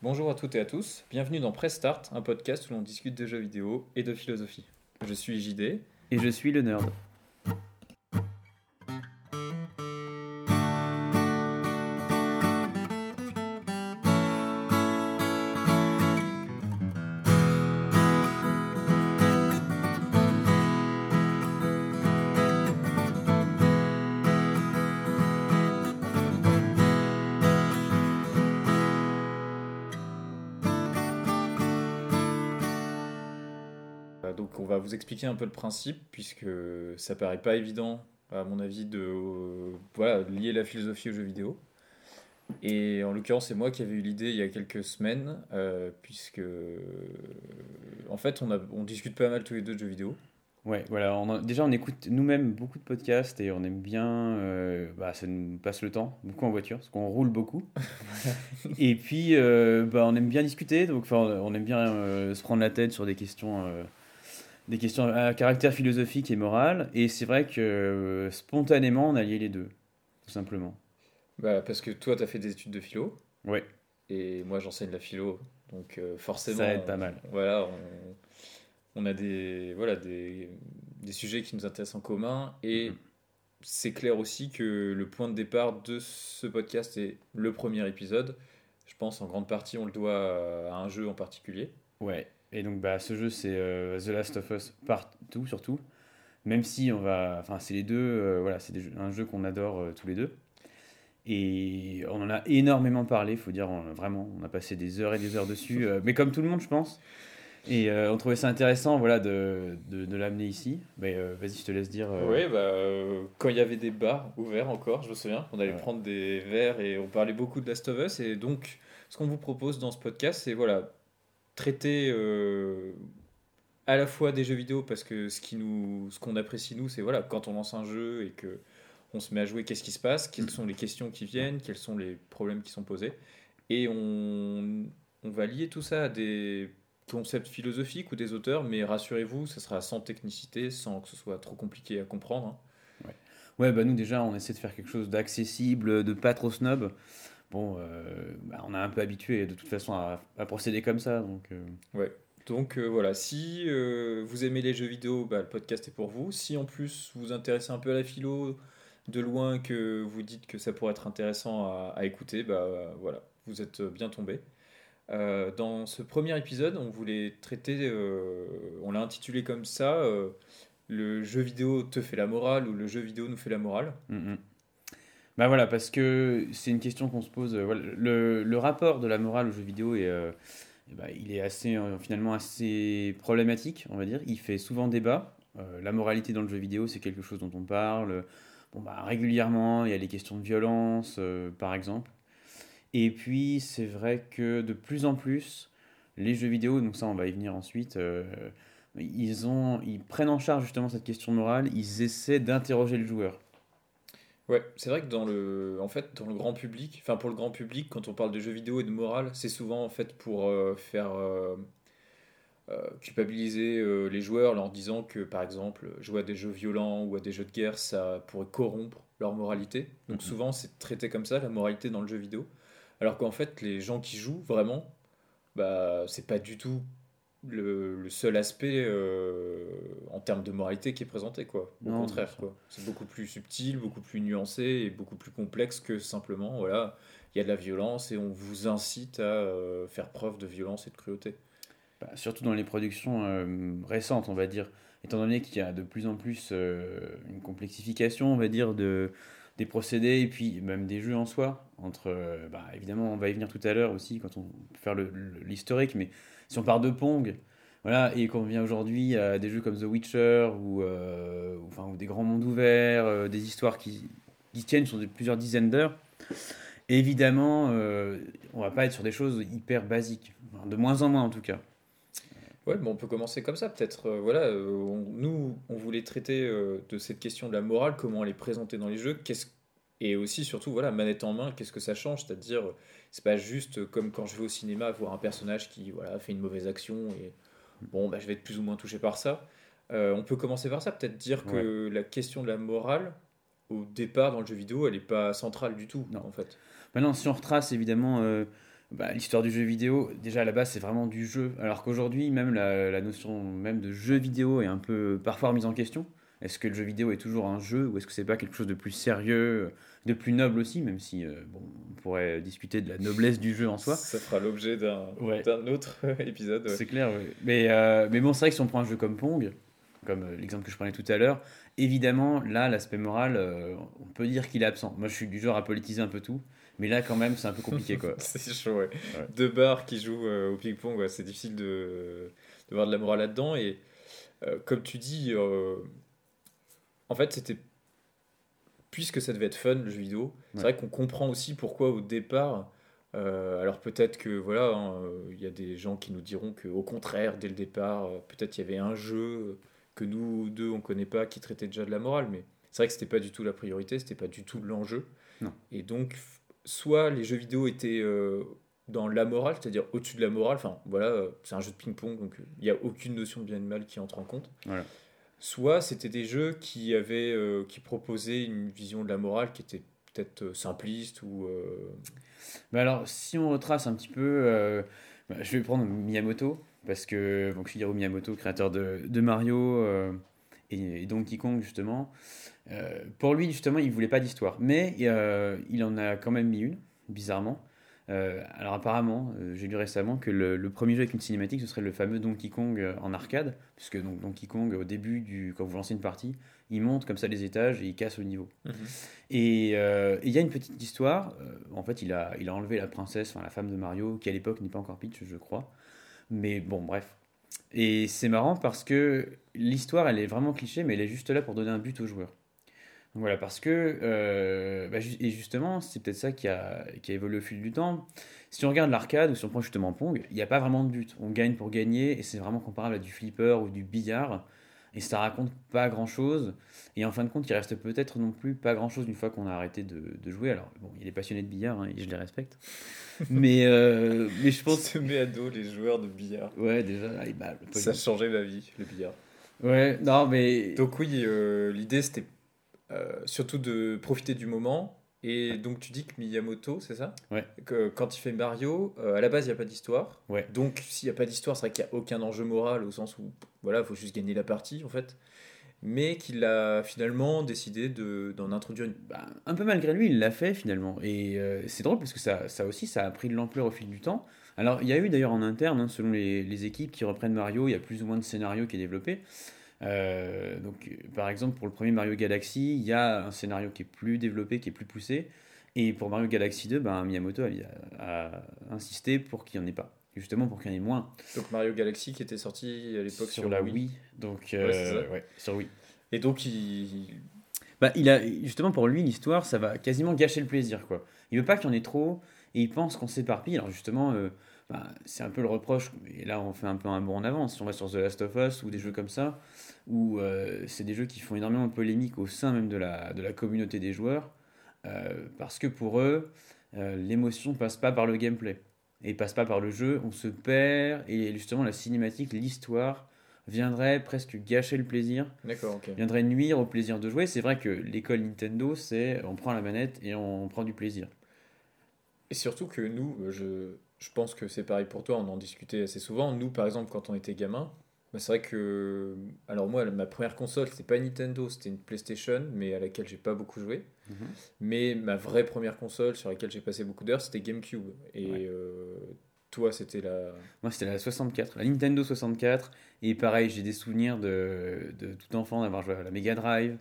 Bonjour à toutes et à tous, bienvenue dans Press Start, un podcast où l'on discute de jeux vidéo et de philosophie. Je suis JD. Et je suis le nerd. Expliquer un peu le principe, puisque ça paraît pas évident, à mon avis, de euh, voilà, lier la philosophie aux jeux vidéo. Et en l'occurrence, c'est moi qui avais eu l'idée il y a quelques semaines, euh, puisque en fait, on, a, on discute pas mal tous les deux de jeux vidéo. Ouais, voilà. On a- déjà, on écoute nous-mêmes beaucoup de podcasts et on aime bien. euh, bah, ça nous passe le temps, beaucoup en voiture, parce qu'on roule beaucoup. et puis, euh, bah, on aime bien discuter, donc on aime bien euh, se prendre la tête sur des questions, euh, des questions à caractère philosophique et moral. Et c'est vrai que euh, spontanément, on a lié les deux, tout simplement. Bah, parce que toi, tu as fait des études de philo, Ouais, et moi, j'enseigne la philo. Donc euh, forcément, ça aide pas mal. voilà, on, on a des, voilà, des, des sujets qui nous intéressent en commun et Mhm. c'est clair aussi que le point de départ de ce podcast est le premier épisode. Je pense en grande partie on le doit à un jeu en particulier. Ouais, et donc bah, ce jeu c'est euh, The Last of Us partout surtout, même si on va, enfin c'est les deux, euh, voilà, c'est un jeu qu'on adore euh, tous les deux, et on en a énormément parlé, faut dire on- vraiment, on a passé des heures et des heures dessus, mais comme tout le monde je pense, et on trouvait ça intéressant voilà de, de, de l'amener ici, mais vas-y je te laisse dire. Oui, bah, quand il y avait des bars ouverts encore, je me souviens, on allait Ouais. prendre des verres et on parlait beaucoup de Last of Us. Et donc, ce qu'on vous propose dans ce podcast, c'est voilà, traiter euh, à la fois des jeux vidéo, parce que ce qui nous, ce qu'on apprécie nous, c'est voilà, quand on lance un jeu et que on se met à jouer, qu'est-ce qui se passe, quelles sont les questions qui viennent, quels sont les problèmes qui sont posés. Et on, on va lier tout ça à des concepts philosophiques ou des auteurs, mais rassurez-vous, ça sera sans technicité, sans que ce soit trop compliqué à comprendre. hein. Ouais, bah nous déjà, on essaie de faire quelque chose d'accessible, de pas trop snob. Bon, euh, bah, on a un peu habitué de toute façon à, à procéder comme ça, donc. euh, Donc euh, voilà, si vous aimez les jeux vidéo, bah, le podcast est pour vous. Si en plus vous vous intéressez un peu à la philo, de loin que vous dites que ça pourrait être intéressant à, à écouter, bah voilà, vous êtes bien tombé. Dans ce premier épisode, on voulait traiter, on l'a intitulé comme ça, le jeu vidéo te fait la morale ou le jeu vidéo nous fait la morale. Mm. Bah voilà, parce que c'est une question qu'on se pose. euh, le, rapport de la morale au jeu vidéo est, euh, eh ben, il est assez, euh, finalement assez problématique, on va dire. Il fait souvent débat. La moralité dans le jeu vidéo, c'est quelque chose dont on parle. Bon, bah, régulièrement, il y a les questions de violence, par exemple. Et puis, c'est vrai que de plus en plus, les jeux vidéo, donc ça, on va y venir ensuite, ils, ont, ils prennent en charge justement cette question morale, ils essaient d'interroger le joueur. Ouais, c'est vrai que dans le, en fait, dans le grand public, enfin pour le grand public, quand on parle de jeux vidéo et de morale, c'est souvent en fait pour euh, faire euh, euh, culpabiliser les joueurs en leur disant que par exemple jouer à des jeux violents ou à des jeux de guerre, ça pourrait corrompre leur moralité. Donc Mhm. souvent c'est traité comme ça, la moralité dans le jeu vidéo. Alors qu'en fait les gens qui jouent vraiment, bah c'est pas du tout le, le seul aspect euh, en termes de moralité qui est présenté quoi. Au Non, contraire quoi. C'est beaucoup plus subtil, beaucoup plus nuancé et beaucoup plus complexe que simplement voilà, il y a de la violence et on vous incite à euh, faire preuve de violence et de cruauté. Bah, surtout dans les productions euh, récentes, on va dire, étant donné qu'il y a de plus en plus une complexification, on va dire, de, des procédés et puis même des jeux en soi. Entre, bah, évidemment, on va y venir tout à l'heure aussi quand on peut faire l'historique, mais si on part de Pong, voilà, et qu'on vient aujourd'hui à des jeux comme The Witcher ou, euh, enfin, des grands mondes ouverts, euh, des histoires qui, qui tiennent sur plusieurs dizaines d'heures, évidemment, euh, on va pas être sur des choses hyper basiques, de moins en moins en tout cas. Ouais, on peut commencer comme ça, peut-être. euh, voilà, nous, on voulait traiter de cette question de la morale, comment elle est présentée dans les jeux, qu'est-ce et aussi, surtout, voilà, manette en main, qu'est-ce que ça change C'est-à-dire, c'est pas juste comme quand je vais au cinéma voir un personnage qui voilà, fait une mauvaise action et bon, bah, je vais être plus ou moins touché par ça. Euh, on peut commencer par ça, peut-être dire que la question de la morale, au départ dans le jeu vidéo, elle n'est pas centrale du tout, Non. en fait. Maintenant, si on retrace évidemment euh, bah, l'histoire du jeu vidéo, déjà à la base, c'est vraiment du jeu. Alors qu'aujourd'hui, même la, la notion même de jeu vidéo est un peu parfois remise en question. Est-ce que le jeu vidéo est toujours un jeu ou est-ce que c'est pas quelque chose de plus sérieux, de plus noble aussi, même si euh, bon, on pourrait discuter de la noblesse du jeu en soi. Ça fera l'objet d'un autre épisode. C'est clair, mais, euh, mais bon, c'est vrai que si on prend un jeu comme Pong, comme euh, l'exemple que je prenais tout à l'heure, évidemment, là, l'aspect moral, on peut dire qu'il est absent. Moi, je suis du genre à politiser un peu tout. Mais là, quand même, c'est un peu compliqué, quoi. c'est chaud, ouais. Deux bars qui jouent au ping-pong, c'est difficile de, de, voir de la morale là-dedans. Et comme tu dis, en fait, c'était. Puisque ça devait être fun, le jeu vidéo, c'est vrai qu'on comprend aussi pourquoi au départ. Euh, alors peut-être que voilà, hein, euh, il y a des gens qui nous diront qu'au contraire, dès le départ, euh, peut-être il y avait un jeu que nous deux on connaît pas qui traitait déjà de la morale, mais c'est vrai que c'était pas du tout la priorité, c'était pas du tout l'enjeu. Et donc, soit les jeux vidéo étaient dans la morale, c'est-à-dire au-dessus de la morale, enfin voilà, c'est un jeu de ping-pong, donc il n'y a aucune notion de bien et de mal qui entre en compte. Voilà soit c'était des jeux qui avaient euh, qui proposaient une vision de la morale qui était peut-être euh, simpliste ou euh, bah alors si on retrace un petit peu bah, je vais prendre Miyamoto parce que donc Shigeru Miyamoto créateur de, de Mario et, Donkey Kong justement pour lui justement il voulait pas d'histoire. Mais il en a quand même mis une bizarrement euh, alors apparemment, euh, j'ai lu récemment que le, premier jeu avec une cinématique, ce serait le fameux Donkey Kong euh, en arcade, puisque donc, Donkey Kong, au début, du, quand vous lancez une partie, il monte comme ça les étages et il casse le niveau. Mhm. Et il y a une petite histoire, en fait il a, il a enlevé la princesse, enfin la femme de Mario, qui à l'époque n'est pas encore Peach, je crois. Mais bon, bref. Et c'est marrant parce que l'histoire, elle est vraiment cliché, mais elle est juste là pour donner un but aux Voilà, parce que, euh, bah, et justement, c'est peut-être ça qui a, qui a évolué au fil du temps. Si on regarde l'arcade ou si on prend justement Pong, il n'y a pas vraiment de but. On gagne pour gagner et c'est vraiment comparable à du flipper ou du billard. Et ça raconte pas grand chose. Et en fin de compte, il reste peut-être non plus pas grand chose une fois qu'on a arrêté de, de, jouer. Alors, bon, il est passionné de billard hein, et je les respecte. mais, euh, mais je pense. se met à dos les joueurs de billard. Ouais, déjà, ah, bah, ça a changé ma vie, le billard. Ouais, non, mais. Donc, oui, euh, l'idée c'était euh, surtout de profiter du moment. Et donc tu dis que Miyamoto, c'est ça? Ouais. Que quand il fait Mario, euh, à la base il n'y a pas d'histoire. Ouais. Donc s'il n'y a pas d'histoire, c'est vrai qu'il n'y a aucun enjeu moral au sens où voilà, il faut juste gagner la partie en fait. Mais qu'il a finalement décidé d'en introduire une. Bah, un peu malgré lui, il l'a fait finalement. Et euh, c'est drôle parce que ça, ça aussi, ça a pris de l'ampleur au fil du temps. Alors il y a eu d'ailleurs en interne, hein, selon les, les, équipes qui reprennent Mario, il y a plus ou moins de scénarios qui est développé. Euh, donc, par exemple, pour le premier Mario Galaxy, il y a un scénario qui est plus développé, qui est plus poussé. Et pour Mario Galaxy 2, ben, Miyamoto a, insisté pour qu'il n'y en ait pas. Justement pour qu'il y en ait moins. Donc Mario Galaxy qui était sorti à l'époque sur, la Wii. Donc, euh, ouais, sur Wii. Et donc il... Bah, il a justement pour lui l'histoire ça va quasiment gâcher le plaisir quoi. Il veut pas qu'il y en ait trop et il pense qu'on s'éparpille. Alors justement euh, bah, c'est un peu le reproche, et là on fait un peu un bond en avant, si on va sur The Last of Us ou des jeux comme ça, où euh, c'est des jeux qui font énormément de polémique au sein même de la, de la communauté des joueurs, euh, parce que pour eux, euh, l'émotion passe pas par le gameplay, et passe pas par le jeu, on se perd, et justement la cinématique, l'histoire viendrait presque gâcher le plaisir, viendrait nuire au plaisir de jouer. C'est vrai que l'école Nintendo, c'est on prend la manette et on prend du plaisir. Et surtout que nous, je, je pense que c'est pareil pour toi, on en discutait assez souvent. Nous, par exemple, quand on était gamin, bah, c'est vrai que. Alors, moi, ma première console, c'était pas Nintendo, c'était une PlayStation, mais à laquelle j'ai pas beaucoup joué. Mhm. Mais ma vraie première console sur laquelle j'ai passé beaucoup d'heures, c'était GameCube. Et euh, toi, c'était la. Moi, c'était la 64, la Nintendo 64. Et pareil, j'ai des souvenirs de, de tout enfant d'avoir joué à la Mega Drive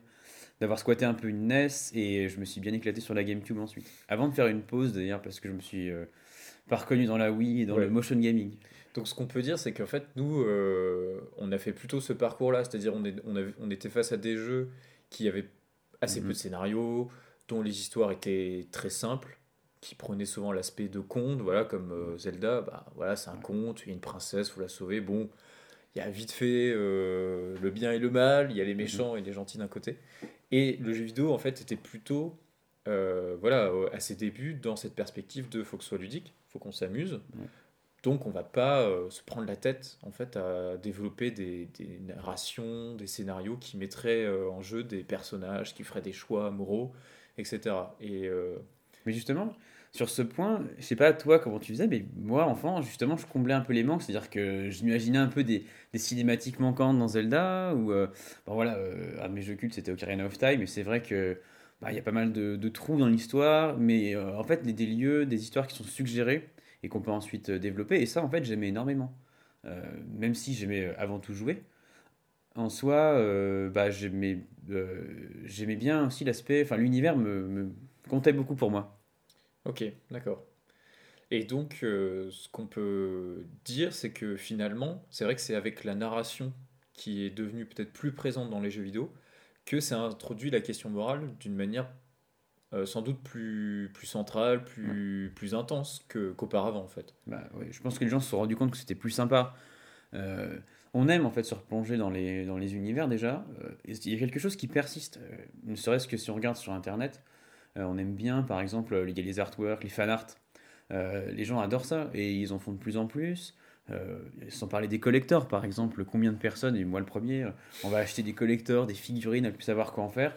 d'avoir squatté un peu une NES et je me suis bien éclaté sur la GameCube ensuite. Avant de faire une pause d'ailleurs parce que je me suis euh, pas reconnu dans la Wii et dans le motion gaming. Donc ce qu'on peut dire, c'est qu'en fait, nous, euh, on a fait plutôt ce parcours-là, c'est-à-dire on, est, on, on, était face à des jeux qui avaient assez peu de mhm. scénarios, dont les histoires étaient très simples, qui prenaient souvent l'aspect de conte, voilà, comme euh, Zelda, bah, voilà, c'est un conte, il y a une princesse, faut la sauver, bon, il y a vite fait euh, le bien et le mal, il y a les mhm. méchants et les gentils d'un côté. Et le jeu vidéo, en fait, était plutôt voilà, à ses débuts, dans cette perspective de faut que ce soit ludique, faut qu'on s'amuse. Donc on va pas euh, se prendre la tête en fait à développer des, narrations, des scénarios qui mettraient euh, en jeu des personnages, qui feraient des choix moraux, etc. Et mais justement, sur ce point, je sais pas toi comment tu faisais, mais moi, enfant, justement, je comblais un peu les manques. C'est-à-dire que je m'imaginais un peu des, des, cinématiques manquantes dans Zelda, ou euh, bon, voilà, euh, un de mes jeux cultes c'était Ocarina of Time, mais c'est vrai que bah, il y a pas mal de, de trous dans l'histoire, mais euh, en fait, des, lieux, des histoires qui sont suggérées et qu'on peut ensuite développer, et ça, en fait, j'aimais énormément. même si j'aimais avant tout jouer, en soi, bah, j'aimais bien aussi l'aspect, enfin, l'univers me, comptait beaucoup pour moi. Ok, d'accord. Et donc, euh, ce qu'on peut dire, c'est que finalement, c'est vrai que c'est avec la narration qui est devenue peut-être plus présente dans les jeux vidéo que ça introduit la question morale d'une manière euh, sans doute plus, plus centrale, plus, plus intense que, qu'auparavant en fait. Bah, je pense que les gens se sont rendus compte que c'était plus sympa. Euh, on aime en fait se replonger dans les, dans les univers déjà. Il y a quelque chose qui persiste, ne serait-ce que si on regarde sur Internet. Euh, on aime bien, par exemple, a les artworks, les fan art. Euh, les gens adorent ça et ils en font de plus en plus. Euh, sans parler des collecteurs, par exemple, combien de personnes, et moi le premier, on va acheter des collecteurs, des figurines, à plus savoir quoi en faire.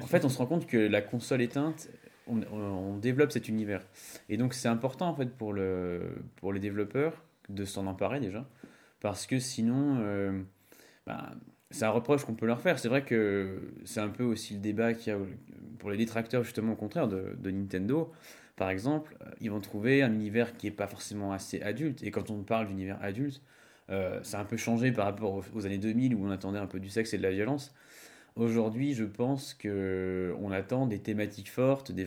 En fait, on se rend compte que la console éteinte, on, développe cet univers. Et donc, c'est important en fait pour, le, pour les développeurs de s'en emparer déjà, parce que sinon, ben, c'est un reproche qu'on peut leur faire. C'est vrai que c'est un peu aussi le débat qu'il y a pour les détracteurs, justement, au contraire de, Nintendo. Par exemple, euh, ils vont trouver un univers qui n'est pas forcément assez adulte. Et quand on parle d'univers adulte, euh, ça a un peu changé par rapport aux, années 2000 où on attendait un peu du sexe et de la violence. Aujourd'hui, je pense que on attend des thématiques fortes, des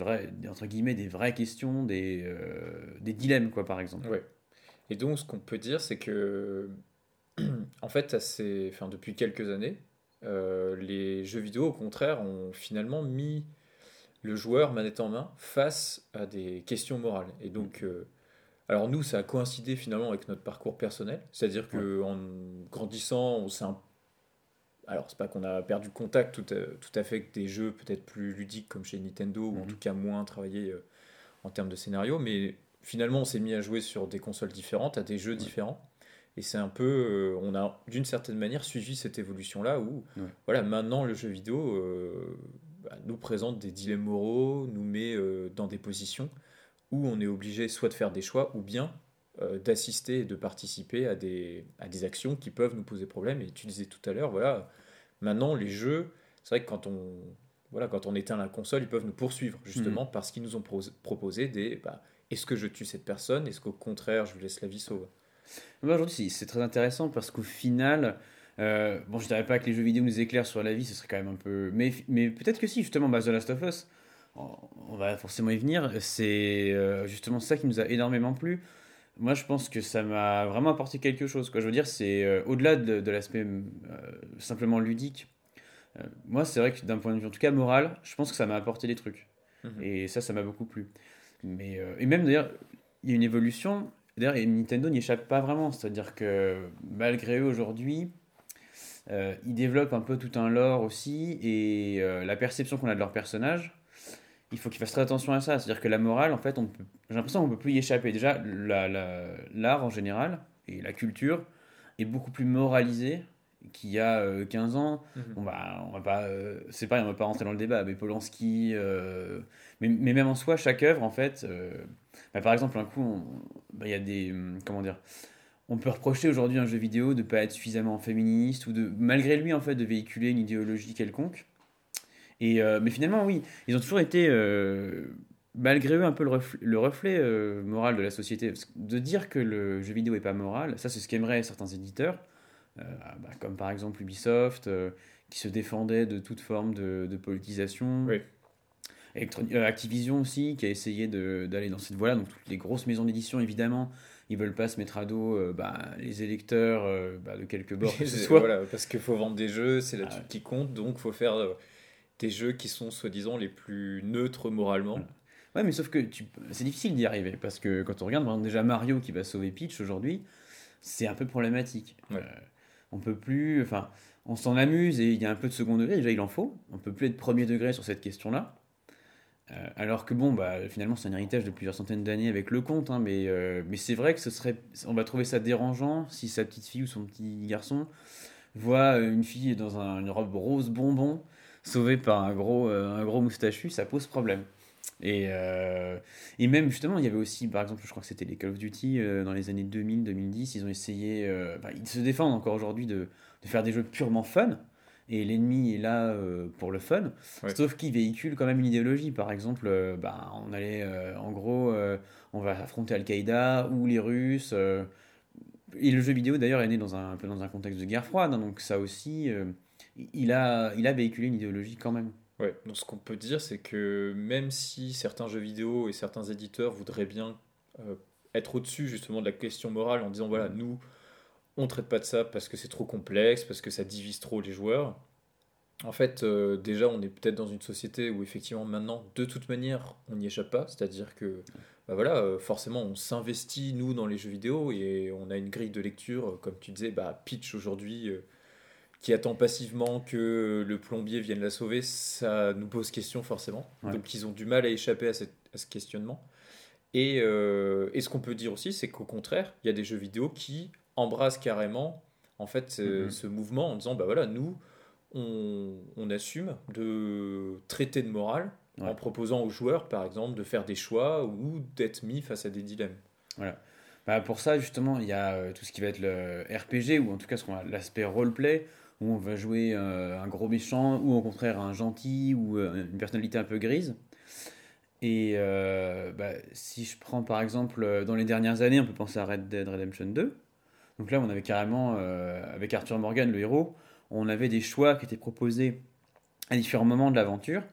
entre guillemets, des vraies questions, des, euh, des dilemmes, quoi, par exemple. Et donc, ce qu'on peut dire, c'est que en fait, assez, enfin, depuis quelques années, les jeux vidéo, au contraire, ont finalement mis le joueur manette en main face à des questions morales. Et donc, euh, alors nous, ça a coïncidé finalement avec notre parcours personnel, c'est-à-dire que en grandissant, on s'est alors c'est pas qu'on a perdu contact tout à, tout à fait avec des jeux peut-être plus ludiques comme chez Nintendo ou en mhm. tout cas moins travaillés euh, en termes de scénario, mais finalement on s'est mis à jouer sur des consoles différentes, à des jeux différents. Et c'est un peu, euh, on a d'une certaine manière suivi cette évolution-là où, voilà, maintenant le jeu vidéo euh, bah, nous présente des dilemmes moraux, nous met euh, dans des positions où on est obligé soit de faire des choix ou bien d'assister et de participer à des, à des actions qui peuvent nous poser problème. Et tu disais tout à l'heure, voilà, maintenant les jeux, c'est vrai que quand on, voilà, quand on éteint la console, ils peuvent nous poursuivre justement mmh. parce qu'ils nous ont proposé des, bah, est-ce que je tue cette personne, est-ce qu'au contraire je laisse la vie sauve? Aujourd'hui, c'est très intéressant parce qu'au final, euh, bon, je dirais pas que les jeux vidéo nous éclairent sur la vie, ce serait quand même un peu. Mais, mais peut-être que si, justement, bah, The Last of Us, on va forcément y venir, c'est euh, justement ça qui nous a énormément plu. Moi, je pense que ça m'a vraiment apporté quelque chose. Quoi. Je veux dire, c'est euh, au-delà de, de l'aspect simplement ludique. moi, c'est vrai que d'un point de vue, en tout cas moral, je pense que ça m'a apporté des trucs. Mhm. Et ça, ça m'a beaucoup plu. Mais, et même d'ailleurs, il y a une évolution D'ailleurs, Nintendo n'y échappe pas vraiment. C'est-à-dire que malgré eux aujourd'hui, euh, ils développent un peu tout un lore aussi. Et euh, la perception qu'on a de leur personnage, il faut qu'ils fassent très attention à ça. C'est-à-dire que la morale, en fait, j'ai l'impression qu'on ne peut plus y échapper. Déjà, l'art en général et la culture est beaucoup plus moralisée qu'il y a 15 euh, ans. Mhm. on va, on va pas, c'est pas, on va pas rentrer dans le débat, mais Polanski, mais, mais, même en soi, chaque œuvre, en fait, bah, par exemple, un coup, bah, il y a des. Hum, comment dire on peut reprocher aujourd'hui un jeu vidéo de ne pas être suffisamment féministe ou de, malgré lui, en fait, de véhiculer une idéologie quelconque. Et, euh, mais finalement, oui, ils ont toujours été, euh, malgré eux, un peu le reflet, euh, moral de la société. De dire que le jeu vidéo n'est pas moral, ça, c'est ce qu'aimeraient certains éditeurs, bah, comme par exemple Ubisoft, qui se défendait de toute forme de, de politisation. Oui. Activision aussi, qui a essayé d'aller dans cette voie-là. Donc, toutes les grosses maisons d'édition, évidemment, ils veulent pas se mettre à dos euh, bah, les électeurs euh, bah, de quelque bord que ce soit. Voilà, parce qu'il faut vendre des jeux, c'est là-dessus qui compte, donc il faut faire des jeux qui sont soi-disant les plus neutres moralement. Ouais, mais sauf que c'est difficile d'y arriver, parce que quand on regarde déjà Mario qui va sauver Peach aujourd'hui, c'est un peu problématique. on peut plus, enfin, on s'en amuse et il y a un peu de second degré, déjà il en faut. On peut plus être premier degré sur cette question-là. Euh, alors que bon, bah, finalement, c'est un héritage de plusieurs centaines d'années avec le conte, hein, mais, euh, mais c'est vrai que ce serait, on va trouver ça dérangeant si sa petite fille ou son petit garçon voit euh, une fille dans une robe rose bonbon sauvée par un gros, un gros moustachu, ça pose problème. Et, même justement, il y avait aussi, par exemple, je crois que c'était les Call of Duty dans les années 2000-2010, ils ont essayé, bah, ils se défendent encore aujourd'hui de, faire des jeux purement fun. Et l'ennemi est là pour le fun, ouais. sauf qu'il véhicule quand même une idéologie. Par exemple, bah, on allait, en gros, on va affronter Al-Qaïda ou les Russes. et le jeu vidéo d'ailleurs est né dans un, un, peu dans un contexte de guerre froide, hein, donc ça aussi, il, a, il a véhiculé une idéologie quand même. Ouais, donc ce qu'on peut dire, c'est que même si certains jeux vidéo et certains éditeurs voudraient bien euh, être au-dessus justement de la question morale en disant voilà, nous, on traite pas de ça parce que c'est trop complexe, parce que ça divise trop les joueurs. En fait, euh, déjà, on est peut-être dans une société où effectivement maintenant, de toute manière, on n'y échappe pas. C'est-à-dire que, bah voilà, euh, forcément, on s'investit nous dans les jeux vidéo et on a une grille de lecture, comme tu disais, bah, Pitch aujourd'hui qui attend passivement que le plombier vienne la sauver, ça nous pose question forcément. Donc ils ont du mal à échapper à, ce questionnement. Et, euh, et ce qu'on peut dire aussi, c'est qu'au contraire, il y a des jeux vidéo qui embrassent carrément en fait ce, mm-hmm. mouvement en disant bah voilà, nous, on, on assume de traiter de morale en proposant aux joueurs, par exemple, de faire des choix ou d'être mis face à des dilemmes. Voilà. Bah pour ça, justement, il y a euh, tout ce qui va être le RPG, ou en tout cas ce l'aspect roleplay, où on va jouer euh, un gros méchant ou au contraire un gentil ou euh, une personnalité un peu grise. Et euh, bah, si je prends par exemple dans les dernières années, on peut penser à Red Dead Redemption 2. Donc là, on avait carrément, avec Arthur Morgan, le héros, on avait des choix qui étaient proposés à différents moments de l'aventure.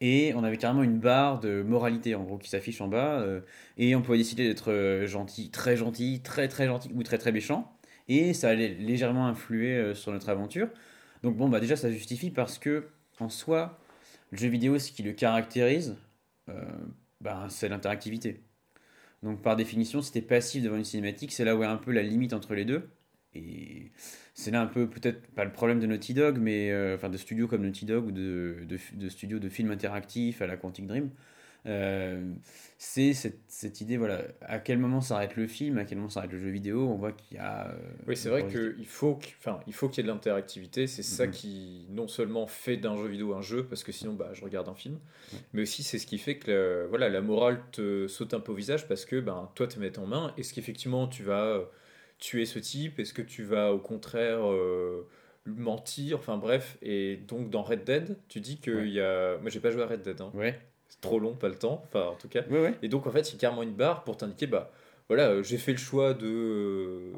Et on avait carrément une barre de moralité, en gros, qui s'affiche en bas. et on pouvait décider d'être gentil, très gentil, très très gentil ou très très méchant et ça allait légèrement influer euh, sur notre aventure. Donc bon, bah déjà ça justifie parce que en soi, le jeu vidéo, ce qui le caractérise, euh, bah, c'est l'interactivité. Donc par définition, si t'es passif devant une cinématique, c'est là où est un peu la limite entre les deux. Et c'est là un peu peut-être pas le problème de Naughty Dog, mais euh, enfin de studios comme Naughty Dog ou de, de, de studios de films interactifs à la Quantic Dream, c'est cette, cette, idée, voilà, à quel moment s'arrête le film, à quel moment s'arrête le jeu vidéo, on voit qu'il y a... Euh, oui, c'est vrai qu'il faut qu'il qu'il y ait de l'interactivité, c'est ça mhm. qui non seulement fait d'un jeu vidéo un jeu, parce que sinon bah, je regarde un film, mais aussi c'est ce qui fait que voilà, la morale te saute un peu au visage, parce que ben, toi tu mets en main, est-ce qu'effectivement tu vas euh, tuer ce type, est-ce que tu vas au contraire... mentir, enfin bref, et donc dans Red Dead, tu dis qu'il y a. Moi j'ai pas joué à Red Dead, hein. Ouais trop long, pas le temps, enfin en tout cas. Ouais, Et donc en fait, a carrément une barre pour t'indiquer, bah voilà, euh, j'ai fait le choix de, euh,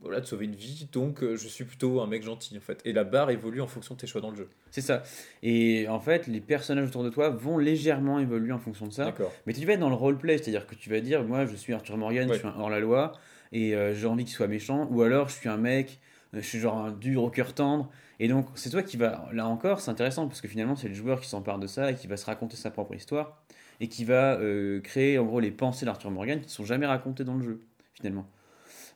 voilà, de sauver une vie, donc euh, je suis plutôt un mec gentil en fait. Et la barre évolue en fonction de tes choix dans le jeu. C'est ça. Et en fait, les personnages autour de toi vont légèrement évoluer en fonction de ça. Mais tu vas être dans le roleplay, c'est-à-dire que tu vas dire, moi je suis Arthur Morgan, je suis un hors-la-loi, et j'ai envie qu'il soit méchant, ou alors je suis un mec, je suis genre un dur au cœur tendre, et donc, c'est toi qui va. Là encore, c'est intéressant parce que finalement, c'est le joueur qui s'empare de ça et qui va se raconter sa propre histoire et qui va euh, créer en gros les pensées d'Arthur Morgan qui ne sont jamais racontées dans le jeu, finalement.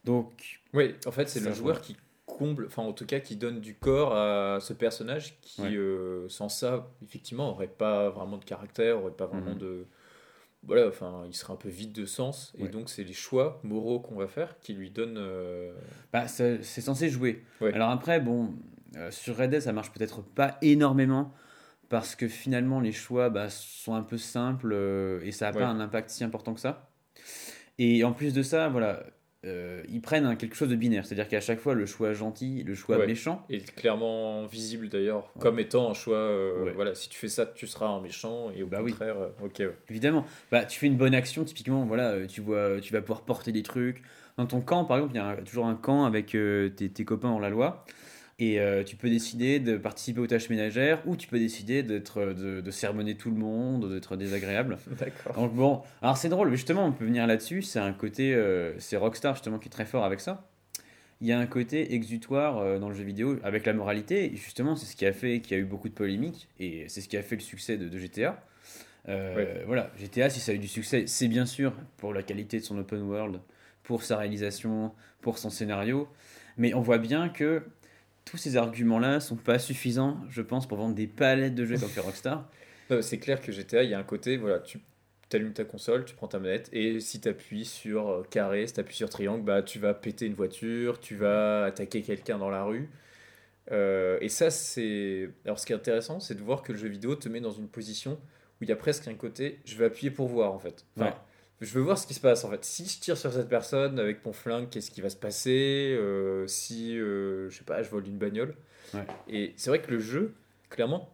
Donc. Oui, en fait, c'est le joueur qui comble, enfin, en tout cas, qui donne du corps à ce personnage qui, euh, sans ça, effectivement, aurait pas vraiment de caractère, aurait pas vraiment mhm. de voilà, enfin, il sera un peu vide de sens. Et donc, c'est les choix moraux qu'on va faire qui lui donnent. Euh, bah, c'est censé jouer. Alors après, bon, euh, sur Red Dead, ça marche peut-être pas énormément parce que finalement, les choix bah, sont un peu simples euh, et ça n'a pas un impact si important que ça. Et en plus de ça, voilà, euh, ils prennent quelque chose de binaire, c'est-à-dire qu'à chaque fois le choix gentil, le choix méchant est clairement visible d'ailleurs comme étant un choix. Voilà, si tu fais ça, tu seras un méchant et au bah contraire, ok. Évidemment, bah tu fais une bonne action, typiquement, voilà, tu vois, tu vas pouvoir porter des trucs. Dans ton camp, par exemple, il y a toujours un camp avec tes, tes, copains en la loi. Et euh, tu peux décider de participer aux tâches ménagères ou tu peux décider d'être, de, de sermonner tout le monde, d'être désagréable. D'accord. Donc bon, alors c'est drôle, mais justement, on peut venir là-dessus. C'est un côté, euh, c'est Rockstar justement qui est très fort avec ça. Il y a un côté exutoire euh, dans le jeu vidéo avec la moralité. Et justement, c'est ce qui a fait qu'il y a eu beaucoup de polémiques et c'est ce qui a fait le succès de, GTA. Voilà, GTA, si ça a eu du succès, c'est bien sûr pour la qualité de son open world, pour sa réalisation, pour son scénario. Mais on voit bien que tous ces arguments-là sont pas suffisants, je pense, pour vendre des palettes de jeux comme fait Rockstar. c'est clair que GTA, il y a un côté, voilà, tu allumes ta console, tu prends ta manette, et si tu appuies sur euh, carré, si tu appuies sur triangle, bah, tu vas péter une voiture, tu vas attaquer quelqu'un dans la rue. Euh, et ça, c'est. Alors, ce qui est intéressant, c'est de voir que le jeu vidéo te met dans une position où il y a presque un côté, je vais appuyer pour voir en fait. Enfin, Je veux voir ce qui se passe en fait. Si je tire sur cette personne avec mon flingue, qu'est-ce qui va se passer euh, Si, euh, je sais pas, je vole une bagnole. Et c'est vrai que le jeu, clairement,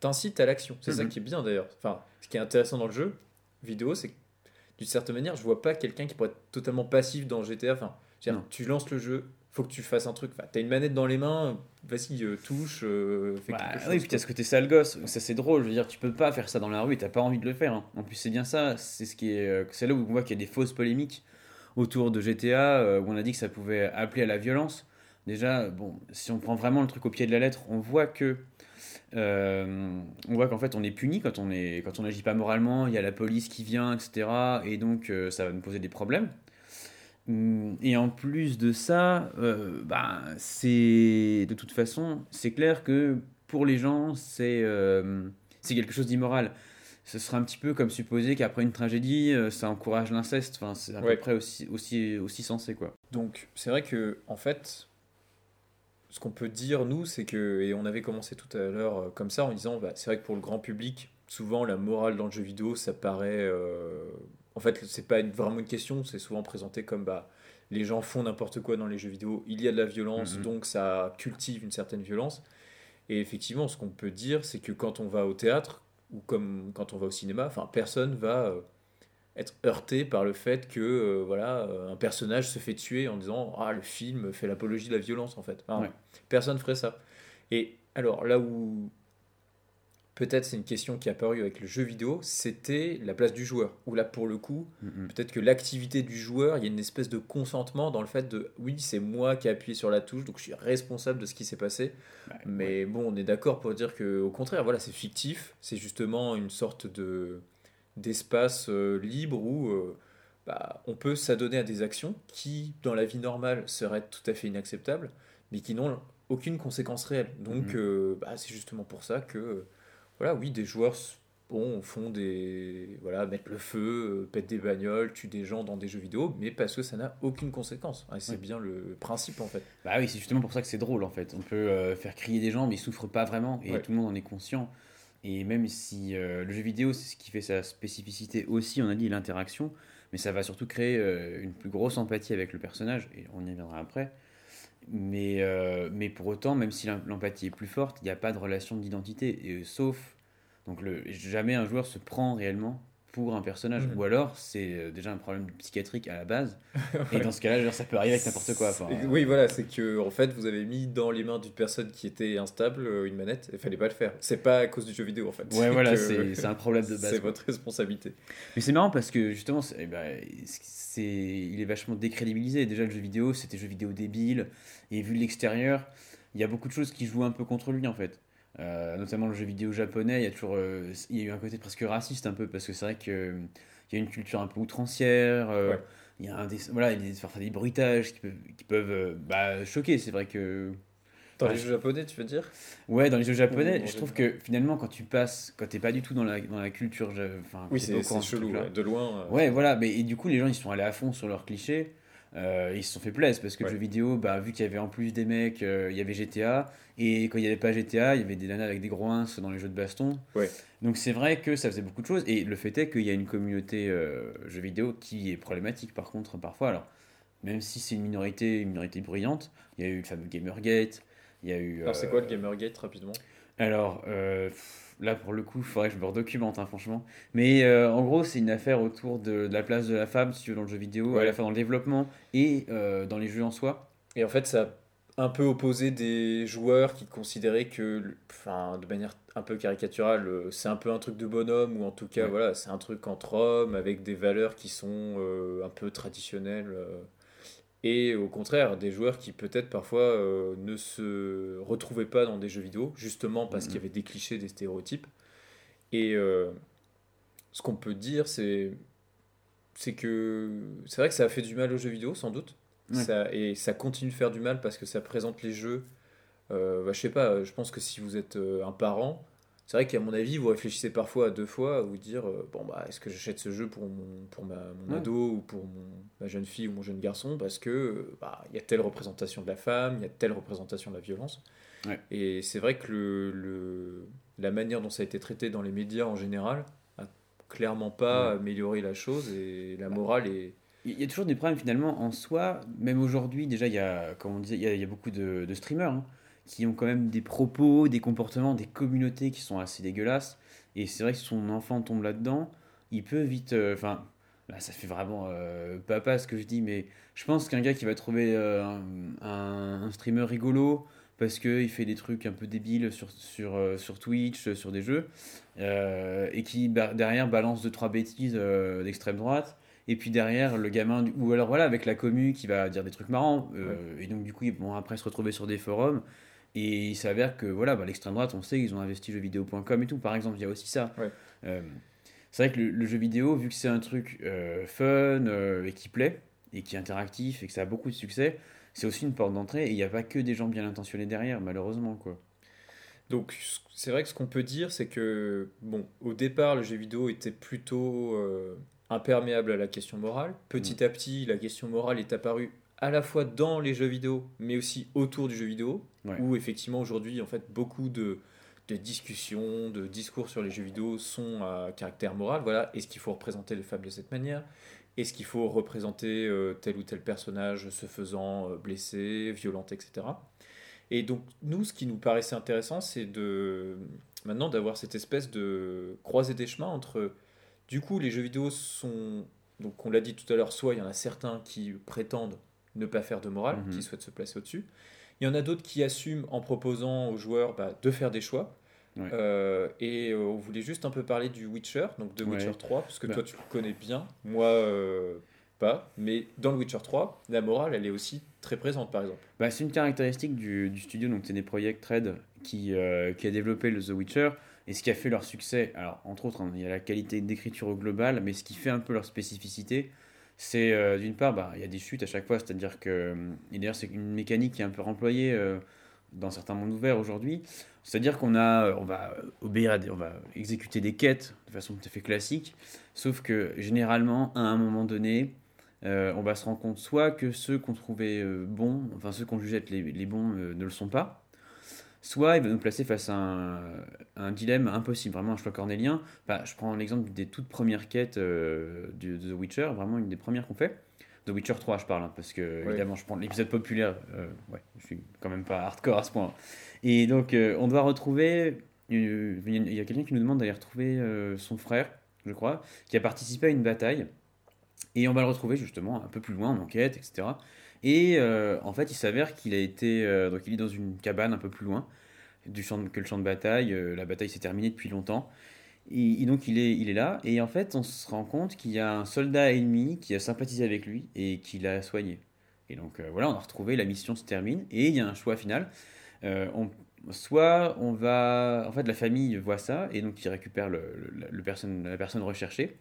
t'incite à l'action. C'est ça mhm. qui est bien d'ailleurs. Enfin, ce qui est intéressant dans le jeu vidéo, c'est que d'une certaine manière, je vois pas quelqu'un qui pourrait être totalement passif dans GTA. Enfin, tu lances le jeu, faut que tu fasses un truc. Enfin, t'as une manette dans les mains, vas-y, euh, touche, euh, fais bah, quelque chose. Oui, puis t'as ce côté sale gosse, ça c'est drôle. Je veux dire, tu peux pas faire ça dans la rue, t'as pas envie de le faire. Hein. En plus, c'est bien ça, c'est ce qui est, euh, c'est là où on voit qu'il y a des fausses polémiques autour de GTA, où on a dit que ça pouvait appeler à la violence. Déjà, bon, si on prend vraiment le truc au pied de la lettre, on voit que on voit qu'en fait on est puni quand on est quand on n'agit pas moralement, il y a la police qui vient, etc. Et donc ça va nous poser des problèmes. Hum, et en plus de ça, euh, bah, c'est de toute façon, c'est clair que pour les gens, c'est euh, quelque chose d'immoral. Ce serait un petit peu comme supposer qu'après une tragédie, euh, ça encourage l'inceste. Enfin, c'est à peu près aussi, aussi, aussi sensé. Quoi. Donc, c'est vrai que, en fait, ce qu'on peut dire, nous, c'est que, et on avait commencé tout à l'heure comme ça, en disant, bah, c'est vrai que pour le grand public, souvent la morale dans le jeu vidéo, ça paraît en fait, c'est pas vraiment une question, c'est souvent présenté comme bah, les gens font n'importe quoi dans les jeux vidéo, il y a de la violence, mhm. donc ça cultive une certaine violence. Et effectivement, ce qu'on peut dire, c'est que quand on va au théâtre, ou comme quand on va au cinéma, enfin, personne va euh, être heurté par le fait que euh, voilà, euh, un personnage se fait tuer en disant Ah, le film fait l'apologie de la violence, en fait. Enfin, Personne ferait ça. Et alors, là où peut-être c'est une question qui a apparue avec le jeu vidéo, c'était la place du joueur. Où là, pour le coup, peut-être que l'activité du joueur, il y a une espèce de consentement dans le fait de oui, c'est moi qui ai appuyé sur la touche, donc je suis responsable de ce qui s'est passé. Mais bon, on est d'accord pour dire que au contraire, voilà, c'est fictif, c'est justement une sorte de d'espace euh, libre où euh, bah, on peut s'adonner à des actions qui, dans la vie normale, seraient tout à fait inacceptables, mais qui n'ont aucune conséquence réelle. Donc, euh, bah, c'est justement pour ça que voilà, oui, des joueurs bon, font des. Voilà, mettent le feu, euh, pètent des bagnoles, tuent des gens dans des jeux vidéo, mais parce que ça n'a aucune conséquence. c'est bien le principe en fait. Bah oui, c'est justement pour ça que c'est drôle en fait. On peut euh, faire crier des gens, mais ils souffrent pas vraiment et tout le monde en est conscient. Et même si euh, le jeu vidéo, c'est ce qui fait sa spécificité aussi, on a dit l'interaction, mais ça va surtout créer une plus grosse empathie avec le personnage, et on y reviendra après. Mais, euh, mais pour autant, même si l'empathie est plus forte, il n'y a pas de relation d'identité. Et, sauf, donc jamais un joueur se prend réellement pour un personnage. Mm. Ou alors, c'est euh, déjà un problème psychiatrique à la base. Et dans ce cas-là, ça peut arriver avec n'importe quoi. oui, voilà, c'est que en fait, vous avez mis dans les mains d'une personne qui était instable euh, une manette. Il fallait pas le faire. C'est pas à cause du jeu vidéo, en fait. Ouais, voilà, c'est un problème de base. C'est votre responsabilité. Mais c'est marrant parce que justement, eh ben, il est vachement décrédibilisé. Déjà, le jeu vidéo, c'était jeu vidéo débile. Et vu de l'extérieur, il y a beaucoup de choses qui jouent un peu contre lui, en fait. Euh, notamment le jeu vidéo japonais, il y a toujours euh, il y a eu un côté presque raciste un peu parce que c'est vrai qu'il euh, y a une culture un peu outrancière. Il y a un des, voilà, il y a des, des bruitages qui peuvent, qui peuvent bah, choquer. C'est vrai que dans les jeux japonais, tu veux dire? Ouais, dans les jeux japonais, je trouve que finalement, quand tu passes, quand t'es pas du tout dans la, dans la culture, enfin, oui, c'est chelou, de loin. Ouais, voilà, mais et du coup, les gens ils sont allés à fond sur leurs clichés. Euh, ils se sont fait plaisir parce que le jeu vidéo, bah, vu qu'il y avait en plus des mecs, euh, il y avait GTA, et quand il n'y avait pas GTA, il y avait des nanas avec des groins dans les jeux de baston. Ouais. Donc c'est vrai que ça faisait beaucoup de choses, et le fait est qu'il y a une communauté euh, jeux vidéo qui est problématique par contre parfois. Alors, même si c'est une minorité, une minorité bruyante, il y a eu le fameux Gamergate, il y a eu. Alors c'est quoi le Gamergate rapidement? Alors. Là, pour le coup, il faudrait que je me redocumente, hein, franchement. Mais euh, en gros, c'est une affaire autour de, la place de la femme, si tu veux, dans le jeu vidéo, à la fois dans le développement et euh, dans les jeux en soi. Et en fait, ça un peu opposé des joueurs qui considéraient que, enfin, de manière un peu caricaturale, euh, c'est un peu un truc de bonhomme, ou en tout cas, voilà, c'est un truc entre hommes, avec des valeurs qui sont un peu traditionnelles et au contraire des joueurs qui peut-être parfois euh, ne se retrouvaient pas dans des jeux vidéo justement parce qu'il y avait des clichés des stéréotypes. Et euh, ce qu'on peut dire c'est c'est que c'est vrai que ça a fait du mal aux jeux vidéo sans doute ça, et ça continue de faire du mal parce que ça présente les jeux euh, bah, je sais pas je pense que si vous êtes un parent c'est vrai qu'à mon avis, vous réfléchissez parfois à deux fois à vous dire euh, bon bah est-ce que j'achète ce jeu pour mon pour ma, mon ado ou pour mon, ma jeune fille ou mon jeune garçon parce que bah il y a telle représentation de la femme, il y a telle représentation de la violence. Et c'est vrai que le, le la manière dont ça a été traité dans les médias en général a clairement pas amélioré la chose et la morale est. Il y a toujours des problèmes finalement en soi, même aujourd'hui, déjà, il y a, comme on disait, il y a, beaucoup de, streamers hein, qui ont quand même des propos, des comportements, des communautés qui sont assez dégueulasses. Et c'est vrai que si son enfant tombe là-dedans, il peut vite. Euh, enfin, là, ça fait vraiment euh, papa ce que je dis, mais je pense qu'un gars qui va trouver euh, un, streamer rigolo, parce qu'il fait des trucs un peu débiles sur, sur, sur Twitch, sur des jeux, et qui derrière balance deux trois bêtises d'extrême droite, et puis derrière le gamin, ou alors voilà, avec la commu qui va dire des trucs marrants, et donc du coup ils vont après se retrouver sur des forums, et il s'avère que voilà, bah, l'extrême droite, on sait qu'ils ont investi jeuxvideo.com et tout, par exemple, il y a aussi ça. c'est vrai que le, jeu vidéo, vu que c'est un truc fun et qui plaît, et qui est interactif, et que ça a beaucoup de succès, c'est aussi une porte d'entrée et il n'y a pas que des gens bien intentionnés derrière, malheureusement. quoi. Donc c'est vrai que ce qu'on peut dire, c'est que bon, au départ, le jeu vidéo était plutôt euh, imperméable à la question morale. Petit mm. à petit, la question morale est apparue à la fois dans les jeux vidéo, mais aussi autour du jeu vidéo, où effectivement aujourd'hui, en fait, beaucoup de, de, discussions, de discours sur les jeux vidéo sont à caractère moral. Voilà, est-ce qu'il faut représenter les femmes de cette manière? Est-ce qu'il faut représenter euh, tel ou tel personnage se faisant euh, blesser, violenter, etc. Et donc nous, ce qui nous paraissait intéressant, c'est de maintenant d'avoir cette espèce de croisée des chemins entre, du coup, les jeux vidéo sont, donc on l'a dit tout à l'heure, soit il y en a certains qui prétendent ne pas faire de morale, mhm. qui souhaitent se placer au-dessus. Il y en a d'autres qui assument en proposant aux joueurs bah, de faire des choix. Euh, et euh, on voulait juste un peu parler du Witcher, donc de Witcher 3, parce que bah. toi tu le connais bien, moi euh, pas, mais dans le Witcher 3, la morale elle est aussi très présente par exemple. Bah, c'est une caractéristique du, du studio, donc c'est des projets Red qui, qui a développé le The Witcher, et ce qui a fait leur succès, alors entre autres, hein, il y a la qualité d'écriture au global, mais ce qui fait un peu leur spécificité, c'est d'une part, bah, il y a des chutes à chaque fois, c'est-à-dire que, et d'ailleurs c'est une mécanique qui est un peu employée dans certains mondes ouverts aujourd'hui. C'est-à-dire qu'on a, on va obéir à on va exécuter des quêtes de façon tout à fait classique, sauf que généralement, à un moment donné, euh, on va se rendre compte soit que ceux qu'on trouvait euh, bons, enfin ceux qu'on jugeait être les, bons euh, ne le sont pas, soit il va nous placer face à un, un dilemme impossible, vraiment un choix cornélien. Bah, je prends l'exemple des toutes premières quêtes de The Witcher, vraiment une des premières qu'on fait. The Witcher 3, je parle, hein, parce que évidemment, je prends l'épisode populaire. Euh, ouais, je suis quand même pas hardcore à ce point. Et donc, euh, on doit retrouver. Euh, il y a quelqu'un qui nous demande d'aller retrouver son frère, je crois, qui a participé à une bataille. Et on va le retrouver justement un peu plus loin en enquête, etc. Et en fait, il s'avère qu'il a été. donc, il est dans une cabane un peu plus loin du champ que le champ de bataille. la bataille s'est terminée depuis longtemps. Et, donc il est, il est là, et en fait on se rend compte qu'il y a un soldat ennemi qui a sympathisé avec lui et qui l'a soigné. Et donc euh, voilà, on a retrouvé, la mission se termine, et il y a un choix final. Euh, soit on va... En fait la famille voit ça, et donc il récupère le, la personne recherchée,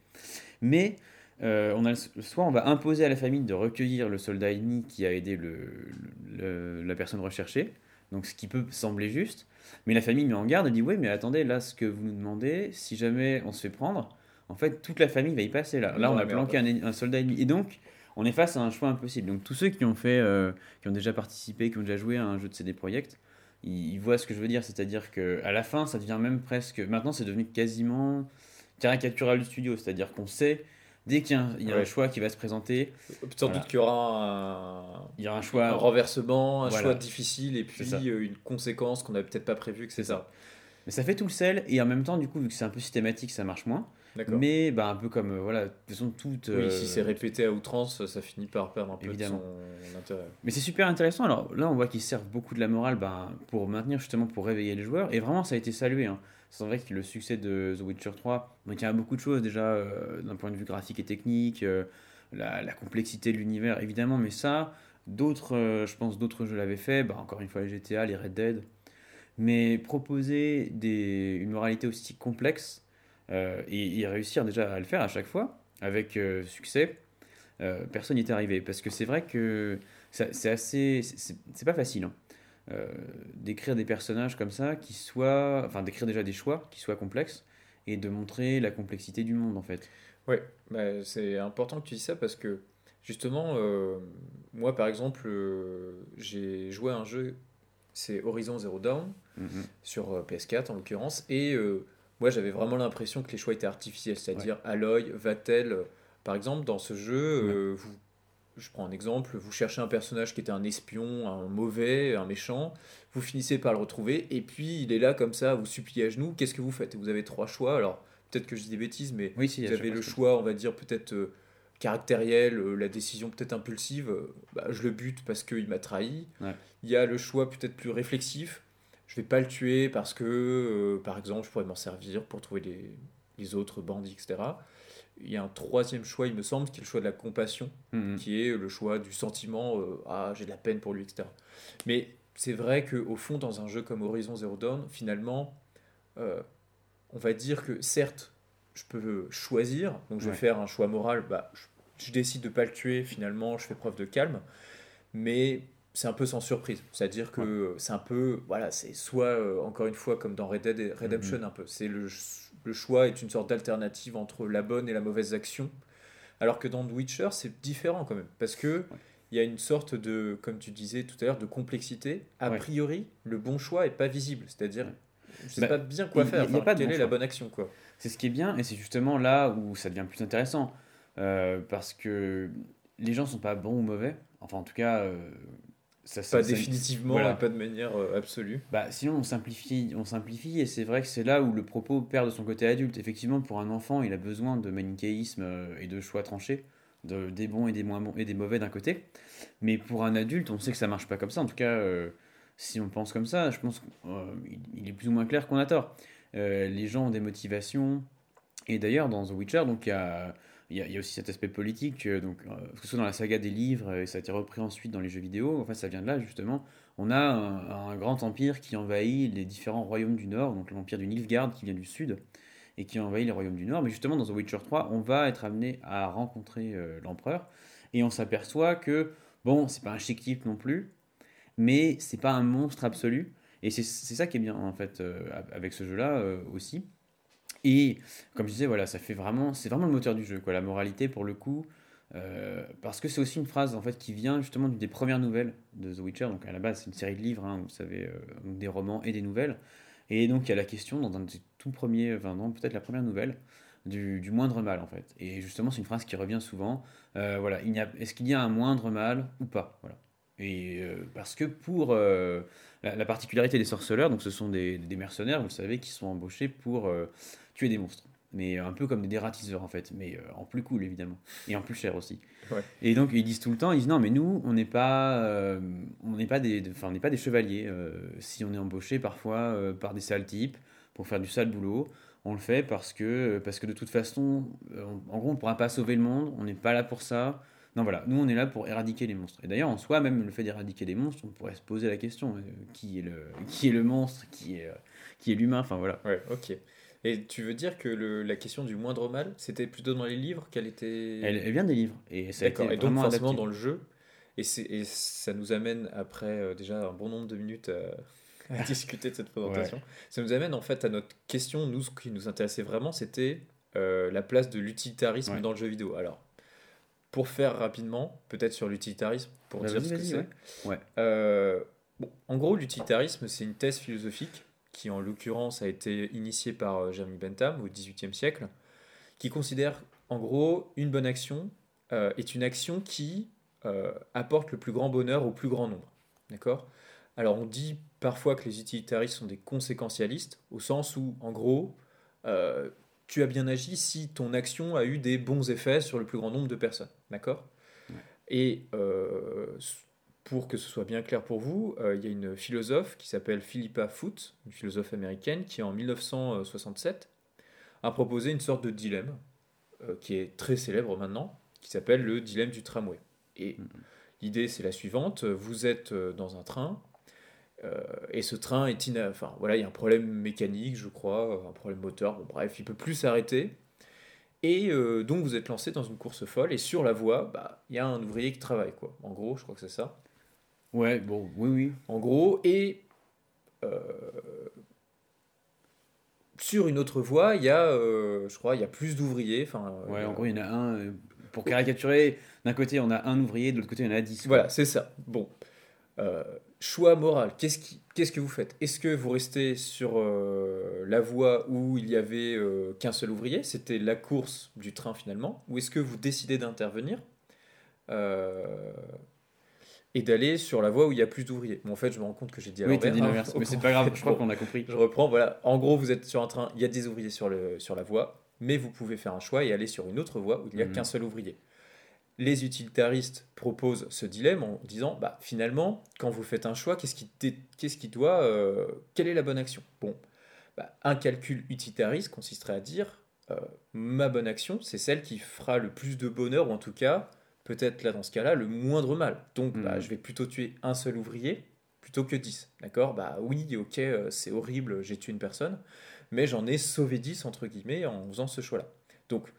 mais euh, on a, soit on va imposer à la famille de recueillir le soldat ennemi qui a aidé le, la personne recherchée, donc ce qui peut sembler juste, mais la famille met en garde et dit Oui, mais attendez, là, ce que vous nous demandez, si jamais on se fait prendre, en fait, toute la famille va y passer là. Là, on a planqué un, soldat ennemi. Et donc, on est face à un choix impossible. Donc, tous ceux qui ont fait, euh, qui ont déjà participé, qui ont déjà joué à un jeu de CD Projekt, ils, voient ce que je veux dire. C'est-à-dire qu'à la fin, ça devient même presque. Maintenant, c'est devenu quasiment caricatural du studio. C'est-à-dire qu'on sait dès qu'il y a, un, choix qui va se présenter. Sans doute qu'il y aura un, il y aura un choix, un renversement, un choix difficile et puis euh, une conséquence qu'on n'avait peut-être pas prévu que c'est ça. Mais ça fait tout le sel et en même temps, du coup, vu que c'est un peu systématique, ça marche moins. Mais bah, un peu comme, euh, voilà, de toute façon. Oui, si c'est répété à outrance, ça finit par perdre un peu de son intérêt. Mais c'est super intéressant. Alors là, on voit qu'ils servent beaucoup de la morale bah, pour maintenir, justement, pour réveiller les joueurs. Et vraiment, ça a été salué. Hein. C'est vrai que le succès de The Witcher 3 donc il y a beaucoup de choses déjà euh, d'un point de vue graphique et technique, euh, la, complexité de l'univers évidemment, mais ça, d'autres, euh, je pense d'autres jeux l'avaient fait, bah, encore une fois les GTA, les Red Dead, mais proposer une moralité aussi complexe et, réussir déjà à le faire à chaque fois avec succès, personne n'y est arrivé parce que c'est vrai que c'est assez, c'est pas facile. Hein. Euh, d'écrire des personnages comme ça qui soient, enfin d'écrire déjà des choix qui soient complexes et de montrer la complexité du monde en fait. Ouais, bah, c'est important que tu dis ça parce que justement, euh, moi par exemple, euh, j'ai joué à un jeu, c'est Horizon Zero Dawn. Mhm. sur euh, PS4 en l'occurrence. Et moi, j'avais vraiment l'impression que les choix étaient artificiels, c'est-à-dire Aloy, Vatel, par exemple, dans ce jeu, vous, je prends un exemple, vous cherchez un personnage qui était un espion, un mauvais, un méchant, vous finissez par le retrouver, et puis il est là comme ça, vous supplier à genoux, qu'est-ce que vous faites? Vous avez trois choix, alors peut-être que je dis des bêtises, mais Oui, si, vous avez le choix, on va dire, peut-être euh, caractériel, euh, la décision peut-être impulsive, euh, bah, je le bute parce qu'il m'a trahi. Ouais. Il y a le choix peut-être plus réflexif, je vais pas le tuer parce que, par exemple, je pourrais m'en servir pour trouver les, les autres bandits, etc. Il y a un troisième choix, il me semble, qui est le choix de la compassion, Mhm. qui est le choix du sentiment, euh, ah, j'ai de la peine pour lui, etc. Mais c'est vrai qu'au fond, dans un jeu comme Horizon Zero Dawn, finalement, euh, on va dire que certes, je peux choisir, donc je vais Ouais. faire un choix moral, bah, je, je décide de pas le tuer, finalement, je fais preuve de calme, mais c'est un peu sans surprise. C'est-à-dire que c'est un peu, voilà, c'est soit, euh, encore une fois, comme dans Red Dead Redemption, un peu, c'est le, le choix est une sorte d'alternative entre la bonne et la mauvaise action, alors que dans The Witcher, c'est différent quand même, parce que il y a une sorte de, comme tu disais tout à l'heure, de complexité. A Ouais. priori, le bon choix est pas visible, c'est-à-dire, Ouais. je sais Bah, pas bien quoi il- faire, il enfin, pas quelle bon est la bonne action, quoi. C'est ce qui est bien, et c'est justement là où ça devient plus intéressant. Euh, parce que les gens sont pas bons ou mauvais. Enfin, en tout cas, euh, ça, ça- Pas ça- définitivement voilà. et pas de manière euh, absolue. Bah, sinon, on simplifie, on simplifie, et c'est vrai que c'est là où le propos perd de son côté adulte. Effectivement, pour un enfant, il a besoin de manichéisme euh, et de choix tranchés, de, des bons et des moins bons et des mauvais d'un côté. Mais pour un adulte, on sait que ça marche pas comme ça. En tout cas, euh, si on pense comme ça, je pense qu'il il est plus ou moins clair qu'on a tort. Les gens ont des motivations. Et d'ailleurs, dans The Witcher, donc il y a, il y a- aussi cet aspect politique, euh, donc, euh, que ce soit dans la saga des livres, euh, et ça a été repris ensuite dans les jeux vidéo. En fait, ça vient de là, justement. On a un, grand empire qui envahit les différents royaumes du Nord, donc l'empire du Nilfgaard qui vient du Sud, et qui envahit les royaumes du Nord. Mais justement, dans The Witcher 3, on va être amené à rencontrer l'empereur, et on s'aperçoit que, bon, c'est pas un chic type non plus, mais c'est pas un monstre absolu. Et c'est ça qui est bien, en fait, avec ce jeu-là aussi. Et comme je disais, voilà, ça fait vraiment, c'est vraiment le moteur du jeu, quoi. La moralité, pour le coup, euh, parce que c'est aussi une phrase en fait qui vient justement des premières nouvelles de The Witcher. Donc à la base, c'est une série de livres, hein, vous savez, euh, des romans et des nouvelles. Et donc il y a la question dans un des tout premiers, enfin non, peut-être la première nouvelle, du, moindre mal en fait. Et justement, c'est une phrase qui revient souvent. Euh, voilà, il est-ce qu'il y a un moindre mal ou pas Voilà. Et euh, parce que pour euh, la, la particularité des sorceleurs, donc ce sont des, des mercenaires, vous le savez, qui sont embauchés pour euh, tuer des monstres. Mais un peu comme des dératiseurs en fait, mais euh, en plus cool évidemment, et en plus cher aussi. Ouais. Et donc ils disent tout le temps, ils disent non mais nous on n'est pas, euh, on n'est pas des, enfin on n'est pas des chevaliers. euh, si on est embauché parfois euh, par des sales types pour faire du sale boulot, on le fait parce que parce que de toute façon, euh, on- en gros on pourra pas sauver le monde, on n'est pas là pour ça. Non voilà, nous on est là pour éradiquer les monstres. Et d'ailleurs en soi même le fait d'éradiquer les monstres, on pourrait se poser la question euh, qui est le qui est le monstre, qui est euh, qui est l'humain. Enfin voilà. Ouais, ok. Et tu veux dire que le, la question du moindre mal, c'était plutôt dans les livres qu'elle était. Elle, elle vient des livres et ça a été. Et donc forcément adapté. dans le jeu. Et, ça nous amène après euh, déjà un bon nombre de minutes à, à discuter de cette présentation. Ça nous amène en fait à notre question. Nous, ce qui nous intéressait vraiment, c'était euh, la place de l'utilitarisme Ouais. dans le jeu vidéo. Alors, pour faire rapidement, peut-être sur l'utilitarisme, pour Bah, dire ce que c'est. ouais. Ouais. Euh, bon, en gros, l'utilitarisme, c'est une thèse philosophique qui, en l'occurrence, a été initiée par euh, Jeremy Bentham au XVIIIe siècle, qui considère, en gros, une bonne action euh, est une action qui euh, apporte le plus grand bonheur au plus grand nombre. D'accord? Alors, on dit parfois que les utilitaristes sont des conséquentialistes, au sens où, en gros, euh, tu as bien agi si ton action a eu des bons effets sur le plus grand nombre de personnes. D'accord? Et pour que ce soit bien clair pour vous, euh, il y a une philosophe qui s'appelle Philippa Foot, une philosophe américaine, qui en 1967 a proposé une sorte de dilemme euh, qui est très célèbre maintenant, qui s'appelle le dilemme du tramway. Et l'idée c'est la suivante. Vous êtes euh, dans un train. euh, et ce train est ina... enfin voilà il y a un problème mécanique je crois un problème moteur. Bon bref il peut plus s'arrêter. Et donc vous êtes lancé dans une course folle et sur la voie bah, il y a un ouvrier qui travaille quoi. En gros je crois que c'est ça Ouais, bon, oui, oui. en gros, et euh, sur une autre voie, il y a, euh, je crois, il y a plus d'ouvriers. Enfin, euh, Ouais, en gros, il y en a un. Pour caricaturer, d'un côté, on a un ouvrier, de l'autre côté, il y en a dix. voilà, c'est ça. Bon, choix moral. Qu'est-ce, qui, qu'est-ce que vous faites? Est-ce que vous restez sur euh, la voie où il y avait euh, qu'un seul ouvrier? C'était la course du train finalement. Ou est-ce que vous décidez d'intervenir? Euh, et d'aller sur la voie où il y a plus d'ouvriers Bon, en fait, je me rends compte que j'ai dit à Oui, l'envers, dit hein. l'inverse, mais c'est pas grave, je crois qu'on a compris. Je reprends, voilà. En gros, vous êtes sur un train, il y a des ouvriers sur, le, sur la voie, mais vous pouvez faire un choix et aller sur une autre voie où il n'y a Mhm. qu'un seul ouvrier. Les utilitaristes proposent ce dilemme en disant, bah, finalement, quand vous faites un choix, qu'est-ce qui, qu'est-ce qui doit, euh, quelle est la bonne action? Bon, bah, un calcul utilitariste consisterait à dire, euh, ma bonne action, c'est celle qui fera le plus de bonheur, ou en tout cas, peut-être là dans ce cas-là, le moindre mal. Donc, bah, Mhm. je vais plutôt tuer un seul ouvrier plutôt que 10. D'accord? Bah oui, ok, euh, c'est horrible, j'ai tué une personne, mais j'en ai sauvé 10, entre guillemets, en faisant ce choix-là. Donc,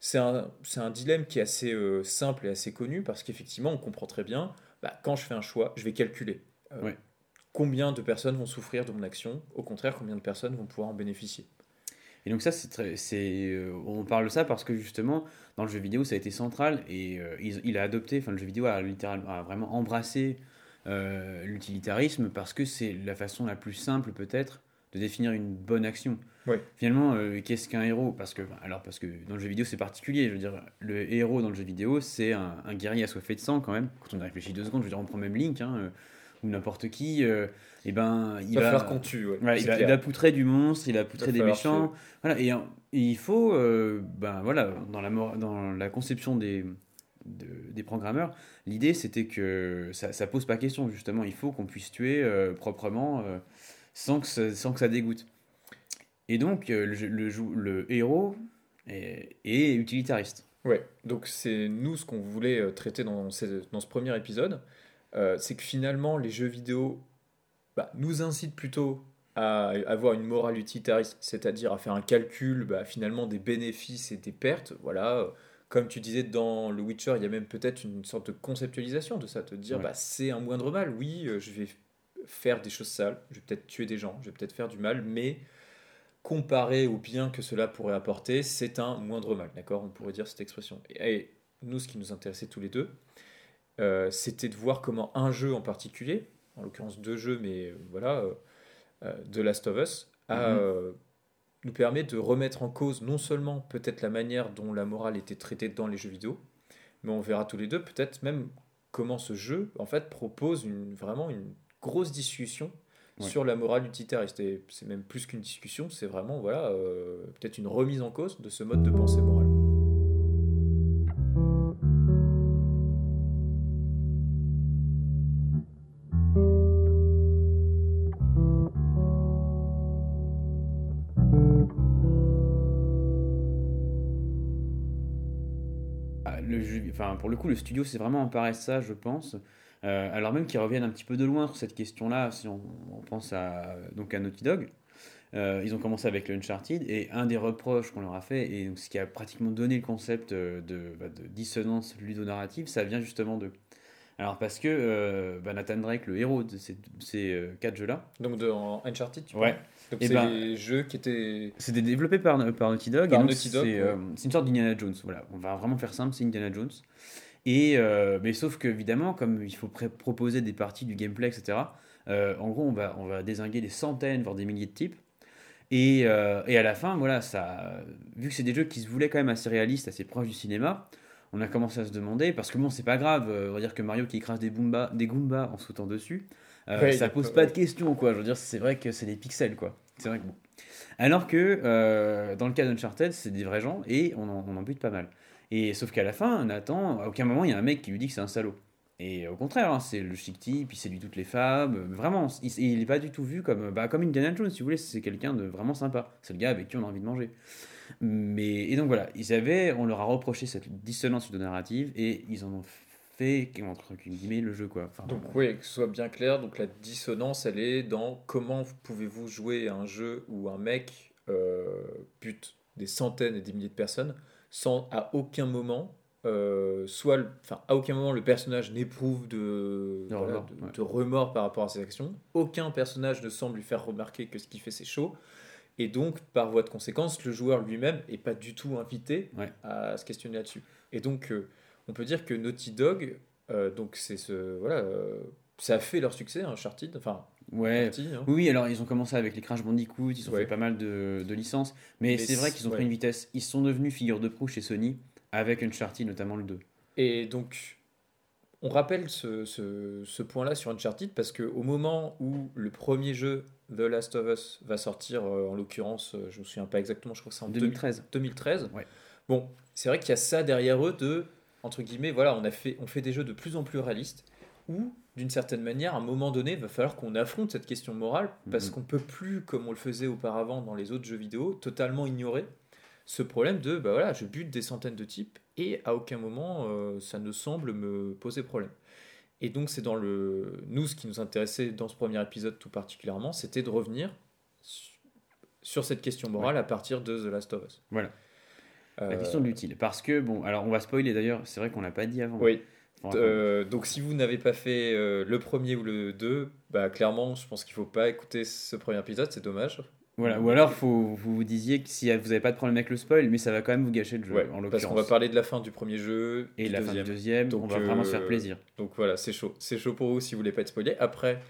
c'est un, dilemme qui est assez euh, simple et assez connu, parce qu'effectivement, on comprend très bien, bah, quand je fais un choix, je vais calculer. euh, Ouais. Combien de personnes vont souffrir de mon action Au contraire, combien de personnes vont pouvoir en bénéficier Et donc ça, c'est euh, on parle de ça parce que justement, dans le jeu vidéo, ça a été central et euh, il, il a adopté, enfin le jeu vidéo a littéralement a vraiment embrassé euh, l'utilitarisme parce que c'est la façon la plus simple peut-être de définir une bonne action. Finalement, euh, qu'est-ce qu'un héros? Parce que, alors parce que dans le jeu vidéo c'est particulier. Je veux dire, le héros dans le jeu vidéo c'est un, un guerrier assoiffé de sang quand même. Quand on y réfléchit deux secondes, je veux dire, on prend même Link hein, euh, ou n'importe qui. euh, et ben, il va va falloir qu'on tue, ouais, Ouais, c'est il, va, il va poutrer du monstre, il va poutrer des méchants. Voilà, et, et il faut, euh, ben voilà, dans la, dans la conception des, de- des programmeurs, l'idée c'était que ça, ça pose pas question, justement. Il faut qu'on puisse tuer euh, proprement sans, que ça, sans que ça dégoûte. Et donc, le, le, le héros est, est utilitariste. Ouais, donc c'est nous ce qu'on voulait traiter dans, dans ce premier épisode, euh, c'est que finalement les jeux vidéo bah, nous incitent plutôt à avoir une morale utilitariste, c'est-à-dire à faire un calcul bah, finalement des bénéfices et des pertes. Voilà, euh, comme tu disais dans le Witcher, il y a même peut-être une sorte de conceptualisation de ça, te dire Ouais. bah, c'est un moindre mal. Oui, euh, je vais faire des choses sales, je vais peut-être tuer des gens, je vais peut-être faire du mal, mais comparé au bien que cela pourrait apporter, c'est un moindre mal, d'accord? On pourrait dire cette expression. Et, et nous, ce qui nous intéressait tous les deux, euh, c'était de voir comment un jeu en particulier, en l'occurrence deux jeux, mais euh, voilà, euh, The Last of Us, a, Mhm. nous permet de remettre en cause non seulement peut-être la manière dont la morale était traitée dans les jeux vidéo, mais on verra tous les deux peut-être même comment ce jeu en fait propose une, vraiment une grosse discussion Ouais. sur la morale utilitariste. C'est même plus qu'une discussion, c'est vraiment voilà, euh, peut-être une remise en cause de ce mode de pensée morale. Pour le coup, le studio s'est vraiment emparé de ça, je pense. Euh, alors même qu'ils reviennent un petit peu de loin sur cette question-là, si on, on pense à, donc à Naughty Dog. Euh, ils ont commencé avec le Uncharted et un des reproches qu'on leur a fait, et donc ce qui a pratiquement donné le concept euh, de, bah, de dissonance ludonarrative, ça vient justement d'eux. Alors parce que euh, bah, Nathan Drake, le héros de ces, ces, quatre jeux-là, Donc de, en Uncharted, tu Ouais. Donc Eh c'est ben- les jeux qui étaient... C'était développé par, par Naughty Dog. Par Naughty Dog, c'est ouais. euh, c'est une sorte d'Indiana Jones. Voilà, on va vraiment faire simple, c'est Indiana Jones. Et euh, mais sauf que évidemment, comme il faut proposer des parties du gameplay, etc. euh, en gros, on va on va désinguer des centaines, voire des milliers de types. Et, euh, et à la fin, voilà, ça, vu que c'est des jeux qui se voulaient quand même assez réalistes, assez proches du cinéma, on a commencé à se demander, parce que bon, c'est pas grave, on va dire que Mario qui écrase des, Goombas, des Goombas en sautant dessus, euh, Ouais, ça pose pas- de questions, quoi. Je veux dire, c'est vrai que c'est des pixels, quoi. C'est vrai que bon. Alors que euh, dans le cas d'Uncharted, c'est des vrais gens et on en, on en bute pas mal. Et sauf qu'à la fin, Nathan, à aucun moment il y a un mec qui lui dit que c'est un salaud. Et au contraire, hein, c'est le chic type, il séduit toutes les femmes. euh, Vraiment, il, il est pas du tout vu comme, bah, comme Indiana Jones, si vous voulez. C'est quelqu'un de vraiment sympa. C'est le gars avec qui on a envie de manger. Mais, et donc voilà, ils avaient, on leur a reproché cette dissonance narrative et ils en ont fait, entre guillemets, le jeu, quoi. Enfin, Donc oui, que ce soit bien clair, donc la dissonance, elle est dans comment pouvez-vous jouer à un jeu où un mec euh, bute des centaines et des milliers de personnes sans à aucun moment, euh, soit, le- enfin à aucun moment le personnage n'éprouve de, De voilà, remords, de- ouais. de remords par rapport à ses actions, aucun personnage ne semble lui faire remarquer que ce qu'il fait c'est chaud, et donc par voie de conséquence, le joueur lui-même est pas du tout invité Ouais. à se questionner là-dessus. Et donc euh, on peut dire que Naughty Dog, euh, donc c'est ce voilà, euh, ça a fait leur succès, hein, Uncharted. Enfin, Ouais. hein. Oui, alors ils ont commencé avec les Crash Bandicoot, ils ont Ouais. fait pas mal de, de licences, mais, Mais c'est vrai qu'ils ont pris une vitesse. Ils sont devenus figure de proue chez Sony avec Uncharted, notamment le 2. Et donc, on rappelle ce, ce- ce point-là sur Uncharted parce qu'au moment où le premier jeu, The Last of Us, va sortir, euh, en l'occurrence, je me souviens pas exactement, je crois que c'est en 2013. 2013. Ouais. Bon, c'est vrai qu'il y a ça derrière eux de, entre guillemets, voilà, on, a fait, on fait des jeux de plus en plus réalistes où, d'une certaine manière, à un moment donné, il va falloir qu'on affronte cette question morale parce Mhm. qu'on peut plus, comme on le faisait auparavant dans les autres jeux vidéo, totalement ignorer ce problème de, bah voilà, je bute des centaines de types et à aucun moment euh, ça ne semble me poser problème. Et donc c'est dans le... Nous, ce qui nous intéressait dans ce premier épisode tout particulièrement, c'était de revenir su- sur cette question morale à partir de The Last of Us. Voilà. La question de l'utile. Parce que, bon, alors on va spoiler d'ailleurs, c'est vrai qu'on l'a pas dit avant. Oui, Enfin, Euh, donc si vous n'avez pas fait euh, le premier ou le 2, bah clairement je pense qu'il faut pas écouter ce premier épisode, c'est dommage. Voilà. Ou alors faut, vous vous disiez que si vous n'avez pas de problème avec le spoil, mais ça va quand même vous gâcher le jeu, Ouais, en parce qu'on va parler de la fin du premier jeu Et du la fin du deuxième, Donc, on va vraiment se faire euh, plaisir. Donc voilà, c'est chaud. C'est chaud pour vous si vous voulez pas être spoilé. Après,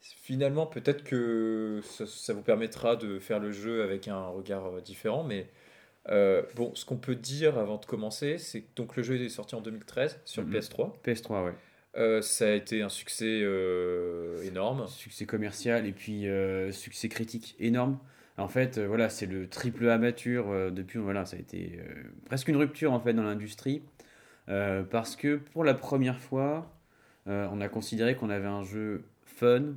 finalement, peut-être que ça, ça vous permettra de faire le jeu avec un regard différent. Mais euh, bon, ce qu'on peut dire avant de commencer, c'est que donc, le jeu est sorti en 2013 sur Mhm. PS3. PS3, ouais. Euh, ça a été un succès euh, énorme. Succès commercial et puis euh, succès critique énorme. En fait, voilà, c'est le triple A mature depuis, voilà, ça a été presque une rupture en fait dans l'industrie. Parce que pour la première fois, on a considéré qu'on avait un jeu fun,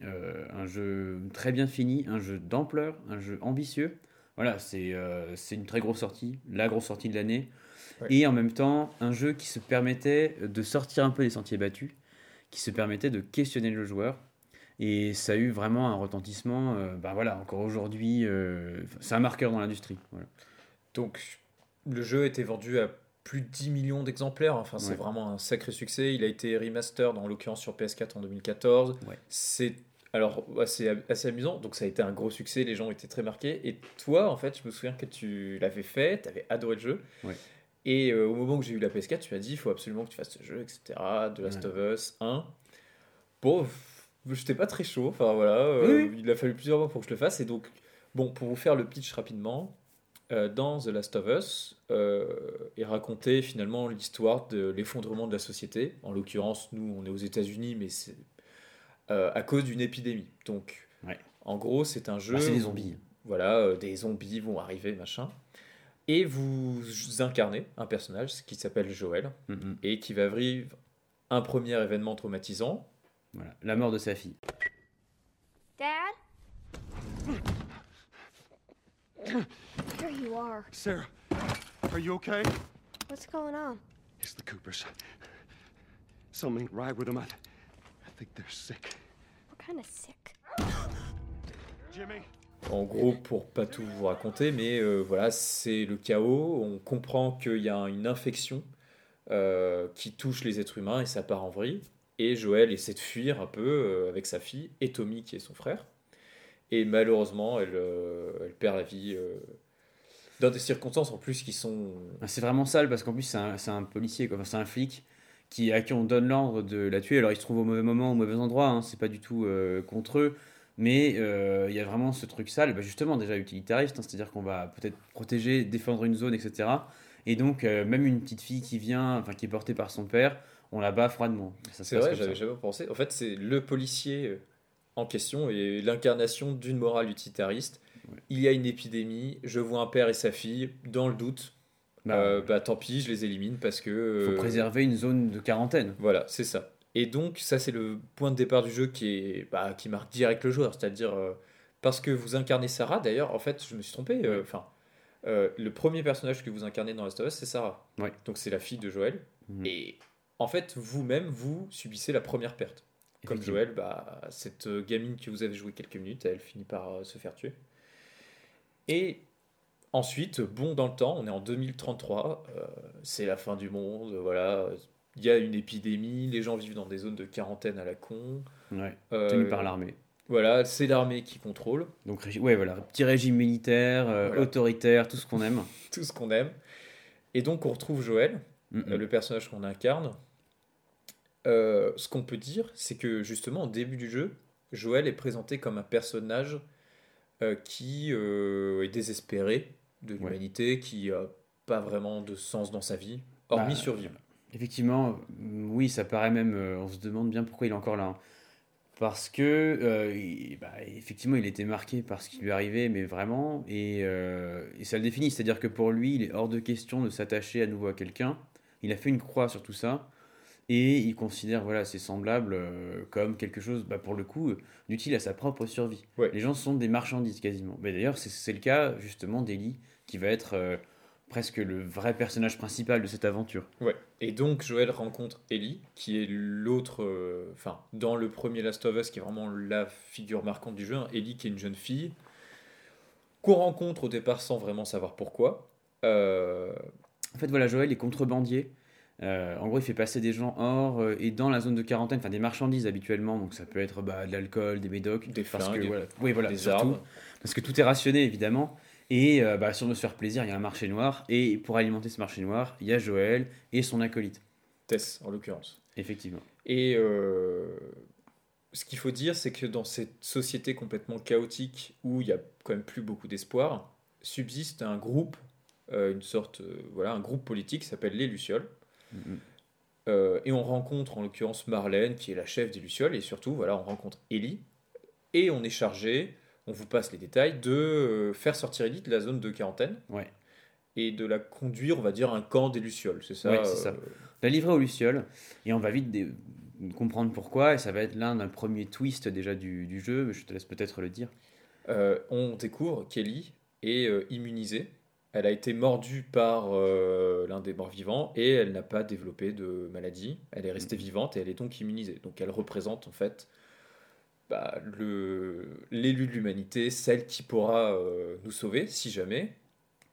un jeu très bien fini, un jeu d'ampleur, un jeu ambitieux. Voilà, c'est euh, c'est une très grosse sortie, la grosse sortie de l'année. Ouais. Et en même temps, un jeu qui se permettait de sortir un peu des sentiers battus, qui se permettait de questionner le joueur. Et ça a eu vraiment un retentissement. euh, bah voilà, encore aujourd'hui, euh, c'est un marqueur dans l'industrie. Voilà. Donc, le jeu a été vendu à plus de 10 millions d'exemplaires. Enfin, c'est Ouais. vraiment un sacré succès. Il a été remastered, en l'occurrence sur PS4 en 2014. Ouais. C'est alors assez, assez amusant. Donc, ça a été un gros succès. Les gens ont été très marqués. Et toi, en fait, je me souviens que tu l'avais fait. Tu avais adoré le jeu. Ouais. Et euh, au moment où j'ai eu la PS4, tu m'as dit il faut absolument que tu fasses ce jeu, etc. De Last Ouais. of Us 1. Bon, j'étais pas très chaud. Enfin, voilà. euh, Oui, Il a fallu plusieurs mois pour que je le fasse. Et donc, bon, pour vous faire le pitch rapidement. Euh, dans The Last of Us et raconter finalement l'histoire de l'effondrement de la société. En l'occurrence, nous, on est aux États-Unis, mais c'est euh, à cause d'une épidémie. Donc, Ouais. en gros, c'est un jeu. Bah, c'est des où, zombies. voilà, euh, des zombies vont arriver, machin. Et vous incarnez un personnage qui s'appelle Joël Mm, mm. et qui va vivre un premier événement traumatisant. Voilà. La mort de sa fille. Dad? Here you are. Sarah, are you okay? What's going on? It's the Coopers. Something right with them. I think they're sick. What kind of sick? Jimmy? En gros, pour pas tout vous raconter, mais euh, voilà, c'est le chaos. On comprend qu'il y a une infection euh, qui touche les êtres humains et ça part en vrille. Et Joël essaie de fuir un peu euh, avec sa fille et Tommy qui est son frère. Et malheureusement, elle, euh, elle perd la vie euh, dans des circonstances en plus qui sont. Ah, C'est vraiment sale parce qu'en plus, c'est un, policier, quoi. Enfin, c'est un flic qui, à qui on donne l'ordre de la tuer. Alors, il se trouve au mauvais moment, au mauvais endroit, hein. c'est pas du tout euh, contre eux. Mais euh, il y a vraiment ce truc sale, bah, justement, déjà utilitariste, hein, c'est-à-dire qu'on va peut-être protéger, défendre une zone, etc. Et donc, euh, même une petite fille qui vient, enfin, qui est portée par son père, on la bat froidement. C'est vrai, j'avais jamais pensé. En fait, c'est le policier en question et l'incarnation d'une morale utilitariste. Ouais. Il y a une épidémie, je vois un père et sa fille, dans le doute, Bah, euh, bah tant pis, je les élimine parce que. faut euh, préserver une zone de quarantaine. Voilà, c'est ça. Et donc, ça, c'est le point de départ du jeu qui, est, bah, qui marque direct le joueur. C'est-à-dire, euh, parce que vous incarnez Sarah, d'ailleurs, en fait, je me suis trompé. Enfin, euh, le premier personnage que vous incarnez dans Last of Us, c'est Sarah. Ouais. Donc, c'est la fille de Joël. Mhm. Et en fait, vous-même, vous subissez la première perte. Comme. Joël, bah, cette gamine que vous avez joué quelques minutes, elle finit par se faire tuer. Et ensuite, bon dans le temps, on est en 2033, euh, c'est la fin du monde, voilà. Il y a une épidémie, les gens vivent dans des zones de quarantaine à la con. Ouais, Euh, tenu par l'armée. Voilà, c'est l'armée qui contrôle Donc, ouais, voilà, petit régime militaire, euh, Voilà. autoritaire, tout ce qu'on aime. tout ce qu'on aime. Et donc, on retrouve Joël, Mm, le personnage qu'on incarne, Euh, ce qu'on peut dire, c'est que justement, au début du jeu, Joël est présenté comme un personnage euh, qui euh, est désespéré de Ouais. l'humanité, qui a pas vraiment de sens dans sa vie, hormis Bah, survivre. Effectivement, mm, oui, ça paraît même. euh, on se demande bien pourquoi il est encore là. hein. Parce que, euh, il- bah, effectivement, il était marqué par ce qui lui arrivait, mais vraiment, et, euh, et ça le définit. C'est-à-dire que pour lui, il est hors de question de s'attacher à nouveau à quelqu'un. Il a fait une croix sur tout ça, et il considère voilà, ses semblables euh, comme quelque chose, bah, pour le coup, d'utile à sa propre survie. Ouais. Les gens sont des marchandises quasiment. Mais d'ailleurs, c'est- le cas justement d'Ellie, qui va être euh, presque le vrai personnage principal de cette aventure. Ouais. Et donc Joël rencontre Ellie, qui est l'autre, euh, enfin dans le premier Last of Us, qui est vraiment la figure marquante du jeu. hein, Ellie qui est une jeune fille qu'on rencontre au départ sans vraiment savoir pourquoi. En fait, voilà, Joël est contrebandier. Euh, en gros, il fait passer des gens hors euh, et dans la zone de quarantaine, enfin des marchandises habituellement. Donc ça peut être bah, de l'alcool, des médocs, Des parce flingues, que voilà, oui, voilà, des surtout, armes. parce que tout est rationné évidemment. Et euh, bah, si on veut se faire plaisir, il y a un marché noir. Et pour alimenter ce marché noir, il y a Joël et son acolyte, Tess en l'occurrence. effectivement. Et euh, ce qu'il faut dire, c'est que dans cette société complètement chaotique où il y a quand même plus beaucoup d'espoir, subsiste un groupe, une sorte, voilà, un groupe politique qui s'appelle les Lucioles. Euh, et on rencontre en l'occurrence Marlène, qui est la chef des Lucioles, et surtout, voilà, on rencontre Ellie. Et on est chargé, on vous passe les détails, de euh, faire sortir Ellie de la zone de quarantaine Ouais. et de la conduire, on va dire, à un camp des Lucioles. C'est ça, Ouais, c'est ça. euh, La livrer aux Lucioles et on va vite comprendre pourquoi. Et ça va être l'un d'un premier twist déjà du, du jeu. Je te laisse peut-être le dire. Euh, on découvre qu'Ellie est euh, immunisée. Elle a été mordue par euh, l'un des morts vivants et elle n'a pas développé de maladie. Elle est restée vivante et elle est donc immunisée. Donc elle représente en fait bah, l'élu de l'humanité, celle qui pourra euh, nous sauver si jamais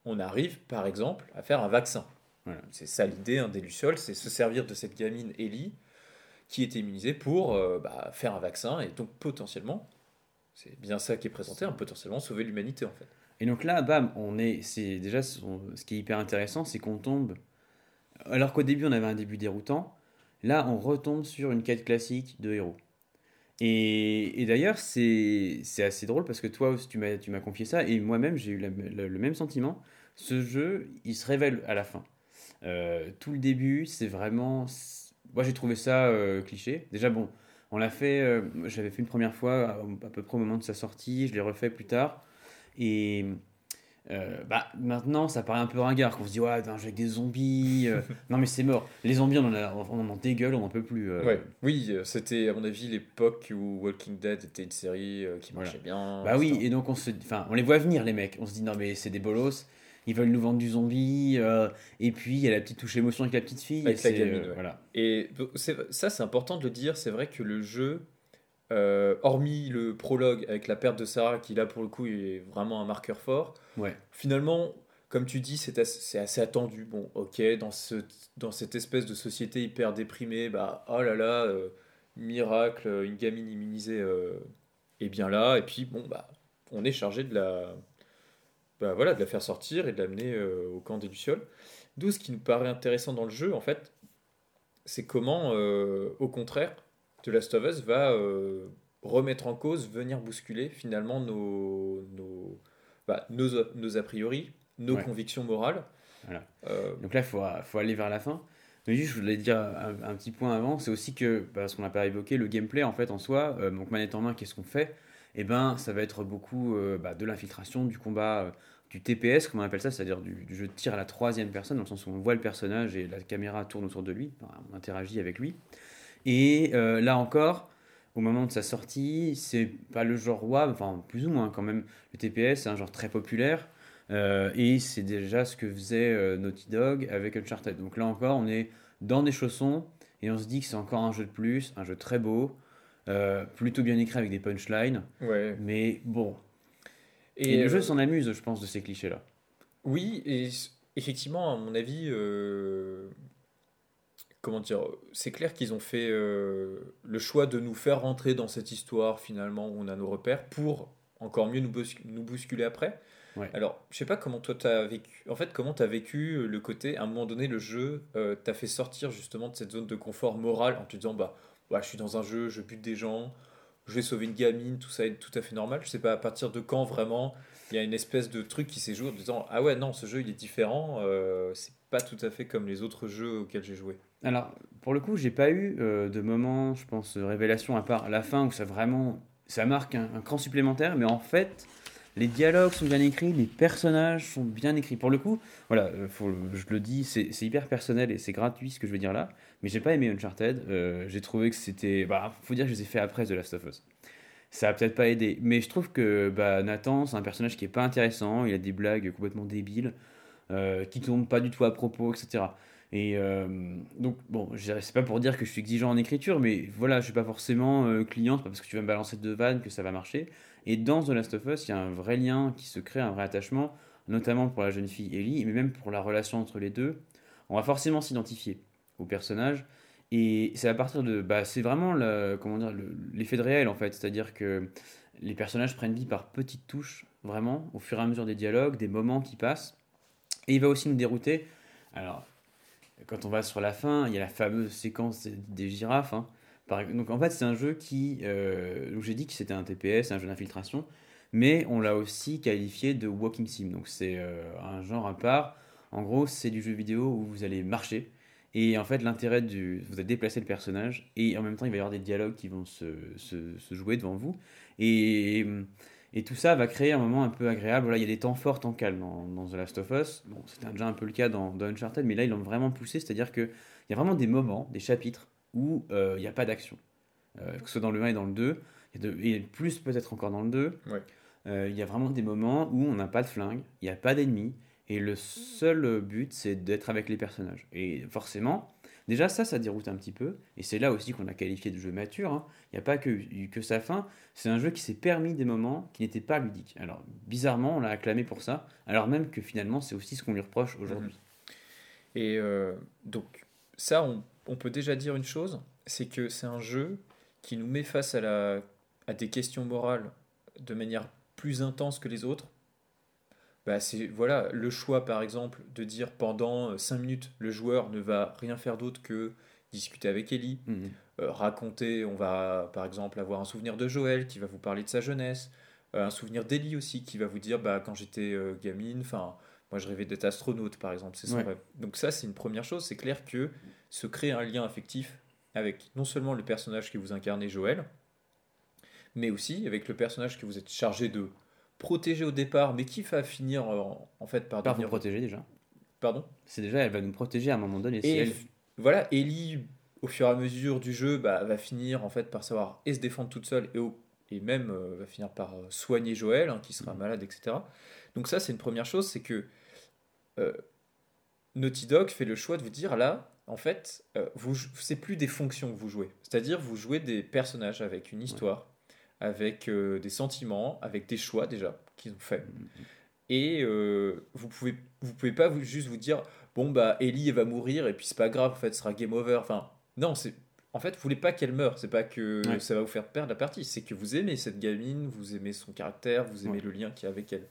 on arrive par exemple à faire un vaccin. Voilà. C'est ça l'idée hein, des Lucioles, c'est se servir de cette gamine Ellie qui est immunisée pour euh, bah, faire un vaccin et donc potentiellement, c'est bien ça qui est présenté, hein, potentiellement sauver l'humanité en fait. Et donc là, bam, on est. C'est déjà ce qui est hyper intéressant, c'est qu'on tombe. Alors qu'au début, on avait un début déroutant. Là, on retombe sur une quête classique de héros. Et, d'ailleurs, c'est assez drôle parce que toi tu m'as confié ça et moi-même, j'ai eu le même sentiment. Ce jeu, il se révèle à la fin. Euh, tout le début, c'est vraiment. Moi, j'ai trouvé ça euh, cliché. Déjà, bon, on l'a fait. euh, J'avais fait une première fois à peu près au moment de sa sortie. Je l'ai refait plus tard. Et euh, bah, maintenant, ça paraît un peu ringard. Qu'on se dit, ouais, un jeu avec des zombies. euh, non, mais c'est mort. Les zombies, on en, a- on en dégueule, on n'en peut plus. euh. Ouais. Oui, c'était à mon avis l'époque où Walking Dead était une série qui Voilà. marchait bien. Bah oui, et donc on se, on les voit venir les mecs. On se dit non mais c'est des bolos. Ils veulent nous vendre du zombie. euh, et puis il y a la petite touche émotion avec la petite fille. Avec et la c'est, gamine, ouais. Voilà. Et ça, c'est important de le dire. C'est vrai que le jeu, euh, hormis le prologue avec la perte de Sarah, qui là pour le coup est vraiment un marqueur fort, Ouais. finalement, comme tu dis, c'est assez, attendu. Bon, ok, dans, ce, dans cette espèce de société hyper déprimée, bah oh là là, euh, miracle, une gamine immunisée euh, est bien là. Et puis, bon, bah, on est chargé de la, bah, voilà, de la faire sortir et de l'amener euh, au camp des Lucioles. D'où ce qui nous paraît intéressant dans le jeu, en fait, c'est comment, au contraire, The Last of Us va euh, remettre en cause, venir bousculer finalement nos, nos, bah, nos, nos a priori, nos Ouais. convictions morales. Voilà. Euh, Donc là, il faut, faut aller vers la fin. Mais juste, je voulais dire un, un petit point avant, c'est aussi que, parce qu'on n'a pas évoqué, le gameplay en fait en soi, euh, donc manette en main, qu'est-ce qu'on fait? Eh ben, ça va être beaucoup euh, bah, de l'infiltration, du combat, du TPS, comme on appelle ça, c'est-à-dire du, du jeu de tir à la troisième personne, dans le sens où on voit le personnage et la caméra tourne autour de lui, enfin, on interagit avec lui. Et euh, là encore, au moment de sa sortie, c'est pas le genre WAV, enfin plus ou moins quand même. Le TPS, c'est un genre très populaire. Euh, et c'est déjà ce que faisait euh, Naughty Dog avec Uncharted. Donc là encore, on est dans des chaussons et on se dit que c'est encore un jeu de plus, un jeu très beau, euh, plutôt bien écrit avec des punchlines. ouais. Mais bon. Et, Et, le jeu s'en amuse, je pense, de ces clichés-là. Oui, et effectivement, à mon avis, comment dire, c'est clair qu'ils ont fait euh, le choix de nous faire rentrer dans cette histoire finalement où on a nos repères pour encore mieux nous, bous- nous bousculer après. Ouais. Alors, je sais pas comment toi t'as vécu. En fait, comment t'as vécu le côté, à un moment donné, le jeu euh, t'a fait sortir justement de cette zone de confort moral en te disant, bah, je suis dans un jeu, je bute des gens, je vais sauver une gamine, tout ça est tout à fait normal. Je sais pas à partir de quand vraiment il y a une espèce de truc qui s'est joué en disant, ah ouais, non, ce jeu il est différent, euh, c'est pas tout à fait comme les autres jeux auxquels j'ai joué. Alors, pour le coup, j'ai pas eu euh, de moment, je pense, révélation à part la fin où ça vraiment, ça marque un, un cran supplémentaire. Mais en fait, les dialogues sont bien écrits, les personnages sont bien écrits. Pour le coup, voilà, euh, faut, je le dis, c'est hyper personnel et c'est gratuit ce que je veux dire là. Mais j'ai pas aimé Uncharted. euh, j'ai trouvé que c'était, bah, faut dire que je les ai fait après The Last of Us. Ça a peut-être pas aidé, mais je trouve que bah, Nathan, c'est un personnage qui est pas intéressant. Il a des blagues complètement débiles, euh, qui tombent pas du tout à propos, etc. Et euh, donc, bon, c'est pas pour dire que je suis exigeant en écriture, mais voilà, je suis pas forcément euh, client, c'est pas parce que tu vas me balancer deux vannes que ça va marcher. Et dans The Last of Us, il y a un vrai lien qui se crée, un vrai attachement, notamment pour la jeune fille Ellie, mais même pour la relation entre les deux. On va forcément s'identifier au personnage. Et c'est à partir de. Bah, c'est vraiment l'effet de réel, en fait. C'est-à-dire que les personnages prennent vie par petites touches, vraiment, au fur et à mesure des dialogues, des moments qui passent. Et il va aussi nous dérouter. Alors, quand on va sur la fin, il y a la fameuse séquence des girafes. hein. Donc en fait, c'est un jeu qui, euh, j'ai dit que c'était un TPS, un jeu d'infiltration, mais on l'a aussi qualifié de walking sim. Donc c'est euh, un genre à part. En gros, c'est du jeu vidéo où vous allez marcher. Et en fait, l'intérêt du, vous allez déplacer le personnage et en même temps, il va y avoir des dialogues qui vont se, se, se jouer devant vous. Et, et tout ça va créer un moment un peu agréable. Voilà, il y a des temps forts, temps calmes dans, dans The Last of Us. Bon, c'était déjà un peu le cas dans, dans Uncharted, mais là, ils l'ont vraiment poussé. C'est-à-dire qu'il y a vraiment des moments, des chapitres où euh, il n'y a pas d'action. Euh, que ce soit dans le 1 et dans le 2, et, de- et plus peut-être encore dans le 2. Ouais. Euh, il y a vraiment des moments où on n'a pas de flingue, il n'y a pas d'ennemis, et le seul but, c'est d'être avec les personnages. Et forcément, déjà ça, ça déroute un petit peu, et c'est là aussi qu'on l'a qualifié de jeu mature. hein. Il n'y a pas que, que sa fin, c'est un jeu qui s'est permis des moments qui n'étaient pas ludiques. Alors, bizarrement, on l'a acclamé pour ça, alors même que finalement, c'est aussi ce qu'on lui reproche aujourd'hui. Et euh, donc, ça, on, peut déjà dire une chose, c'est que c'est un jeu qui nous met face à des questions morales de manière plus intense que les autres. Bah, c'est voilà le choix par exemple de dire pendant 5 minutes le joueur ne va rien faire d'autre que discuter avec Ellie, Mhm. euh, raconter, on va par exemple avoir un souvenir de Joël qui va vous parler de sa jeunesse, euh, un souvenir d'Ellie aussi qui va vous dire bah quand j'étais euh, gamine, enfin moi je rêvais d'être astronaute par exemple, c'est son Ouais. rêve. Donc ça c'est une première chose, c'est clair que se crée un lien affectif avec non seulement le personnage que vous incarnez Joël, mais aussi avec le personnage que vous êtes chargé de protéger au départ, mais qui va finir en, en fait par Par vous devenir... protéger déjà. Pardon C'est déjà, elle va nous protéger à un moment donné. Si et elle- voilà, Ellie, au fur et à mesure du jeu, bah, va finir en fait par savoir et se défendre toute seule et, au- et même euh, va finir par euh, soigner Joël, hein, qui sera Mhm. malade, etc. Donc ça, c'est une première chose, c'est que euh, Naughty Dog fait le choix de vous dire là, en fait, euh, vous, c'est plus des fonctions que vous jouez. C'est-à-dire, vous jouez des personnages avec une histoire, avec euh, des sentiments, avec des choix déjà qu'ils ont fait. Et euh, vous pouvez vous pouvez pas vous, juste vous dire bon bah Ellie elle va mourir et puis c'est pas grave en fait ce sera game over. Enfin non c'est en fait vous voulez pas qu'elle meure. C'est pas que Ouais. ça va vous faire perdre la partie. C'est que vous aimez cette gamine, vous aimez son caractère, vous aimez Ouais. le lien qu'il y a avec elle.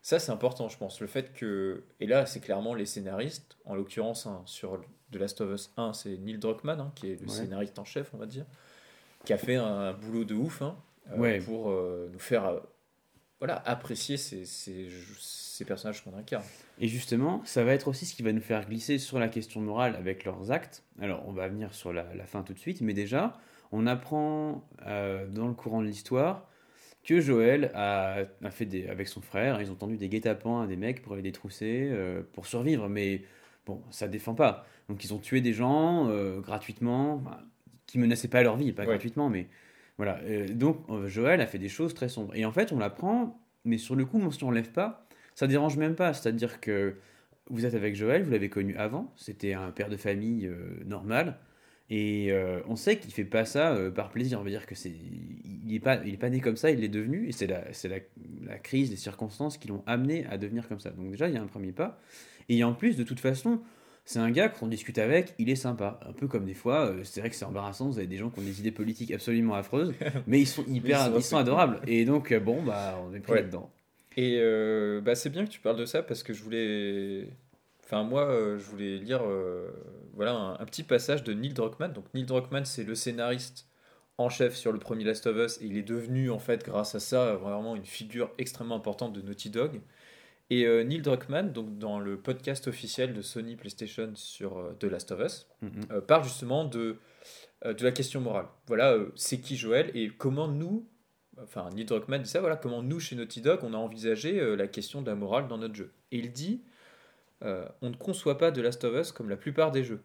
Ça c'est important je pense. Le fait que et là c'est clairement les scénaristes en l'occurrence hein, sur The Last of Us 1 c'est Neil Druckmann hein, qui est le Ouais. scénariste en chef on va dire qui a fait un boulot de ouf hein, Ouais. pour euh, nous faire euh, voilà, apprécier ces, ces, ces personnages qu'on incarne. Et justement, ça va être aussi ce qui va nous faire glisser sur la question morale avec leurs actes. Alors, on va venir sur la, la fin tout de suite, mais déjà, on apprend euh, dans le courant de l'histoire que Joël a, a fait des, avec son frère, ils ont tendu des guet-apens à des mecs pour les détrousser, euh, pour survivre, mais bon, ça défend pas. Donc, ils ont tué des gens euh, gratuitement, enfin, qui menaçaient pas leur vie, pas Ouais. gratuitement, mais voilà. Euh, donc, euh, Joël a fait des choses très sombres. Et en fait, on l'apprend, mais sur le coup, on s'y enlève pas ça dérange même pas. C'est-à-dire que vous êtes avec Joël, vous l'avez connu avant, c'était un père de famille euh, normal, et on sait qu'il fait pas ça par plaisir. On va dire que c'est, il est pas, il est pas né comme ça, il l'est devenu, et c'est la, c'est la, la crise, les circonstances qui l'ont amené à devenir comme ça. Donc déjà, il y a un premier pas. Et en plus, de toute façon, c'est un gars qu'on discute avec, il est sympa. Un peu comme des fois, euh, c'est vrai que c'est embarrassant, vous avez des gens qui ont des idées politiques absolument affreuses, mais ils sont hyper, Ils sont ils sont assez adorables. Et donc, euh, bon, bah, on est pris Ouais. là-dedans. Et euh, bah, c'est bien que tu parles de ça parce que je voulais. Enfin, moi, euh, je voulais lire voilà, un, un petit passage de Neil Druckmann. Donc, Neil Druckmann, c'est le scénariste en chef sur le premier Last of Us et il est devenu, en fait, grâce à ça, vraiment une figure extrêmement importante de Naughty Dog. Et euh, Neil Druckmann, donc dans le podcast officiel de Sony PlayStation sur euh, The Last of Us, Mhm. euh, parle justement de, de la question morale. Voilà, c'est qui Joël et comment nous, enfin Neil Druckmann dit ça, voilà, comment nous chez Naughty Dog, on a envisagé la question de la morale dans notre jeu. Et il dit, on ne conçoit pas The Last of Us comme la plupart des jeux.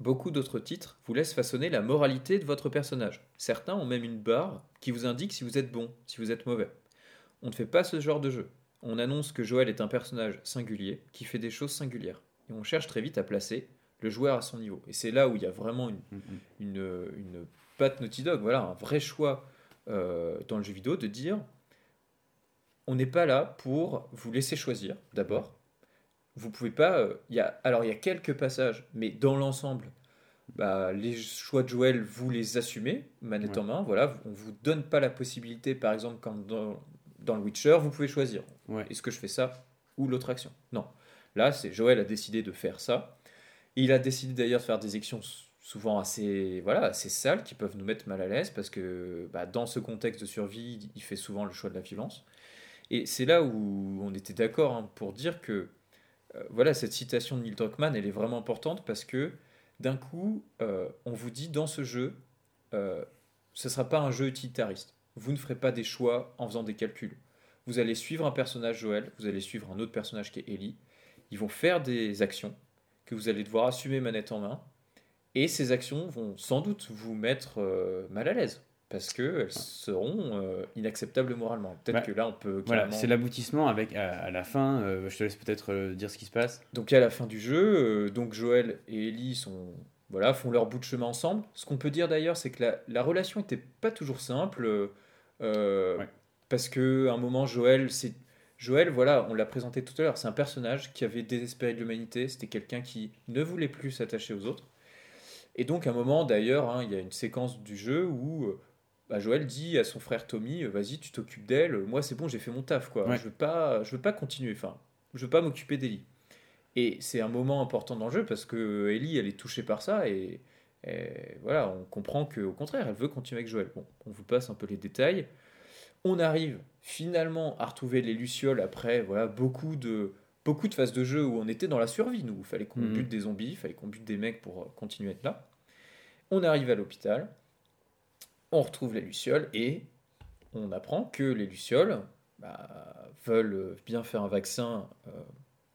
Beaucoup d'autres titres vous laissent façonner la moralité de votre personnage. Certains ont même une barre qui vous indique si vous êtes bon, si vous êtes mauvais. On ne fait pas ce genre de jeu. On annonce que Joël est un personnage singulier qui fait des choses singulières. Et on cherche très vite à placer le joueur à son niveau. Et c'est là où il y a vraiment une, une, une patte Naughty Dog, voilà, un vrai choix euh, dans le jeu vidéo de dire on n'est pas là pour vous laisser choisir d'abord. Vous pouvez pas. euh, il y a, alors il y a quelques passages, mais dans l'ensemble, bah, les choix de Joël, vous les assumez, manette en main. Voilà, on vous donne pas la possibilité, par exemple, comme dans, dans le Witcher, vous pouvez choisir. Ouais. Est-ce que je fais ça ou l'autre action? Non. Là, c'est Joël a décidé de faire ça. Il a décidé d'ailleurs de faire des actions souvent assez, voilà, assez sales qui peuvent nous mettre mal à l'aise parce que bah, dans ce contexte de survie, il fait souvent le choix de la violence. Et c'est là où on était d'accord hein, pour dire que euh, voilà, cette citation de Neil Druckmann, elle est vraiment importante parce que d'un coup, euh, on vous dit dans ce jeu, euh, ce ne sera pas un jeu utilitariste. Vous ne ferez pas des choix en faisant des calculs. Vous allez suivre un personnage Joël, vous allez suivre un autre personnage qui est Ellie. Ils vont faire des actions que vous allez devoir assumer manette en main. Et ces actions vont sans doute vous mettre euh, mal à l'aise parce qu'elles seront euh, inacceptables moralement. Peut-être Bah, que là, on peut. Voilà, carrément- c'est l'aboutissement avec à, à la fin. euh, je te laisse peut-être euh, dire ce qui se passe. Donc à la fin du jeu, donc Joël et Ellie sont voilà font leur bout de chemin ensemble. Ce qu'on peut dire d'ailleurs, c'est que la, la relation n'était pas toujours simple euh, Ouais. parce que à un moment Joël c'est Joël voilà on l'a présenté tout à l'heure c'est un personnage qui avait désespéré de l'humanité c'était quelqu'un qui ne voulait plus s'attacher aux autres et donc à un moment d'ailleurs hein, il y a une séquence du jeu où euh, bah, Joël dit à son frère Tommy vas-y tu t'occupes d'elle moi c'est bon j'ai fait mon taf quoi Ouais. je veux pas je veux pas continuer enfin je veux pas m'occuper d'Ellie et c'est un moment important dans le jeu parce que Ellie, elle est touchée par ça et, et voilà, on comprend qu'au contraire, elle veut continuer avec Joël. Bon, on vous passe un peu les détails. On arrive finalement à retrouver les Lucioles après voilà, beaucoup, de, beaucoup de phases de jeu où on était dans la survie, nous. Il fallait qu'on Mhm. bute des zombies, il fallait qu'on bute des mecs pour euh, continuer à être là. On arrive à l'hôpital, on retrouve les Lucioles et on apprend que les Lucioles bah, veulent bien faire un vaccin euh,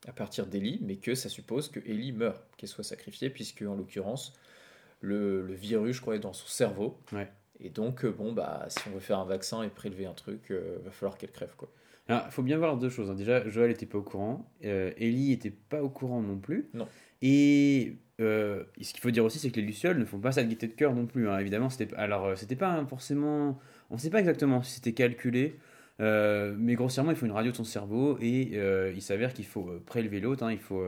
à partir d'Ellie, mais que ça suppose que Ellie meurt, qu'elle soit sacrifiée, puisque en l'occurrence, le, le virus, je crois, est dans son cerveau. Ouais. Et donc, euh, bon, bah, si on veut faire un vaccin et prélever un truc, euh, va falloir qu'elle crève, quoi. Alors, il faut bien voir deux choses. hein. Déjà, Joël n'était pas au courant. euh, Ellie n'était pas au courant non plus. Non. Et euh, ce qu'il faut dire aussi, c'est que les Lucioles ne font pas ça de gaieté de cœur non plus. hein. Évidemment, c'était alors c'était pas forcément. On ne sait pas exactement si c'était calculé. mais grossièrement, il faut une radio de son cerveau et il s'avère qu'il faut prélever l'autre. hein. il, faut,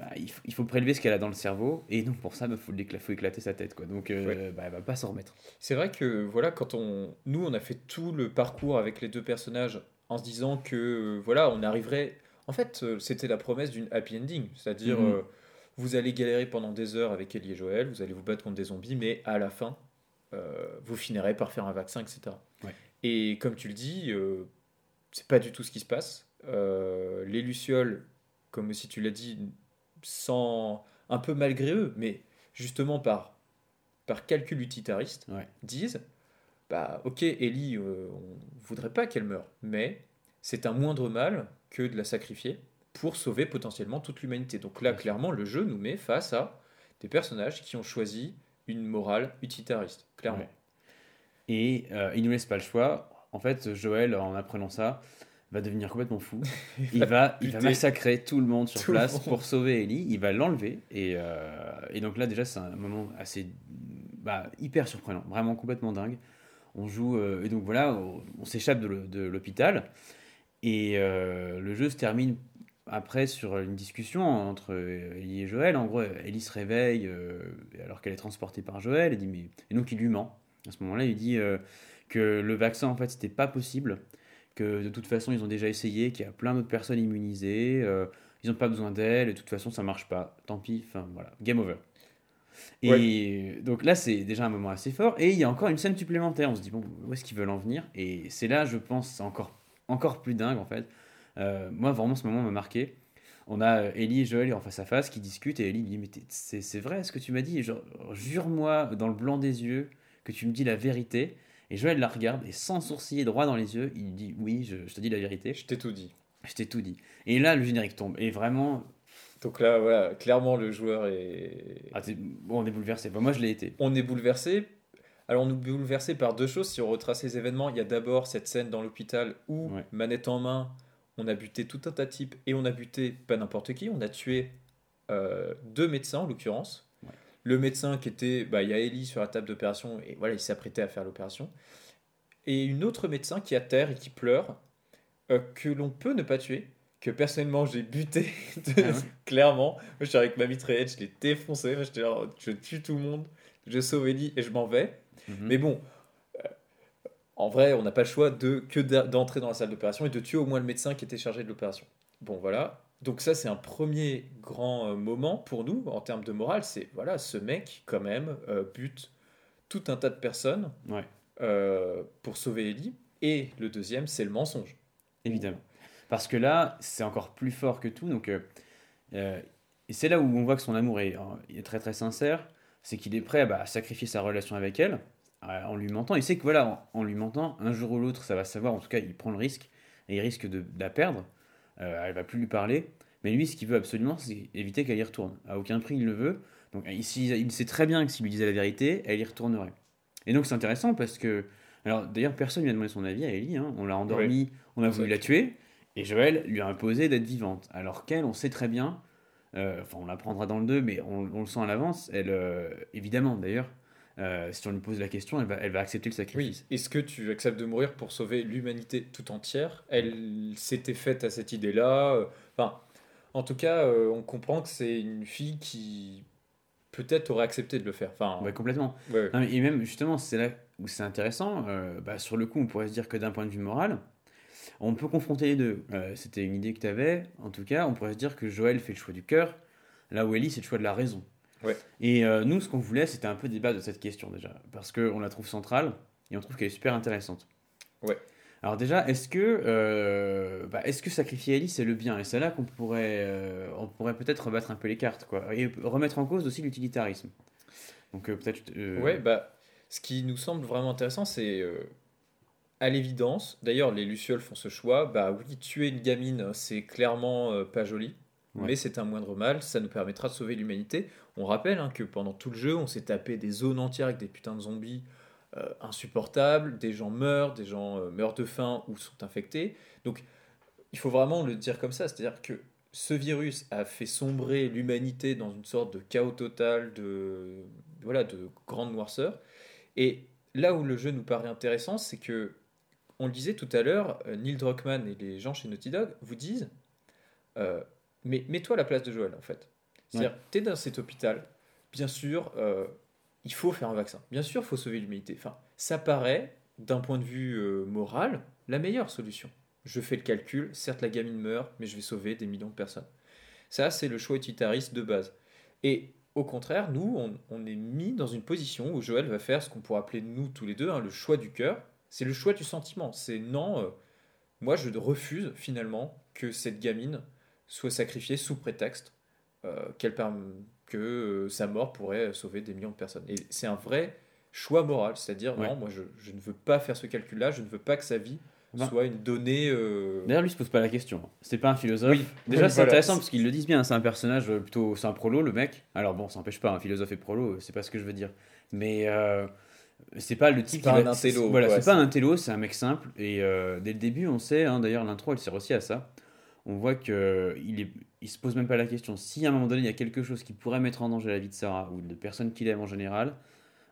bah, il, faut, il faut prélever ce qu'elle a dans le cerveau et donc pour ça, il faut, l'écla- faut éclater sa tête. Quoi. Donc, euh, bah, elle va pas s'en remettre. C'est vrai que, voilà, quand on... Nous, on a fait tout le parcours avec les deux personnages en se disant que, euh, voilà, on arriverait... En fait, euh, c'était la promesse d'une happy ending. C'est-à-dire, Mhm. euh, vous allez galérer pendant des heures avec Ellie et Joël, vous allez vous battre contre des zombies, mais à la fin, vous finirez par faire un vaccin, etc. Ouais. Et comme tu le dis, c'est pas du tout ce qui se passe. Les Lucioles, comme aussi tu l'as dit, sans un peu malgré eux, mais justement par, par calcul utilitariste, Ouais. disent bah ok Ellie, euh, on voudrait pas qu'elle meure, mais c'est un moindre mal que de la sacrifier pour sauver potentiellement toute l'humanité. Donc là, clairement, le jeu nous met face à des personnages qui ont choisi une morale utilitariste, clairement. Ouais. Et euh, il nous laisse pas le choix. En fait, Joël, en apprenant ça, va devenir complètement fou. il, va, il va buter massacrer tout le monde sur tout place pour sauver Ellie. Il va l'enlever. Et, euh, et donc là, déjà, c'est un moment assez bah, hyper surprenant, vraiment complètement dingue. On joue, euh, et donc voilà, on, on s'échappe de l'hôpital. Et euh, le jeu se termine après sur une discussion entre Ellie et Joël. En gros, Ellie se réveille alors qu'elle est transportée par Joël et, dit, mais... et donc il lui ment. À ce moment-là, il dit que le vaccin, en fait, c'était pas possible, que de toute façon ils ont déjà essayé, qu'il y a plein d'autres personnes immunisées, euh, ils n'ont pas besoin d'elle, et de toute façon ça marche pas, tant pis, enfin voilà, game over. Et donc là c'est déjà un moment assez fort, et il y a encore une scène supplémentaire, on se dit bon, où est-ce qu'ils veulent en venir? Et c'est là, je pense, encore, encore plus dingue en fait. Euh, moi vraiment ce moment m'a marqué. On a euh, Ellie et Joël en face à face qui discutent, et Ellie me dit mais c'est c'est vrai ce que tu m'as dit, genre, jure-moi dans le blanc des yeux que tu me dis la vérité. Et Joël la regarde et sans sourciller droit dans les yeux, il dit oui, je, je te dis la vérité. Je t'ai tout dit. Je t'ai tout dit. Et là, le générique tombe. Et vraiment, Donc là, voilà, clairement, le joueur est. ah, bon, on est bouleversé. Bah, moi, je l'ai été. On est bouleversé. Alors, on est bouleversé par deux choses. Si on retrace les événements, il y a d'abord cette scène dans l'hôpital où, Ouais. manette en main, on a buté tout un tas de types et on a buté pas n'importe qui. On a tué euh, deux médecins, en l'occurrence. Le médecin qui était. Bah, il y a Ellie sur la table d'opération et voilà, il s'apprêtait à faire l'opération. Et une autre médecin qui est à terre et qui pleure, euh, que l'on peut ne pas tuer, que personnellement j'ai buté de- Ah ouais clairement. Moi, je suis avec ma mitraillette, je l'ai défoncé. Moi, j'étais là, je tue tout le monde, je sauve Ellie et je m'en vais. Mhm. Mais bon, euh, en vrai, on n'a pas le choix de que d'entrer dans la salle d'opération et de tuer au moins le médecin qui était chargé de l'opération. Bon, voilà. Donc ça, c'est un premier grand euh, moment pour nous en termes de morale. C'est voilà, ce mec quand même euh, bute tout un tas de personnes Ouais. euh, pour sauver Ellie. Et le deuxième, c'est le mensonge. Évidemment. Parce que là, c'est encore plus fort que tout. Donc, euh, et c'est là où on voit que son amour est, très très sincère. C'est qu'il est prêt bah, à sacrifier sa relation avec elle en lui mentant. Il sait que voilà, en, en lui mentant, un jour ou l'autre, ça va savoir. En tout cas, il prend le risque et il risque de, de la perdre. Euh, elle va plus lui parler. Mais lui, ce qu'il veut absolument, c'est éviter qu'elle y retourne. À aucun prix, il le veut. Donc, ici, il sait très bien que s'il lui disait la vérité, elle y retournerait. Et donc, c'est intéressant parce que. Alors, d'ailleurs, personne ne lui a demandé son avis à Ellie. hein. On l'a endormie, on a voulu la tuer. Et Joël lui a imposé d'être vivante. Alors qu'elle, on sait très bien, euh, enfin on l'apprendra dans le 2, mais on, on le sent à l'avance, elle, euh, évidemment d'ailleurs, euh, si on lui pose la question, elle va, elle va accepter le sacrifice. Oui. Est-ce que tu acceptes de mourir pour sauver l'humanité tout entière? Elle s'était faite à cette idée-là. euh, Enfin, en tout cas, euh, on comprend que c'est une fille qui peut-être aurait accepté de le faire. Enfin, complètement. ouais, ouais. Non, mais- et même justement, c'est là où c'est intéressant. euh, bah, sur le coup, on pourrait se dire que d'un point de vue moral, on peut confronter les deux. C'était une idée que tu avais. En tout cas, on pourrait se dire que Joël fait le choix du cœur, là où Ellie, c'est le choix de la raison. Ouais. Et euh, nous, ce qu'on voulait, c'était un peu débattre de cette question déjà, parce qu'on la trouve centrale et on trouve qu'elle est super intéressante. Ouais. Alors déjà, est-ce que, euh, bah, est-ce que sacrifier Ellie, c'est le bien? Et c'est là qu'on pourrait, euh, on pourrait peut-être rebattre un peu les cartes, quoi, et remettre en cause aussi l'utilitarisme. Donc peut-être. Ouais, bah, ce qui nous semble vraiment intéressant, c'est à l'évidence, d'ailleurs, les Lucioles font ce choix. Bah oui, tuer une gamine, c'est clairement pas joli, Mais c'est un moindre mal, ça nous permettra de sauver l'humanité. On rappelle hein, que pendant tout le jeu, on s'est tapé des zones entières avec des putains de zombies euh, insupportables, des gens meurent, des gens euh, meurent de faim ou sont infectés. Donc, il faut vraiment le dire comme ça, c'est-à-dire que ce virus a fait sombrer l'humanité dans une sorte de chaos total, de, voilà, de grande noirceur. Et là où le jeu nous paraît intéressant, c'est que, on le disait tout à l'heure, euh, Neil Druckmann et les gens chez Naughty Dog vous disent mais mets-toi à la place de Joël, en fait. C'est-à-dire, tu es dans cet hôpital, bien sûr, euh, il faut faire un vaccin. Bien sûr, il faut sauver l'humanité. Enfin, ça paraît, d'un point de vue euh, moral, la meilleure solution. Je fais le calcul, certes la gamine meurt, mais je vais sauver des millions de personnes. Ça, c'est le choix utilitariste de base. Et au contraire, nous, on, on est mis dans une position où Joël va faire ce qu'on pourrait appeler, nous tous les deux, hein, le choix du cœur. C'est le choix du sentiment. C'est non, euh, moi je refuse finalement que cette gamine soit sacrifiée sous prétexte euh, qu'elle perm- que euh, sa mort pourrait sauver des millions de personnes. Et c'est un vrai choix moral, c'est-à-dire Ouais. non, moi je, je ne veux pas faire ce calcul-là, je ne veux pas que sa vie Ben, soit une donnée. euh, D'ailleurs, lui il se pose pas la question. C'est pas un philosophe. Oui, Déjà, oui, c'est voilà. intéressant parce qu'ils le disent bien. C'est un personnage plutôt. C'est un prolo, le mec. Alors bon, ça n'empêche pas, un philosophe et prolo, c'est pas ce que je veux dire. Mais euh, c'est pas le type pas qui un intello, Voilà, quoi, c'est pas c'est- un intello, c'est un mec simple. Et euh, dès le début, on sait, hein, d'ailleurs, l'intro, elle sert aussi à ça. On voit que il, est, il se pose même pas la question. Si à un moment donné, il y a quelque chose qui pourrait mettre en danger la vie de Sarah ou de personnes qu'il aime en général,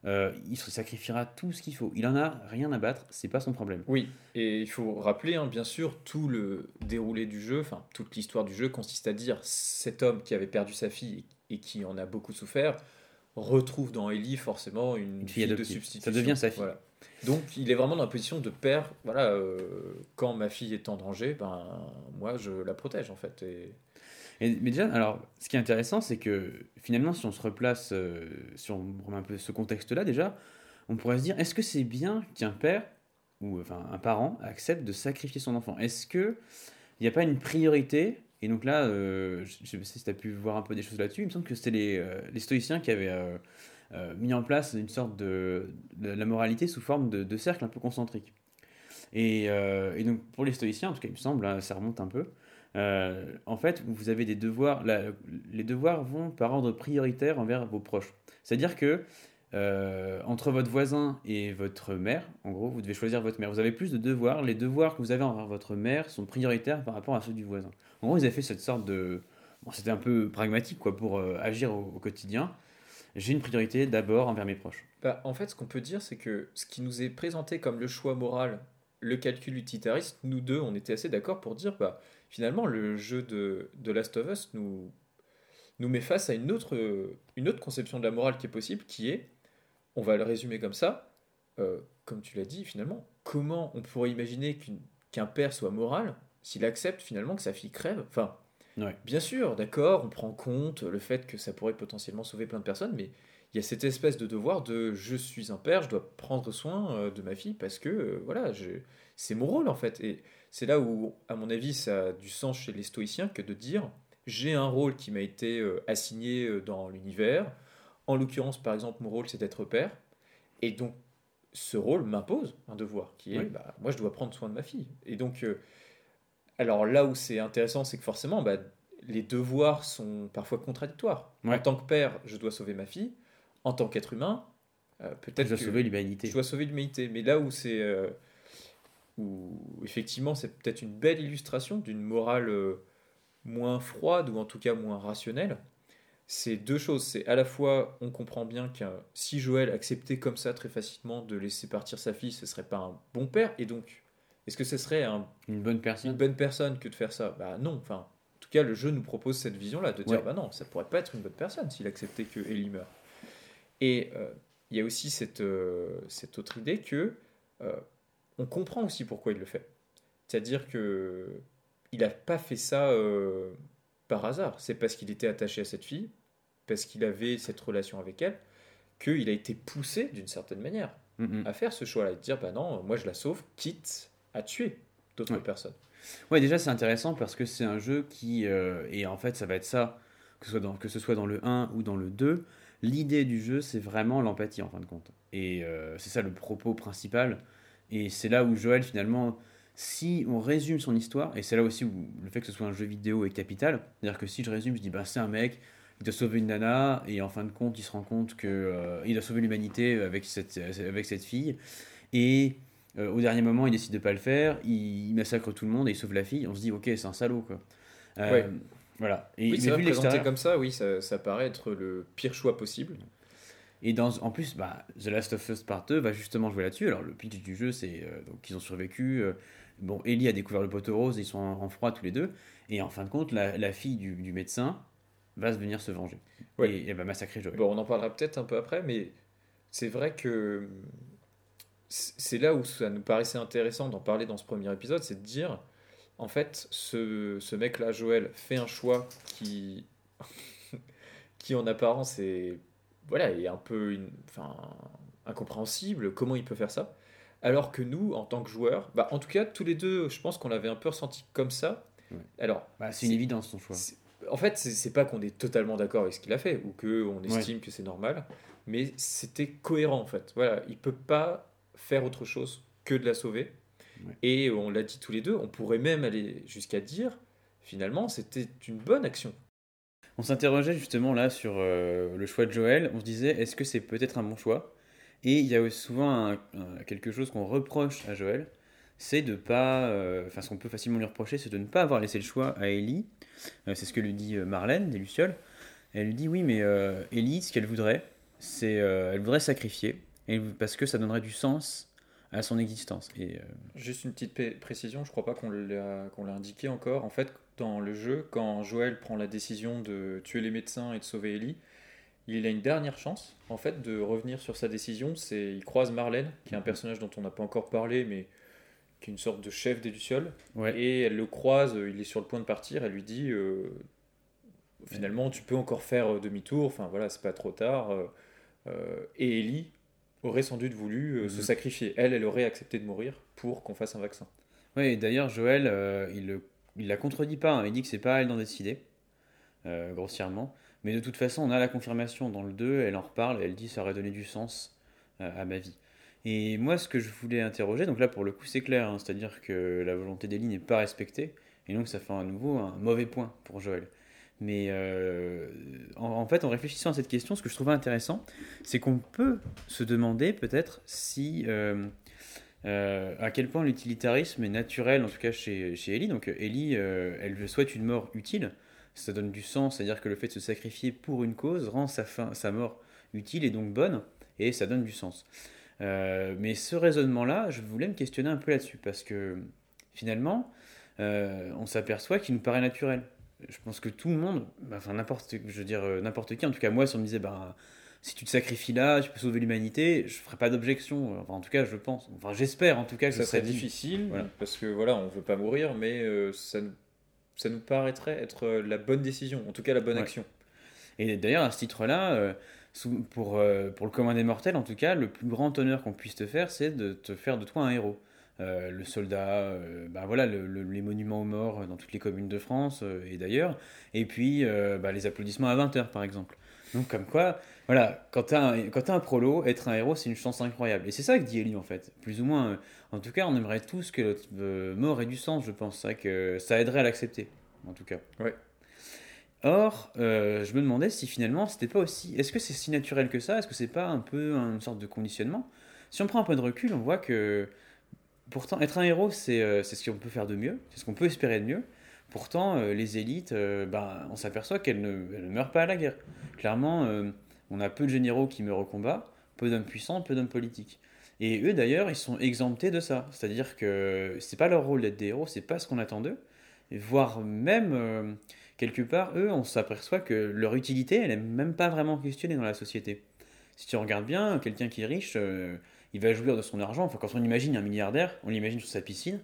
euh, il se sacrifiera tout ce qu'il faut. Il en a rien à battre, c'est pas son problème. Oui, et il faut rappeler, hein, bien sûr, tout le déroulé du jeu, enfin toute l'histoire du jeu consiste à dire cet homme qui avait perdu sa fille et, qui en a beaucoup souffert retrouve dans Ellie forcément une, Une fille fille, de substitution. Ça devient sa fille. Voilà. Donc il est vraiment dans la position de père. Voilà, euh, quand ma fille est en danger, ben moi je la protège en fait. Et... Mais déjà, alors, ce qui est intéressant, c'est que finalement, si on se replace, euh, si on remet un peu ce contexte-là, déjà, on pourrait se dire, est-ce que c'est bien qu'un père, ou enfin un parent, accepte de sacrifier son enfant? Est-ce que il n'y a pas une priorité? Et donc là, euh, je ne sais pas si tu as pu voir un peu des choses là-dessus, il me semble que c'était les, euh, les stoïciens qui avaient euh, mis en place une sorte de, la moralité sous forme de, de cercle un peu concentrique. Et, euh, donc pour les stoïciens, en tout cas il me semble, hein, ça remonte un peu, euh, en fait, vous avez des devoirs. les devoirs vont par ordre prioritaire envers vos proches. C'est-à-dire que entre votre voisin et votre mère, en gros, vous devez choisir votre mère. Vous avez plus de devoirs. Les devoirs que vous avez envers votre mère sont prioritaires par rapport à ceux du voisin. En gros, ils avaient fait cette sorte de. C'était un peu pragmatique, quoi, pour agir au quotidien. J'ai une priorité d'abord envers mes proches. Bah, en fait, ce qu'on peut dire, c'est que ce qui nous est présenté comme le choix moral, le calcul utilitariste, nous deux, on était assez d'accord pour dire, bah, finalement, le jeu de, de Last of Us nous, met face à une autre, conception de la morale qui est possible, qui est, on va le résumer comme ça, euh, comme tu l'as dit, finalement, comment on pourrait imaginer qu'un père soit moral s'il accepte finalement que sa fille crève? Ouais. bien sûr, d'accord, on prend en compte le fait que ça pourrait potentiellement sauver plein de personnes, mais il y a cette espèce de devoir de je suis un père, je dois prendre soin euh, de ma fille parce que euh, voilà, c'est mon rôle en fait. Et c'est là où, à mon avis, ça a du sens chez les stoïciens que de dire j'ai un rôle qui m'a été euh, assigné euh, dans l'univers. En l'occurrence, par exemple, mon rôle c'est d'être père. Et donc, ce rôle m'impose un devoir qui est Oui. bah, moi je dois prendre soin de ma fille. Et donc, euh, alors là où c'est intéressant, c'est que forcément, bah, les devoirs sont parfois contradictoires. En tant que père, je dois sauver ma fille. En tant qu'être humain, euh, peut-être Je dois que sauver l'humanité. je dois sauver l'humanité. Mais là où c'est, euh, où effectivement, c'est peut-être une belle illustration d'une morale euh, moins froide ou en tout cas moins rationnelle. C'est deux choses. C'est à la fois, on comprend bien que si Joël acceptait comme ça très facilement de laisser partir sa fille, ce serait pas un bon père. Et donc, est-ce que ce serait un Une bonne une personne. bonne personne que de faire ça? Bah non. Enfin, en tout cas, le jeu nous propose cette vision-là de dire Ouais. bah non, ça pourrait pas être une bonne personne s'il acceptait que Ellie meure. Et euh, il y a aussi cette, euh, cette autre idée que euh, on comprend aussi pourquoi il le fait. C'est-à-dire que il n'a pas fait ça par hasard. C'est parce qu'il était attaché à cette fille, parce qu'il avait cette relation avec elle, qu'il a été poussé d'une certaine manière Mm, mm. à faire ce choix-là, de dire bah non, moi je la sauve, quitte à tuer d'autres Ouais. personnes. Ouais, déjà c'est intéressant parce que c'est un jeu qui, euh, et en fait ça va être ça, que ce, soit dans, que ce soit dans le 1 ou dans le 2, l'idée du jeu c'est vraiment l'empathie en fin de compte. Et euh, c'est ça le propos principal. Et c'est là où Joël finalement, si on résume son histoire, et c'est là aussi où le fait que ce soit un jeu vidéo est capital, c'est-à-dire que si je résume, je dis ben c'est un mec, il doit sauver une nana, et en fin de compte il se rend compte que euh, il doit sauver l'humanité avec cette, avec cette fille, et euh, au dernier moment, il décide de pas le faire, il, il massacre tout le monde et il sauve la fille. On se dit, ok, c'est un salaud, quoi. Euh, Ouais. Voilà. Et, oui, vu présenté l'extérieur- comme ça, oui, ça, ça paraît être le pire choix possible. Et dans, en plus, bah, The Last of Us Part 2 va justement jouer là-dessus. Alors, le pitch du jeu, c'est euh, donc qu'ils ont survécu. euh, bon, Ellie a découvert le poteau rose, ils sont en, en froid tous les deux. Et en fin de compte, la, la fille du, du médecin va se venir se venger. Ouais. Et elle va massacrer Joël. Bon, on en parlera peut-être un peu après, mais c'est vrai que c'est là où ça nous paraissait intéressant d'en parler dans ce premier épisode, c'est de dire, en fait, ce, ce mec-là, Joël, fait un choix qui, qui en apparence est, voilà, est un peu une, enfin, incompréhensible. Comment il peut faire ça Alors que nous, en tant que joueurs, bah, en tout cas, tous les deux, je pense qu'on l'avait un peu ressenti comme ça. Ouais. Alors, Bah, c'est une évidence, son choix. En fait, c'est c'est pas qu'on est totalement d'accord avec ce qu'il a fait ou que on estime que c'est normal, mais c'était cohérent en fait. Voilà, il peut pas faire autre chose que de la sauver. Ouais. Et on l'a dit tous les deux, on pourrait même aller jusqu'à dire finalement c'était une bonne action. On s'interrogeait justement là sur euh, le choix de Joël. On se disait, est-ce que c'est peut-être un bon choix? Et il y a souvent un- un- quelque chose qu'on reproche à Joël, c'est de pas, euh, enfin ce qu'on peut facilement lui reprocher, c'est de ne pas avoir laissé le choix à Ellie. Euh, c'est ce que lui dit Marlène des Lucioles. Elle lui dit oui, mais euh, Ellie, ce qu'elle voudrait, c'est, elle voudrait sacrifier, et- parce que ça donnerait du sens à son existence. Et euh, Juste une petite précision, je crois pas qu'on l'a indiqué encore. En fait, dans le jeu, quand Joël prend la décision de tuer les médecins et de sauver Ellie, il a une dernière chance, en fait, de revenir sur sa décision. C'est il croise Marlène, qui est un personnage dont on n'a pas encore parlé, mais qui est une sorte de chef des Lucioles. Ouais. Et elle le croise, euh, il est sur le point de partir, elle lui dit euh, finalement, tu peux encore faire demi-tour, enfin voilà, c'est pas trop tard. euh, et Ellie aurait sans doute voulu euh, se Mhm. sacrifier. Elle, elle aurait accepté de mourir pour qu'on fasse un vaccin. Et d'ailleurs, Joël, euh, il, le- il la contredit pas. hein. Il dit que c'est pas à elle d'en décider, euh, grossièrement. Mais de toute façon, on a la confirmation dans le 2. Elle en reparle. Elle dit ça aurait donné du sens euh, à ma vie. Et moi, ce que je voulais interroger, donc là pour le coup, c'est clair. hein, C'est-à-dire que la volonté d'Ellie n'est pas respectée. Et donc, ça fait à nouveau un mauvais point pour Joël. Mais euh, en, fait, en réfléchissant à cette question, ce que je trouvais intéressant, c'est qu'on peut se demander peut-être si. euh, euh, à quel point l'utilitarisme est naturel, en tout cas chez, chez Ellie. Donc Ellie, elle souhaite une mort utile, ça donne du sens, c'est-à-dire que le fait de se sacrifier pour une cause rend sa, fin, sa mort utile et donc bonne, et ça donne du sens. Mais ce raisonnement-là, je voulais me questionner un peu là-dessus, parce que finalement, on s'aperçoit qu'il nous paraît naturel. Je pense que tout le monde, bah, enfin n'importe, je veux dire euh, n'importe qui, en tout cas moi, si on me disait, bah, si tu te sacrifies là, tu peux sauver l'humanité, je ferais pas d'objection. Enfin, en tout cas, je pense. Enfin, j'espère en tout cas que Ça ce serait difficile, Voilà. parce que voilà, on veut pas mourir, mais euh, ça, nous, ça nous paraîtrait être euh, la bonne décision, en tout cas la bonne Ouais. action. Et d'ailleurs, à ce titre-là, euh, pour, euh, pour le commun des mortels, en tout cas, le plus grand honneur qu'on puisse te faire, c'est de te faire de toi un héros. Euh, le soldat, euh, bah voilà, le- le- les monuments aux morts dans toutes les communes de France euh, et d'ailleurs, et puis euh, bah, les applaudissements à 20h par exemple. Donc comme quoi, voilà, quand tu as, un- prolo, être un héros, c'est une chance incroyable. Et c'est ça que dit Ellie en fait, plus ou moins. en tout cas, on aimerait tous que notre mort ait du sens, je pense, ça, que ça aiderait à l'accepter, en tout cas. Ouais. Or, euh, je me demandais si finalement c'était pas aussi. Est-ce que c'est si naturel que ça? Est-ce que c'est pas un peu une sorte de conditionnement? Si on prend un peu de recul, on voit que pourtant être un héros, c'est euh, c'est ce qu'on peut faire de mieux, c'est ce qu'on peut espérer de mieux. Pourtant, euh, les élites, euh, ben, on s'aperçoit qu'elles ne, meurent pas à la guerre. Clairement, on a peu de généraux qui meurent au combat, peu d'hommes puissants, peu d'hommes politiques. Et eux, d'ailleurs, ils sont exemptés de ça. C'est-à-dire que c'est pas leur rôle d'être des héros, c'est pas ce qu'on attend d'eux. Voire même, quelque part, eux, on s'aperçoit que leur utilité, elle n'est même pas vraiment questionnée dans la société. Si tu regardes bien, quelqu'un qui est riche, il va jouir de son argent. Enfin, quand on imagine un milliardaire, on l'imagine sur sa piscine,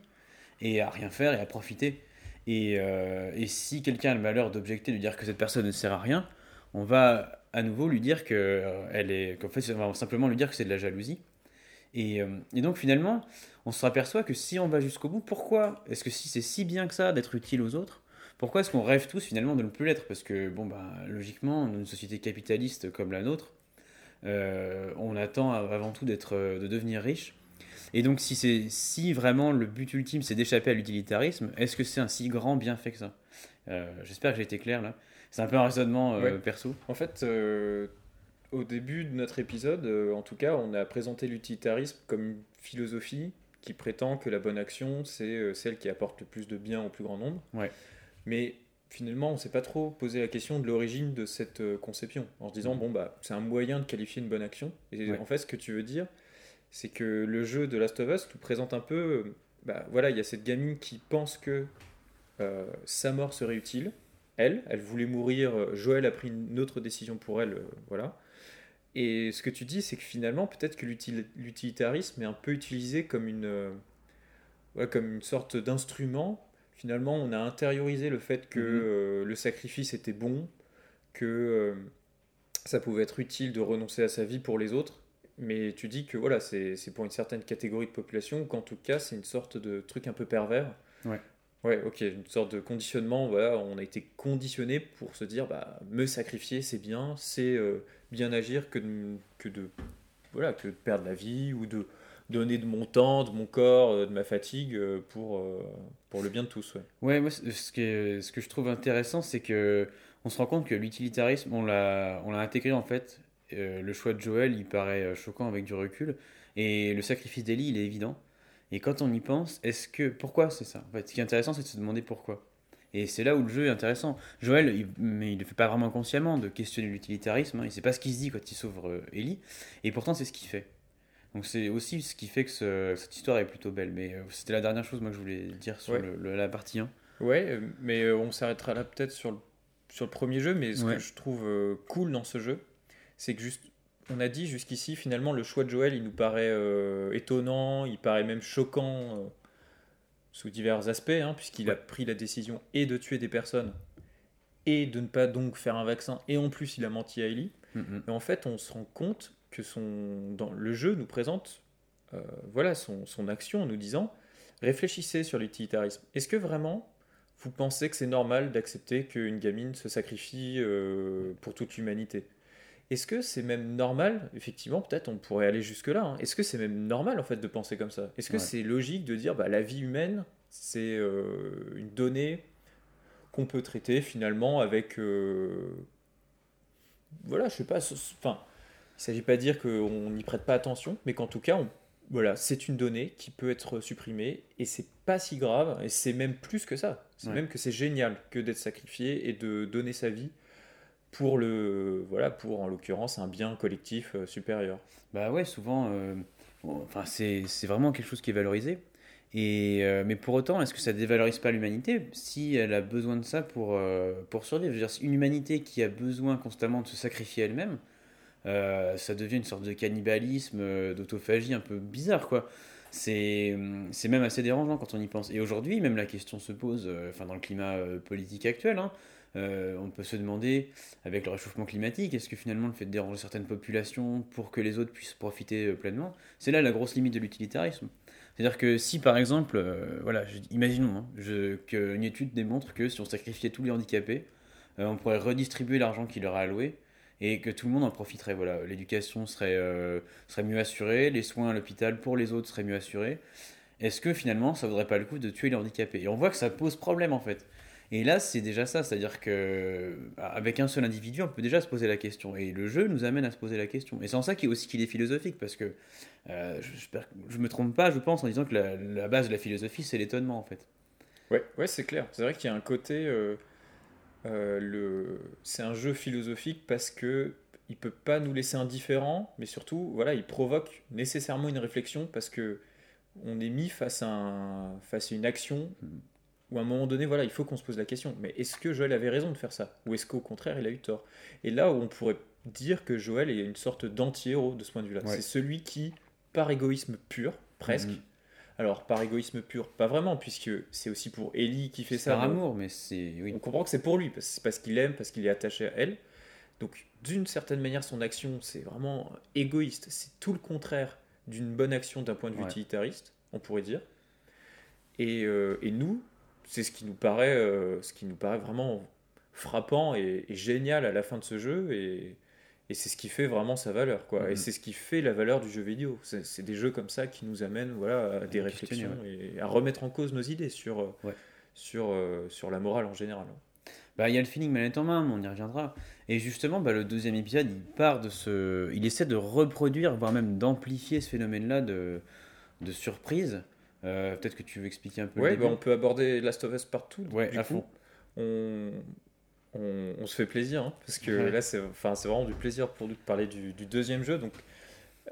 et à rien faire et à profiter. Et, euh, si quelqu'un a le malheur d'objecter, de dire que cette personne ne sert à rien, on va à nouveau lui dire que euh, elle est, qu'en fait, on va simplement lui dire que c'est de la jalousie. Et, euh, donc finalement, on se aperçoit que si on va jusqu'au bout, pourquoi est-ce que si c'est si bien que ça d'être utile aux autres, pourquoi est-ce qu'on rêve tous finalement de ne plus l'être? Parce que bon bah logiquement, dans une société capitaliste comme la nôtre, on attend avant tout d'être, euh, de devenir riche. Et donc si c'est si vraiment le but ultime c'est d'échapper à l'utilitarisme, est-ce que c'est un si grand bienfait que ça? Euh, J'espère que j'ai été clair là. C'est un peu un raisonnement euh, Ouais. perso. En fait, euh, au début de notre épisode, euh, en tout cas, on a présenté l'utilitarisme comme une philosophie qui prétend que la bonne action, c'est euh, celle qui apporte le plus de bien au plus grand nombre. Ouais. Mais finalement, on ne s'est pas trop posé la question de l'origine de cette euh, conception, en se disant, bon, bah, c'est un moyen de qualifier une bonne action. Et Ouais. en fait, ce que tu veux dire, c'est que le jeu de Last of Us nous présente un peu, euh, bah, voilà, il y a cette gamine qui pense que euh, sa mort serait utile. Elle, elle voulait mourir. Joël a pris une autre décision pour elle, euh, voilà. Et ce que tu dis, c'est que finalement, peut-être que l'util- l'utilitarisme est un peu utilisé comme une, euh, ouais, comme une sorte d'instrument. Finalement, on a intériorisé le fait que Mhm. euh, le sacrifice était bon, que euh, ça pouvait être utile de renoncer à sa vie pour les autres. Mais tu dis que voilà, c'est c'est pour une certaine catégorie de population, ou qu'en tout cas, c'est une sorte de truc un peu pervers. Ouais. Ouais, ok, une sorte de conditionnement. Voilà, on a été conditionné pour se dire, bah, me sacrifier, c'est bien, c'est euh, bien agir que de, que de voilà, que de perdre la vie ou de donner de mon temps, de mon corps, euh, de ma fatigue euh, pour euh, pour le bien de tous. Ouais. Ouais, moi, ce que, ce que je trouve intéressant, c'est que on se rend compte que l'utilitarisme, on l'a, intégré en fait. Le choix de Joël, il paraît choquant avec du recul, et le sacrifice d'Ellie, il est évident. Et quand on y pense, est-ce que pourquoi c'est ça? En fait, ce qui est intéressant, c'est de se demander pourquoi. Et c'est là où le jeu est intéressant. Joël, il, mais il le fait pas vraiment consciemment de questionner l'utilitarisme. Hein, il sait pas ce qu'il se dit quand il sauve Ellie, et pourtant c'est ce qu'il fait. Donc c'est aussi ce qui fait que ce- cette histoire est plutôt belle. Mais euh, c'était la dernière chose moi que je voulais dire sur Ouais. le- le- la partie 1. Ouais, euh, mais euh, on s'arrêtera là peut-être sur le, sur le premier jeu, mais ce Ouais. que je trouve euh, cool dans ce jeu, c'est que juste, on a dit jusqu'ici, finalement, le choix de Joël, il nous paraît étonnant, il paraît même choquant sous divers aspects, hein, puisqu'il a pris la décision et de tuer des personnes et de ne pas donc faire un vaccin, et en plus il a menti à Ellie. Mais en fait, on se rend compte que son, dans le jeu nous présente euh, voilà, son, son action en nous disant réfléchissez sur l'utilitarisme. Est-ce que vraiment vous pensez que c'est normal d'accepter qu'une gamine se sacrifie euh, pour toute l'humanité? Est-ce que c'est même normal? Effectivement, peut-être on pourrait aller jusque-là. hein. Est-ce que c'est même normal en fait de penser comme ça? Est-ce que Ouais. c'est logique de dire bah, la vie humaine, c'est euh, une donnée qu'on peut traiter finalement avec. voilà, je sais pas. Enfin, il s'agit pas de dire qu'on n'y prête pas attention, mais qu'en tout cas, on- voilà, c'est une donnée qui peut être supprimée et c'est pas si grave et c'est même plus que ça. C'est Ouais. même que c'est génial que d'être sacrifié et de donner sa vie pour le voilà pour en l'occurrence un bien collectif euh, supérieur. Bah ouais, souvent, euh, bon, enfin, c'est c'est vraiment quelque chose qui est valorisé. Et, euh, mais pour autant, est-ce que ça dévalorise pas l'humanité si elle a besoin de ça pour, pour survivre? Je veux dire, une humanité qui a besoin constamment de se sacrifier elle-même, euh, ça devient une sorte de cannibalisme, euh, d'autophagie un peu bizarre, quoi. C'est c'est même assez dérangeant quand on y pense. Et aujourd'hui, même la question se pose, euh, enfin, dans le climat politique actuel, hein, on peut se demander, avec le réchauffement climatique, est-ce que finalement le fait de déranger certaines populations pour que les autres puissent profiter pleinement, c'est là la grosse limite de l'utilitarisme. C'est-à-dire que si par exemple, voilà, imaginons hein, je- qu'une étude démontre que si on sacrifiait tous les handicapés, on pourrait redistribuer l'argent qui leur est alloué et que tout le monde en profiterait. Voilà, l'éducation serait, euh, serait mieux assurée, les soins à l'hôpital pour les autres seraient mieux assurés. Est-ce que finalement ça vaudrait pas le coup de tuer les handicapés? Et on voit que ça pose problème en fait. Et là, c'est déjà ça, c'est-à-dire que avec un seul individu, on peut déjà se poser la question. Et le jeu nous amène à se poser la question. Et c'est en ça qu'il aussi qu'il est philosophique, parce que euh, je me trompe pas, je pense, en disant que la, la base de la philosophie, c'est l'étonnement en fait. Ouais, ouais, c'est clair. C'est vrai qu'il y a un côté euh, euh, le c'est un jeu philosophique parce que il peut pas nous laisser indifférents, mais surtout voilà, il provoque nécessairement une réflexion parce que on est mis face à un, face à une action où à un moment donné, voilà, il faut qu'on se pose la question. Mais est-ce que Joël avait raison de faire ça? Ou est-ce qu'au contraire, il a eu tort? Et là où on pourrait dire que Joël est une sorte d'anti-héros de ce point de vue-là. Ouais. C'est celui qui, par égoïsme pur, presque, Mhm. Alors par égoïsme pur, pas vraiment, puisque c'est aussi pour Ellie qui fait ça. par amour, mais c'est. Oui. On comprend que c'est pour lui, parce c'est parce qu'il aime, parce qu'il est attaché à elle. Donc d'une certaine manière, son action, c'est vraiment égoïste. C'est tout le contraire d'une bonne action d'un point de vue Ouais. utilitariste, on pourrait dire. Et, euh, et nous, c'est ce qui nous paraît, euh, ce qui nous paraît vraiment frappant et, et génial à la fin de ce jeu. Et, et c'est ce qui fait vraiment sa valeur, quoi. Et Mhm. c'est ce qui fait la valeur du jeu vidéo. C'est des jeux comme ça qui nous amènent, voilà, à des À réflexions et à remettre en cause nos idées sur, euh, Ouais. sur, euh, sur la morale en général. Bah, il y a le feeling manette en main, mais on y reviendra. Et justement, bah, le deuxième épisode, il part de ce. Il essaie de reproduire, voire même d'amplifier ce phénomène-là de, de surprise. Euh, Peut-être que tu veux expliquer un peu le bah, on peut aborder Last of Us partout. Ouais, à fond. On, on, on se fait plaisir, hein, parce que Ouais. là, c'est enfin, c'est vraiment du plaisir pour nous de parler du, du deuxième jeu. Donc,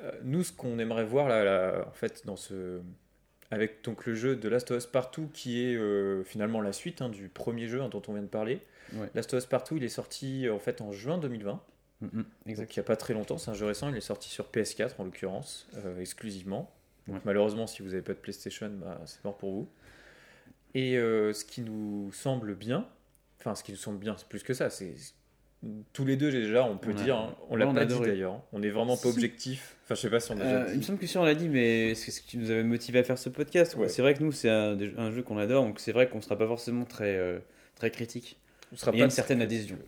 euh, nous, ce qu'on aimerait voir là, là, en fait, dans ce, avec donc le jeu de Last of Us Partout, qui est euh, finalement la suite hein, du premier jeu hein, dont on vient de parler. Ouais. Last of Us Partout, il est sorti en fait en juin 2020. Mm, mm, exact. Donc il n'y a pas très longtemps, c'est un jeu récent, il est sorti sur PS4 en l'occurrence, euh, exclusivement. Donc Ouais. malheureusement, si vous n'avez pas de PlayStation, bah, c'est mort pour vous. Et ce qui nous semble bien, enfin ce qui nous semble bien, c'est plus que ça, c'est tous les deux déjà, on peut On a- dire, hein, on l'a on pas a dit adoré. d'ailleurs, on n'est vraiment pas Si. objectif. Enfin, je sais pas si on a Euh, déjà il me dit. semble que si on l'a dit, mais c'est ce qui nous avait motivé à faire ce podcast? Ouais. C'est vrai que nous, c'est un, jeu qu'on adore, donc c'est vrai qu'on sera pas forcément très, euh, très critique. On sera Il y a pas une certaine adhésion.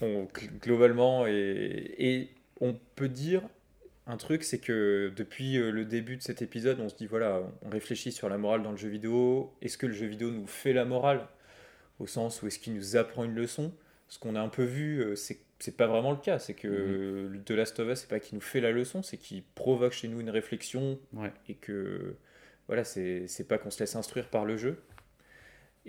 on- globalement, et, et on peut dire un truc, c'est que depuis euh, le début de cet épisode, on se dit voilà, on réfléchit sur la morale dans le jeu vidéo. Est-ce que le jeu vidéo nous fait la morale? Au sens où est-ce qu'il nous apprend une leçon Ce qu'on a un peu vu, euh, c'est c'est pas vraiment le cas. C'est que Mhm. The Last of Us, c'est pas qu'il nous fait la leçon, c'est qu'il provoque chez nous une réflexion Ouais. et que voilà, c'est c'est pas qu'on se laisse instruire par le jeu.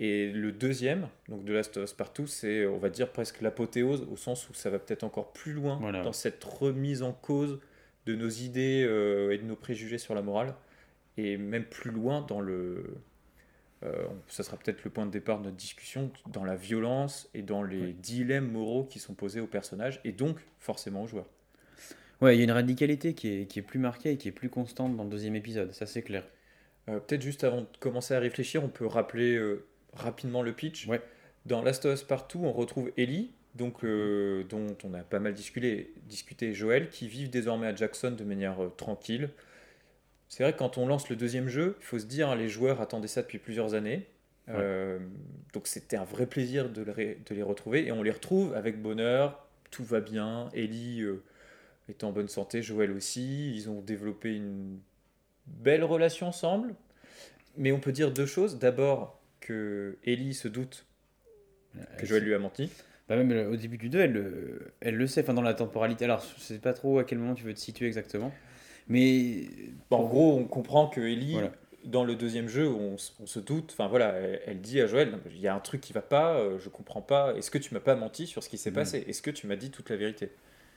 Et le deuxième, donc de Last of Us Partout, c'est, on va dire, presque l'apothéose, au sens où ça va peut-être encore plus loin Voilà. dans cette remise en cause de nos idées euh, et de nos préjugés sur la morale, et même plus loin dans le... euh, ça sera peut-être le point de départ de notre discussion, dans la violence et dans les dilemmes moraux qui sont posés aux personnages, et donc forcément aux joueurs. Ouais, il y a une radicalité qui est, qui est plus marquée et qui est plus constante dans le deuxième épisode, ça c'est clair. Euh, Peut-être juste avant de commencer à réfléchir, on peut rappeler euh, rapidement le pitch. Ouais. Dans Last of Us Partout, on retrouve Ellie, donc, dont on a pas mal discuté, discuté, Joël, qui vivent désormais à Jackson de manière tranquille. C'est vrai que quand on lance le deuxième jeu, il faut se dire, les joueurs attendaient ça depuis plusieurs années. Euh, donc c'était un vrai plaisir de, les retrouver. Et on les retrouve avec bonheur, tout va bien. Ellie euh, est en bonne santé, Joël aussi. Ils ont développé une belle relation ensemble. Mais on peut dire deux choses. D'abord, que Ellie se doute que Joël lui a menti. Bah même euh, au début du 2, elle, le- elle le sait, enfin dans la temporalité. Alors, je sais pas trop à quel moment tu veux te situer exactement. Mais. Bon, en gros, on comprend que Ellie, Voilà. dans le deuxième jeu, on, se doute. Enfin voilà, elle, elle dit à Joël il y a un truc qui va pas, euh, je comprends pas. Est-ce que tu m'as pas menti sur ce qui s'est Mhm. passé? Est-ce que tu m'as dit toute la vérité?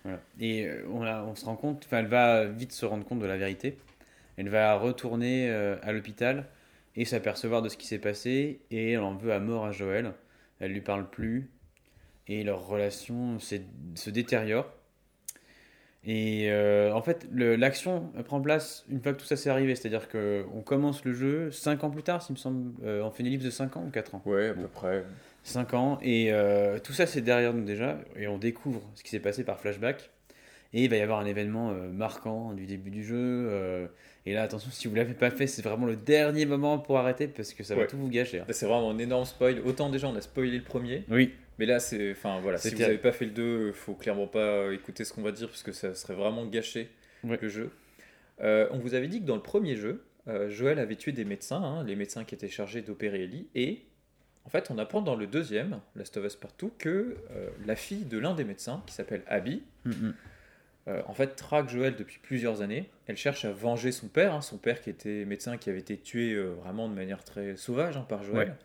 Voilà. Et euh, on, a- on se rend compte, enfin, elle va vite se rendre compte de la vérité. Elle va retourner euh, à l'hôpital et s'apercevoir de ce qui s'est passé. Et elle en veut à mort à Joël. Elle lui parle plus. Et leur relation se détériore. Et euh, en fait, l'action prend place une fois que tout ça s'est arrivé. C'est-à-dire qu'on commence le jeu 5 ans plus tard, s'il me semble. Euh, on fait une ellipse de 5 ans ou 4 ans Ouais, à peu près. 5 ans. Et euh, tout ça, c'est derrière nous déjà. Et on découvre ce qui s'est passé par flashback. Et il va y avoir un événement euh, marquant du début du jeu. et là, attention, si vous l'avez pas fait, c'est vraiment le dernier moment pour arrêter parce que ça va Ouais. tout vous gâcher. hein. C'est vraiment un énorme spoil. Autant déjà, on a spoilé le premier. Oui, Mais là, c'est. Enfin voilà, si vous n'avez pas fait le 2, faut clairement pas écouter ce qu'on va dire parce que ça serait vraiment Ouais. le jeu. Euh, on vous avait dit que dans le premier jeu, euh, Joël avait tué des médecins, hein, les médecins qui étaient chargés d'opérer Ellie, et en fait, on apprend dans le deuxième, Last of Us Partout, que euh, la fille de l'un des médecins, qui s'appelle Abby, euh, en fait, traque Joël depuis plusieurs années. Elle cherche à venger son père, hein, son père qui était médecin, qui avait été tué euh, vraiment de manière très sauvage hein, par Joël. Ouais.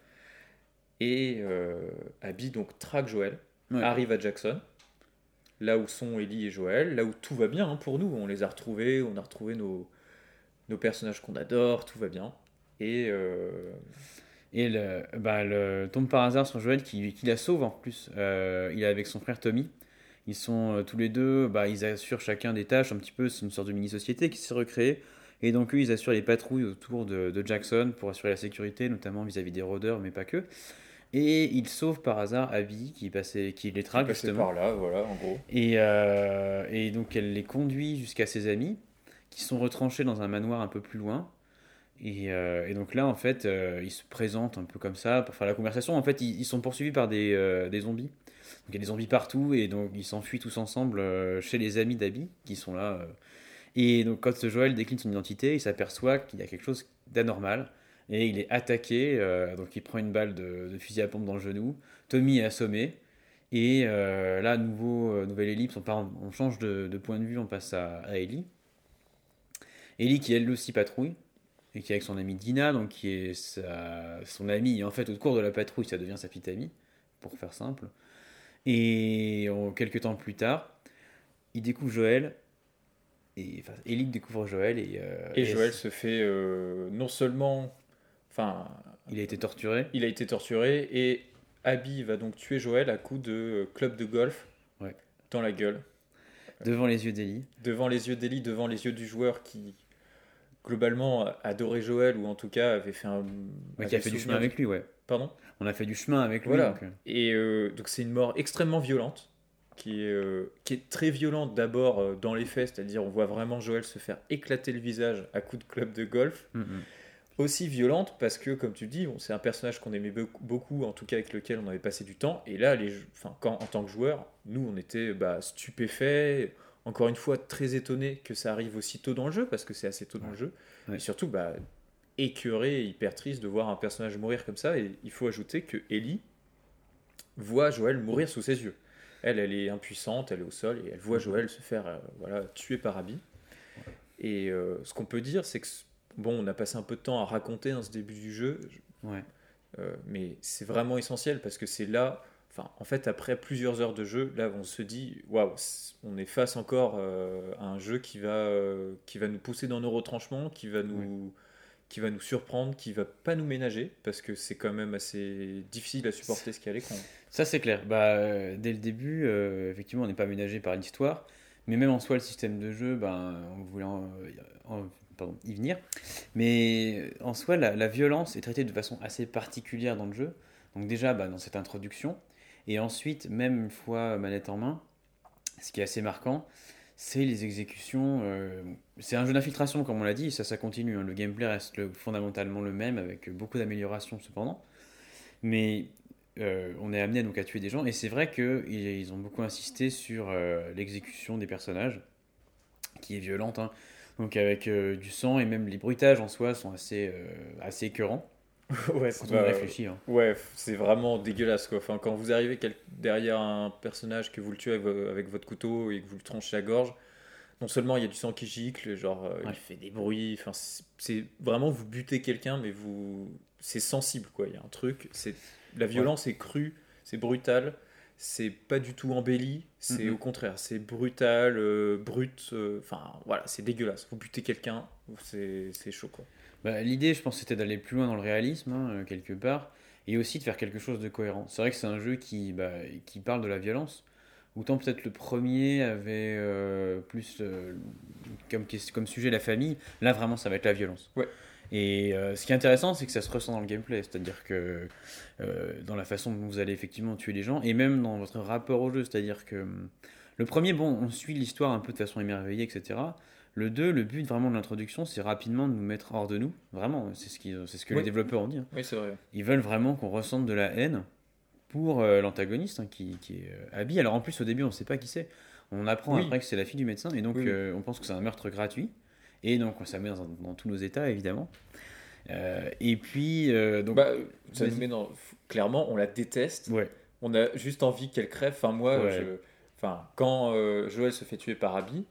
Et euh, Abby donc traque Joël, Ouais. arrive à Jackson, là où sont Ellie et Joël, là où tout va bien hein, pour nous. On les a retrouvés, on a retrouvé nos, nos personnages qu'on adore, tout va bien. Et euh, Et le, bah, le tombe par hasard sur Joël qui, qui la sauve en plus. Euh, il est avec son frère Tommy. Ils sont euh, tous les deux, bah, ils assurent chacun des tâches un petit peu. C'est une sorte de mini-société qui s'est recréée. Et donc, eux, ils assurent les patrouilles autour de, de Jackson pour assurer la sécurité, notamment vis-à-vis des rôdeurs, mais pas que. Et ils sauvent par hasard Abby qui, passait, qui les traque justement. par là, voilà, en gros. Et, euh, et donc elle les conduit jusqu'à ses amis, qui sont retranchés dans un manoir un peu plus loin. Et, euh, et donc là, en fait, euh, ils se présentent un peu comme ça pour faire la conversation. En fait, ils, ils sont poursuivis par des, des zombies. Donc il y a des zombies partout, et donc ils s'enfuient tous ensemble chez les amis d'Abby, qui sont là. Et donc quand Joël décline son identité, il s'aperçoit qu'il y a quelque chose d'anormal. Et il est attaqué, euh, donc il prend une balle de, de fusil à pompe dans le genou. Tommy est assommé. Et euh, là, nouveau, euh, nouvelle ellipse, on, part- on change de, de point de vue, on passe à, à Ellie. Ellie qui elle aussi patrouille, et qui est avec son amie Dina, donc qui est sa- son amie, et en fait au cours de la patrouille, ça devient sa petite amie, pour faire simple. Et quelques temps plus tard, il découvre Joël, et enfin, Ellie découvre Joël, et, euh, Et Joël se fait euh, non seulement. Enfin, il a été torturé. il a été torturé, et Abby va donc tuer Joël à coup de club de golf Ouais. dans la gueule. devant les yeux d'Ellie. devant les yeux d'Ellie, devant les yeux du joueur qui globalement adorait Joël ou en tout cas avait fait un Ouais, qui a fait du chemin avec lui, ouais. Pardon? On a fait du chemin avec lui. Voilà. donc, euh, Et euh, donc c'est une mort extrêmement violente qui est, euh, qui est très violente d'abord dans les faits, c'est-à-dire on voit vraiment Joël se faire éclater le visage à coups de club de golf. mm, mm. Aussi violente parce que comme tu dis, bon, c'est un personnage qu'on aimait beaucoup, en tout cas avec lequel on avait passé du temps. Et là, les, enfin, quand, en tant que joueur, nous on était bah, stupéfaits. Encore une fois, très étonnés que ça arrive aussi tôt dans le jeu, parce que c'est assez tôt dans le jeu. Ouais. Et surtout, bah, écœuré et hyper triste de voir un personnage mourir comme ça. Et il faut ajouter que Ellie voit Joël mourir sous ses yeux. Elle, elle est impuissante, elle est au sol, et elle voit Joël se faire euh, voilà, tuer par Abby. Et euh, ce qu'on peut dire, c'est que, bon, on a passé un peu de temps à raconter dans ce début du jeu, Ouais. euh, mais c'est vraiment essentiel parce que c'est là, enfin, en fait, après plusieurs heures de jeu, là, on se dit, waouh, on est face encore euh, à un jeu qui va, euh, qui va nous pousser dans nos retranchements, qui va nous, qui va nous surprendre, qui va pas nous ménager parce que c'est quand même assez difficile à supporter ce qu'il y a à l'écran. Ça, c'est clair. Bah, dès le début, effectivement, on n'est pas ménagé par l'histoire. Mais même en soi, le système de jeu, ben, on voulait en- en- pardon, y venir. Mais en soi, la, violence est traitée de façon assez particulière dans le jeu. Donc déjà, bah, dans cette introduction. Et ensuite, même une fois manette en main, ce qui est assez marquant, c'est les exécutions. euh, c'est un jeu d'infiltration, comme on l'a dit, et ça, ça continue. hein. Le gameplay reste le- fondamentalement le même, avec beaucoup d'améliorations cependant. Mais euh, on est amené donc à tuer des gens, et c'est vrai qu'ils ils ont beaucoup insisté sur euh, l'exécution des personnages, qui est violente. hein. Donc avec euh, du sang, et même les bruitages en soi sont assez, euh, assez écœurants, ouais, quand c'est on réfléchit. hein. Ouais, c'est vraiment dégueulasse quoi. Enfin, quand vous arrivez quel- derrière un personnage que vous le tuez avec, vo- avec votre couteau et que vous le tranchez la gorge, non seulement il y a du sang qui gicle, genre euh, Ouais. il fait des bruits. Enfin, c'est c'est vraiment vous butez quelqu'un, mais vous c'est sensible quoi. Il y a un truc. C'est la violence est crue, c'est brutal. C'est pas du tout embelli, c'est Mhm. au contraire, c'est brutal, euh, brut, euh, enfin voilà, c'est dégueulasse. Vous butez quelqu'un, c'est chaud quoi. Bah, L'idée, je pense, c'était d'aller plus loin dans le réalisme, hein, euh, quelque part, et aussi de faire quelque chose de cohérent. C'est vrai que c'est un jeu qui, bah, qui parle de la violence. Autant peut-être le premier avait euh, plus comme, sujet la famille. Là, vraiment, ça va être la violence. Ouais. Et euh, ce qui est intéressant, c'est que ça se ressent dans le gameplay. C'est-à-dire que euh, dans la façon dont vous allez effectivement tuer les gens, et même dans votre rapport au jeu. C'est-à-dire que hum, le premier, bon, on suit l'histoire un peu de façon émerveillée, etc. Le 2, le but vraiment de l'introduction, c'est rapidement de nous mettre hors de nous. Vraiment, c'est ce, qui- c'est ce que Oui. les développeurs ont dit. hein. Oui, c'est vrai. Ils veulent vraiment qu'on ressente de la haine pour euh, l'antagoniste hein, qui, qui est Abby. Alors en plus, au début, on ne sait pas qui c'est. On apprend Oui. après que c'est la fille du médecin et donc Oui, on pense que c'est un meurtre gratuit. Et donc ça met dans, dans tous nos états, évidemment. Euh, et puis, euh, donc, Bah, ça nous met dans. Clairement, on la déteste. ouais. On a juste envie qu'elle crève. Enfin, moi, Ouais. je- enfin, quand euh, Joël se fait tuer par Abby,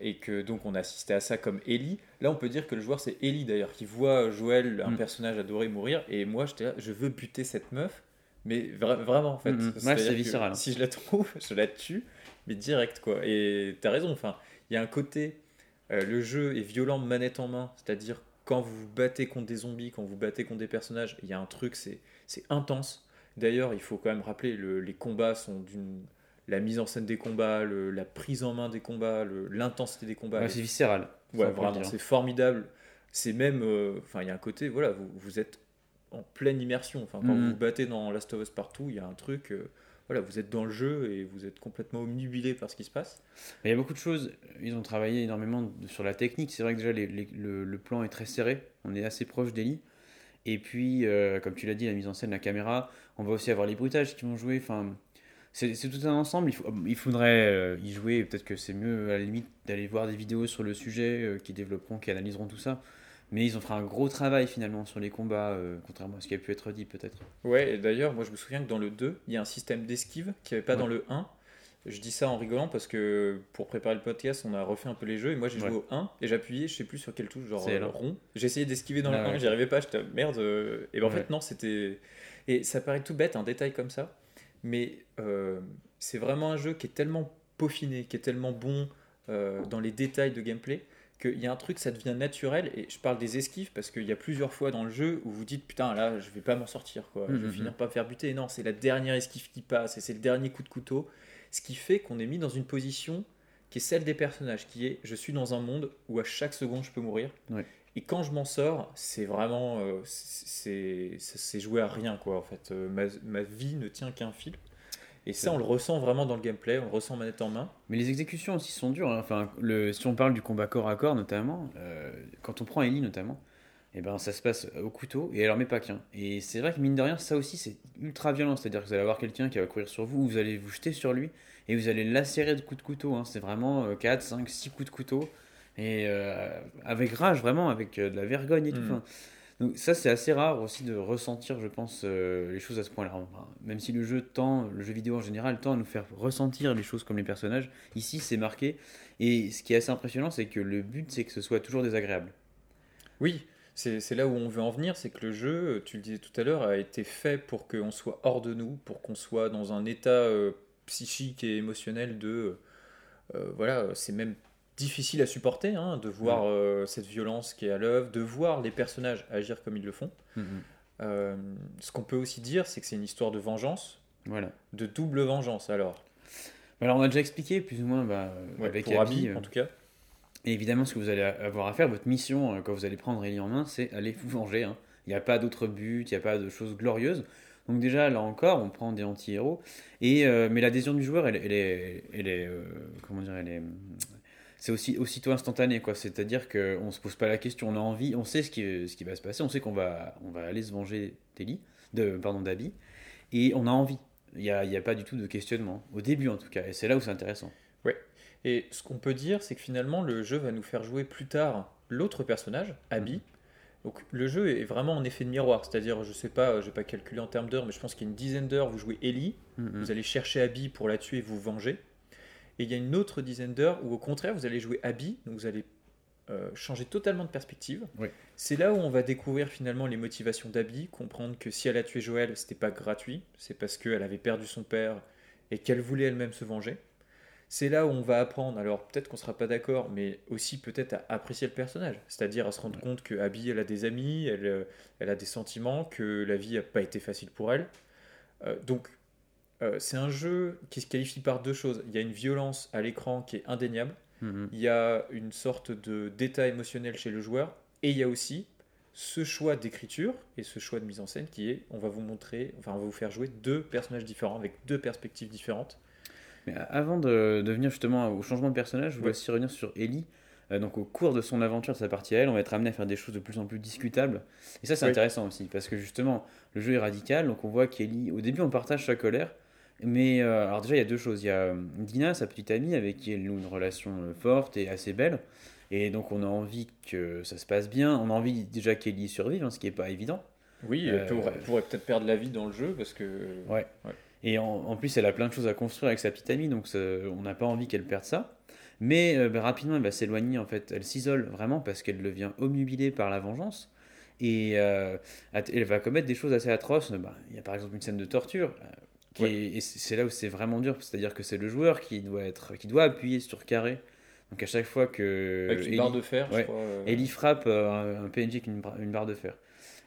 et que donc on assistait à ça comme Ellie, là on peut dire que le joueur c'est Ellie d'ailleurs, qui voit Joël, un Mm. personnage adoré, mourir, et moi j'étais là, je veux buter cette meuf, mais vra- vraiment en fait. Mm, mm. Ouais, c'est viscéral, hein. Si je la trouve, je la tue, mais direct quoi. Et t'as raison, enfin, il y a un côté, euh, le jeu est violent manette en main, c'est-à-dire quand vous vous battez contre des zombies, quand vous vous battez contre des personnages, il y a un truc, c'est intense. D'ailleurs, il faut quand même rappeler, le- les combats sont d'une. La mise en scène des combats, le- la prise en main des combats, l'intensité des combats. Ouais, c'est est- viscéral. ouais, vraiment, c'est formidable. C'est même. euh, Enfin, il y a un côté, voilà, vous, vous êtes en pleine immersion. Enfin, quand Mhm. vous vous battez dans Last of Us partout, il y a un truc. euh, voilà, vous êtes dans le jeu et vous êtes complètement omnubilé par ce qui se passe. Il y a beaucoup de choses. Ils ont travaillé énormément sur la technique. C'est vrai que déjà le, plan est très serré. On est assez proche d'Ellie. Et puis, euh, comme tu l'as dit, la mise en scène, la caméra. On va aussi avoir les bruitages qui vont jouer. Enfin, c'est tout un ensemble. Il, il faudrait euh, y jouer. Peut-être que c'est mieux à la limite d'aller voir des vidéos sur le sujet euh, qui développeront, qui analyseront tout ça. Mais ils ont fait un gros travail finalement sur les combats, euh, contrairement à ce qui a pu être dit peut-être. Ouais, et d'ailleurs, moi je me souviens que dans le 2, il y a un système d'esquive qu'il n'y avait pas Ouais. dans le 1. Je dis ça en rigolant parce que pour préparer le podcast, on a refait un peu les jeux et moi j'ai joué Ouais. au 1 et j'appuyais, je sais plus sur quelle touche, genre euh, rond. Essayé d'esquiver dans Ah le 1 ouais. et j'y arrivais pas, j'étais merde. euh, Et ben en Ouais. fait, non, c'était. Et ça paraît tout bête, un détail comme ça, mais euh, c'est vraiment un jeu qui est tellement peaufiné, qui est tellement bon dans les détails de gameplay qu'il y a un truc, ça devient naturel. Et je parle des esquives parce qu'il y a plusieurs fois dans le jeu où vous dites putain, là, je vais pas m'en sortir, quoi. Je vais Mhm. finir par me faire buter. Et non, c'est la dernière esquive qui passe et c'est le dernier coup de couteau. Ce qui fait qu'on est mis dans une position qui est celle des personnages, qui est je suis dans un monde où à chaque seconde je peux mourir. Et quand je m'en sors, c'est vraiment. euh, c'est joué à rien, quoi, en fait. Euh, ma, ma vie ne tient qu'à un fil. Et ça, on le ressent vraiment dans le gameplay, on le ressent manette en main. Mais les exécutions aussi sont dures. hein. Enfin, le, si on parle du combat corps à corps notamment, euh, quand on prend Ellie notamment, et ben ça se passe au couteau et elle en met pas qu'un. Et c'est vrai que mine de rien, ça aussi c'est ultra violent. C'est-à-dire que vous allez avoir quelqu'un qui va courir sur vous, vous allez vous jeter sur lui et vous allez lacérer de coups de couteau. hein. C'est vraiment euh, 4, 5, 6 coups de couteau. Et euh, avec rage, vraiment, avec euh, de la vergogne et tout. Enfin, donc ça c'est assez rare aussi de ressentir, je pense, euh, les choses à ce point-là. Même si le jeu tend, le jeu vidéo en général tend à nous faire ressentir les choses comme les personnages, ici c'est marqué. Et ce qui est assez impressionnant, c'est que le but c'est que ce soit toujours désagréable. Oui, c'est c'est là où on veut en venir, c'est que le jeu, tu le disais tout à l'heure, a été fait pour qu'on soit hors de nous, pour qu'on soit dans un état euh, psychique et émotionnel de... euh, voilà, c'est même difficile à supporter, hein, de voir euh, cette violence qui est à l'œuvre, de voir les personnages agir comme ils le font. Euh, ce qu'on peut aussi dire, c'est que c'est une histoire de vengeance, Voilà. de double vengeance alors. Alors, on a déjà expliqué plus ou moins bah, Ouais, avec pour Abby, Abby, euh, en tout cas. Et évidemment, ce que vous allez avoir à faire, votre mission quand vous allez prendre Ellie en main, c'est aller vous venger. hein. Il n'y a pas d'autre but, il n'y a pas de choses glorieuses. Donc déjà, là encore, on prend des anti-héros. Et euh, mais l'adhésion du joueur, elle, elle est, elle est, euh, comment dire, elle est, c'est aussi aussitôt instantané, quoi. C'est-à-dire qu'on se pose pas la question, on a envie, on sait ce qui, ce qui va se passer, on sait qu'on va, on va aller se venger d'Ellie, de, pardon, d'Abby, et on a envie. Il n'y a, y a pas du tout de questionnement, au début en tout cas, et c'est là où c'est intéressant. Et ce qu'on peut dire, c'est que finalement, le jeu va nous faire jouer plus tard l'autre personnage, Abby. Donc le jeu est vraiment en effet de miroir, c'est-à-dire, je sais pas, je vais pas calculer en termes d'heures, mais je pense qu'il y a une dizaine d'heures, vous jouez Ellie, Mhm. vous allez chercher Abby pour la tuer et vous venger. Et il y a une autre dizaine d'heures où au contraire, vous allez jouer Abby, donc vous allez euh, changer totalement de perspective. Oui. C'est là où on va découvrir finalement les motivations d'Abby, comprendre que si elle a tué Joël, c'était pas gratuit, c'est parce qu'elle avait perdu son père et qu'elle voulait elle-même se venger. C'est là où on va apprendre, alors peut-être qu'on sera pas d'accord, mais aussi peut-être à apprécier le personnage, c'est-à-dire à se rendre compte que Abby, elle a des amis, elle, euh, elle a des sentiments, que la vie n'a pas été facile pour elle. Euh, donc euh, c'est un jeu qui se qualifie par deux choses. Il y a une violence à l'écran qui est indéniable, Mhm. il y a une sorte de d'état émotionnel chez le joueur, et il y a aussi ce choix d'écriture et ce choix de mise en scène qui est, on va vous montrer, enfin on va vous faire jouer deux personnages différents avec deux perspectives différentes. Mais avant de, de venir justement au changement de personnage, je voulais aussi revenir sur Ellie. Euh, donc au cours de son aventure, de sa partie à elle, on va être amené à faire des choses de plus en plus discutables. Et ça, c'est Oui. intéressant aussi, parce que justement, le jeu est radical. Donc on voit qu'Ellie, au début, on partage sa colère. Mais euh, alors déjà, il y a deux choses. Il y a euh, Dina, sa petite amie, avec qui elle noue une relation euh, forte et assez belle. Et donc on a envie que ça se passe bien. On a envie déjà qu'Ellie survive, hein, ce qui n'est pas évident. Oui, Euh, elle pourrait, peut-être perdre la vie dans le jeu parce que. Ouais. Et en, en plus, elle a plein de choses à construire avec sa petite amie, donc ça- on n'a pas envie qu'elle perde ça. Mais euh, bah, rapidement, elle va s'éloigner, en fait. Elle s'isole vraiment parce qu'elle devient omnubilée par la vengeance. Et euh, elle va commettre des choses assez atroces. Bah, Il y a par exemple une scène de torture. Euh, qui Ouais. est- et c'est là où c'est vraiment dur, c'est-à-dire que c'est le joueur qui doit, être, qui doit appuyer sur carré. Donc à chaque fois que Avec une Ellie- barre de fer, je ouais. crois. euh, Ellie frappe euh, un, un PNJ avec une, barre de fer.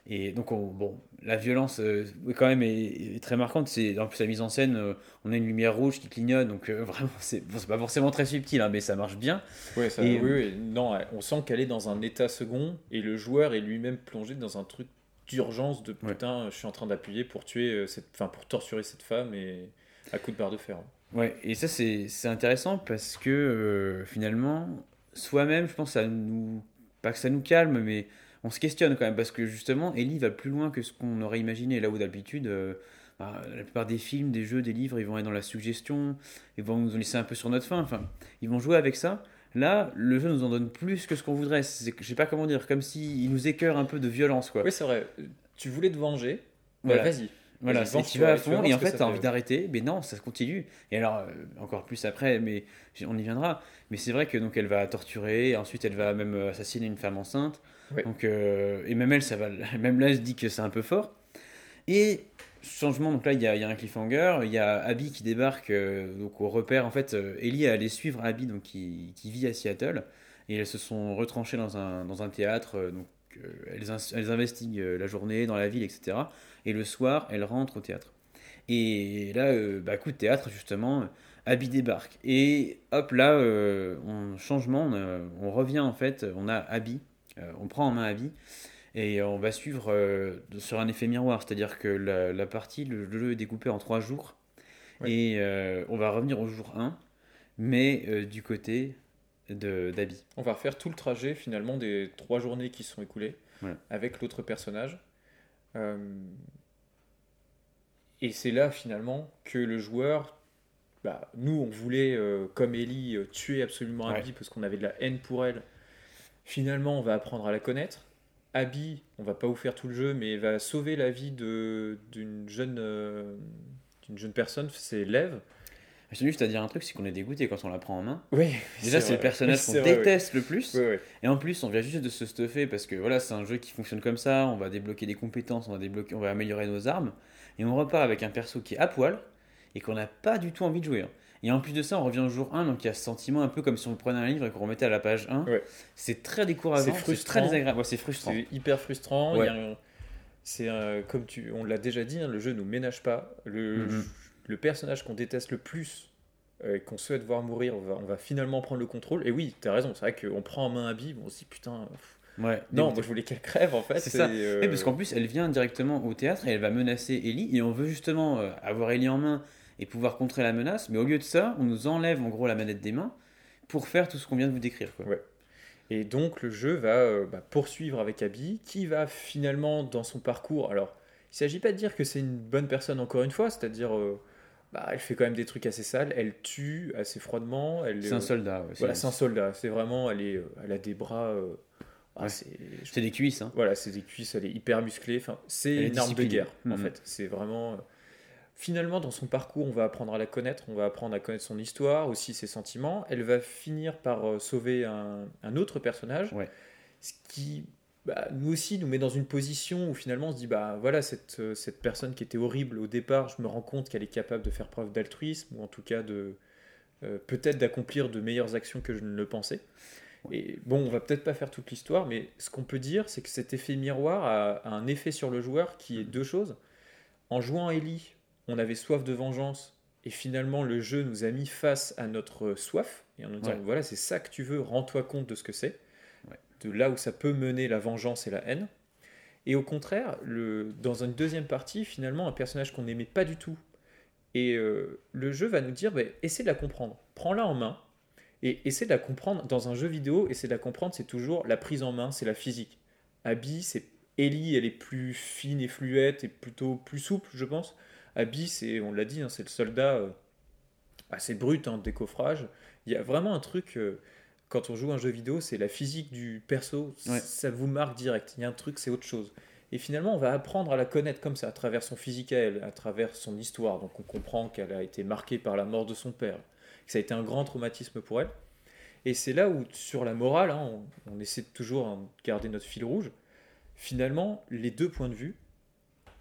Et donc, on- bon, la violence, euh, quand même, est, est très marquante. C'est, en plus, la mise en scène, euh, on a une lumière rouge qui clignote, donc euh, vraiment, c'est, bon, pas forcément très subtil, hein, mais ça marche bien. Ouais, ça, Et- oui, oui, non, on sent qu'elle est dans un état second et le joueur est lui-même plongé dans un truc d'urgence de Ouais. putain, je suis en train d'appuyer pour tuer euh, cette, enfin pour torturer cette femme et à coup de barre de fer. Ouais, et ça, c'est, c'est intéressant parce que euh, finalement, soi-même, je pense, ça nous. Pas que ça nous calme, mais on se questionne quand même, parce que justement, Ellie va plus loin que ce qu'on aurait imaginé. Là où d'habitude, euh, bah, la plupart des films, des jeux, des livres, ils vont être dans la suggestion, ils vont nous laisser un peu sur notre faim, enfin, ils vont jouer avec ça. Là, le jeu nous en donne plus que ce qu'on voudrait. C'est, je sais pas comment dire, comme s'il nous écœure un peu de violence, quoi. Oui, c'est vrai. Tu voulais te venger, bah, Voilà. vas-y. Voilà, venge-toi, tu vas à et fond et en fait ça tu as fait. envie d'arrêter, mais non, ça se continue. Et alors, euh, encore plus après, mais on y viendra. Mais c'est vrai que donc elle va torturer, ensuite elle va même euh, assassiner une femme enceinte. Donc, euh, et même elle, ça va, même là, je dis que c'est un peu fort. Et changement, donc là il y y a un cliffhanger, il y a Abby qui débarque euh, donc au repère. En fait, euh, Ellie allait suivre Abby donc qui, qui vit à Seattle et elles se sont retranchées dans un, dans un théâtre. euh, donc euh, elles, elles investiguent la journée dans la ville, etc. Et le soir, elles rentrent au théâtre. Et là, bah, coup de théâtre, justement, Abby débarque. Et hop, là, on, changement, on, on revient en fait, on a Abby, on prend en main Abby, et on va suivre euh, sur un effet miroir, c'est-à-dire que la, la partie, le, jeu est découpé en trois jours, Ouais. et euh, on va revenir au jour 1, mais euh, du côté de- d'Abby. On va refaire tout le trajet finalement des trois journées qui se sont écoulées Ouais. avec l'autre personnage. Et c'est là finalement que le joueur, bah, nous on voulait comme Ellie tuer absolument Ouais. Abby parce qu'on avait de la haine pour elle. Finalement on va apprendre à la connaître. Abby, on va pas vous faire tout le jeu, mais va sauver la vie d'une jeune euh, d'une jeune personne, c'est Lev. Je tiens juste à dire un truc, c'est qu'on est dégoûté quand on la prend en main. Oui, Déjà, c'est le personnage qu'on déteste le plus. Et en plus, on vient juste de se stuffer parce que voilà, c'est un jeu qui fonctionne comme ça. On va débloquer des compétences, on va, débloquer, on va améliorer nos armes. Et on repart avec un perso qui est à poil et qu'on n'a pas du tout envie de jouer. Et en plus de ça, on revient au jour 1, donc il y a ce sentiment un peu comme si on prenait un livre et qu'on remettait à la page 1. Ouais. C'est très décourageant, C'est très désagréable. Ouais, c'est frustrant. C'est hyper frustrant. Ouais. un- C'est un- comme tu, on l'a déjà dit, hein, le jeu nous ménage pas. Le, Mhm. le personnage qu'on déteste le plus euh, et qu'on souhaite voir mourir, on va, on va finalement prendre le contrôle. Et oui, t'as raison, c'est vrai qu'on prend en main Abby, on se dit putain. pff, Ouais. Non, moi je voulais qu'elle crève en fait. C'est ça. et, euh, parce qu'en plus, elle vient directement au théâtre et elle va menacer Ellie. Et on veut justement euh, avoir Ellie en main et pouvoir contrer la menace. Mais au lieu de ça, on nous enlève en gros la manette des mains pour faire tout ce qu'on vient de vous décrire. Quoi. Ouais. Et donc le jeu va euh, bah, poursuivre avec Abby, qui va finalement dans son parcours. Alors, il s'agit pas de dire que c'est une bonne personne encore une fois, c'est-à-dire, euh, bah, elle fait quand même des trucs assez sales, elle tue assez froidement. Elle, C'est euh, un soldat. ouais, Voilà, c'est un soldat. C'est vraiment, elle est, euh, elle a des bras. euh, ah, Ouais. c'est, des cuisses. Hein. voilà, c'est des cuisses, elle est hyper musclée. Enfin, c'est une arme de guerre en Mhm. fait. C'est vraiment. Finalement, dans son parcours, on va apprendre à la connaître, on va apprendre à connaître son histoire, aussi ses sentiments. Elle va finir par euh, sauver un, un autre personnage, Ouais. ce qui, bah, nous aussi, nous met dans une position où finalement on se dit, bah voilà, cette, euh, cette personne qui était horrible au départ, je me rends compte qu'elle est capable de faire preuve d'altruisme, ou en tout cas de euh, peut-être d'accomplir de meilleures actions que je ne le pensais. Et bon, on va peut-être pas faire toute l'histoire, mais ce qu'on peut dire, c'est que cet effet miroir a, a un effet sur le joueur qui est deux choses. En jouant Ellie, on avait soif de vengeance, et finalement le jeu nous a mis face à notre soif, et en nous disant Ouais. voilà, c'est ça que tu veux, rends-toi compte de ce que c'est, Ouais. de là où ça peut mener la vengeance et la haine. Et au contraire, le, dans une deuxième partie, finalement, un personnage qu'on n'aimait pas du tout, et euh, le jeu va nous dire bah, essaie de la comprendre, prends-la en main, et essaie de la comprendre dans un jeu vidéo, essaie de la comprendre, c'est toujours la prise en main, c'est la physique. Abby, c'est Ellie, elle est plus fine et fluette et plutôt plus souple, je pense. Abby, c'est, on l'a dit, hein, c'est le soldat euh, assez brut, hein, décoffrage. Il y a vraiment un truc, euh, quand on joue un jeu vidéo, c'est la physique du perso, Ouais. ça vous marque direct. Il y a un truc, c'est autre chose. Et finalement, on va apprendre à la connaître comme ça, à travers son physique à elle, à travers son histoire. Donc on comprend qu'elle a été marquée par la mort de son père, que ça a été un grand traumatisme pour elle. Et c'est là où, sur la morale, hein, on, on essaie toujours de garder notre fil rouge. Finalement, les deux points de vue,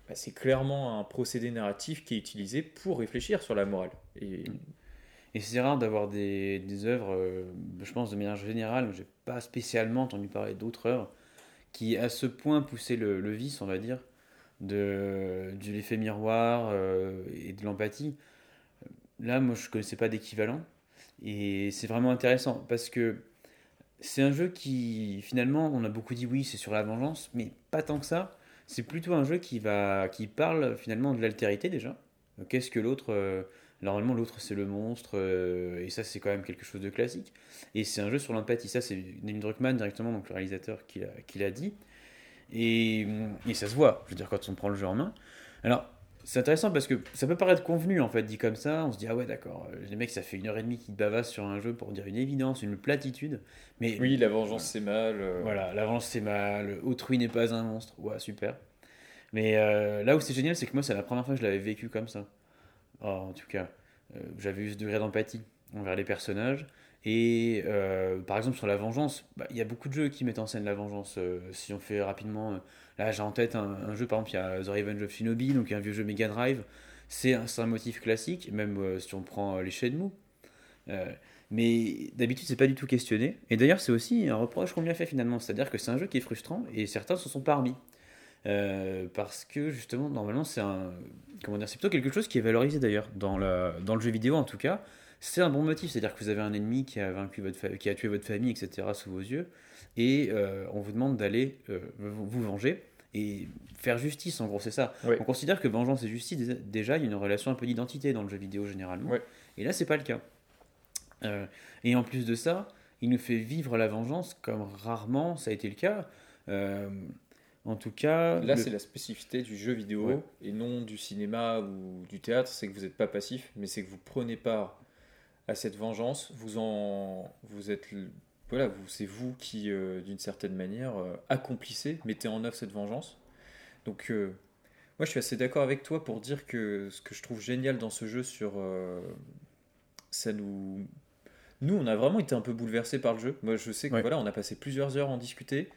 bah, c'est clairement un procédé narratif qui est utilisé pour réfléchir sur la morale. Et Et c'est rare d'avoir des, œuvres, euh, je pense de manière générale, j'ai pas spécialement entendu parler d'autres œuvres qui à ce point poussaient le, vice, on va dire, de, l'effet miroir euh, et de l'empathie. Là, moi, je connaissais pas d'équivalent. Et c'est vraiment intéressant parce que c'est un jeu qui, finalement, on a beaucoup dit oui, c'est sur la vengeance, mais pas tant que ça. C'est plutôt un jeu qui, va, qui parle finalement de l'altérité déjà. Qu'est-ce que l'autre. euh, Normalement, l'autre, c'est le monstre, euh, et ça, c'est quand même quelque chose de classique. Et c'est un jeu sur l'empathie. Ça, c'est Neil Druckmann directement, donc le réalisateur, qui l'a dit. Et, et ça se voit, je veux dire, quand on prend le jeu en main. Alors, c'est intéressant parce que ça peut paraître convenu, en fait, dit comme ça. On se dit, ah ouais, d'accord, euh, les mecs, ça fait une heure et demie qu'ils bavassent sur un jeu pour dire une évidence, une platitude. Mais oui, la vengeance, c'est mal. euh, voilà, l'avance c'est mal, autrui n'est pas un monstre. Ouais, super. Mais euh, là où c'est génial, c'est que moi, c'est la première fois que je l'avais vécu comme ça. Oh, en tout cas, euh, j'avais eu ce degré d'empathie envers les personnages. Et par exemple, sur la vengeance, bah, il y a beaucoup de jeux qui mettent en scène la vengeance. si on fait rapidement, là j'ai en tête un, jeu, par exemple, il y a The Revenge of Shinobi, donc un vieux jeu Mega Drive. C'est un, motif classique, même euh, si on prend euh, les Shenmue. Euh, mais d'habitude, c'est pas du tout questionné. Et d'ailleurs, c'est aussi un reproche qu'on lui a fait finalement. C'est-à-dire que c'est un jeu qui est frustrant et certains se sont pas remis. Euh, parce que justement, normalement, c'est. Comment dire C'est plutôt quelque chose qui est valorisé d'ailleurs. Dans, dans le jeu vidéo en tout cas. C'est un bon motif. C'est-à-dire que vous avez un ennemi qui a, vaincu votre qui a tué votre famille, etc., sous vos yeux. Et on vous demande d'aller vous venger et faire justice, en gros, c'est ça. On considère que vengeance et justice, déjà- il y a une relation un peu d'identité dans le jeu vidéo généralement. Et là, c'est pas le cas. Euh, et en plus de ça, il nous fait vivre la vengeance comme rarement ça a été le cas. Euh, en tout cas, Là, le- c'est la spécificité du jeu vidéo Ouais. et non du cinéma ou du théâtre. C'est que vous n'êtes pas passif, mais c'est que vous prenez part à cette vengeance. Vous en, vous êtes, voilà, vous, c'est vous qui, euh, d'une certaine manière, euh, accomplissez, mettez en œuvre cette vengeance. Donc, euh, moi, je suis assez d'accord avec toi pour dire que ce que je trouve génial dans ce jeu, sur, ça nous, nous, on a vraiment été un peu bouleversés par le jeu. Moi, je sais que Ouais. voilà, on a passé plusieurs heures à en discuter.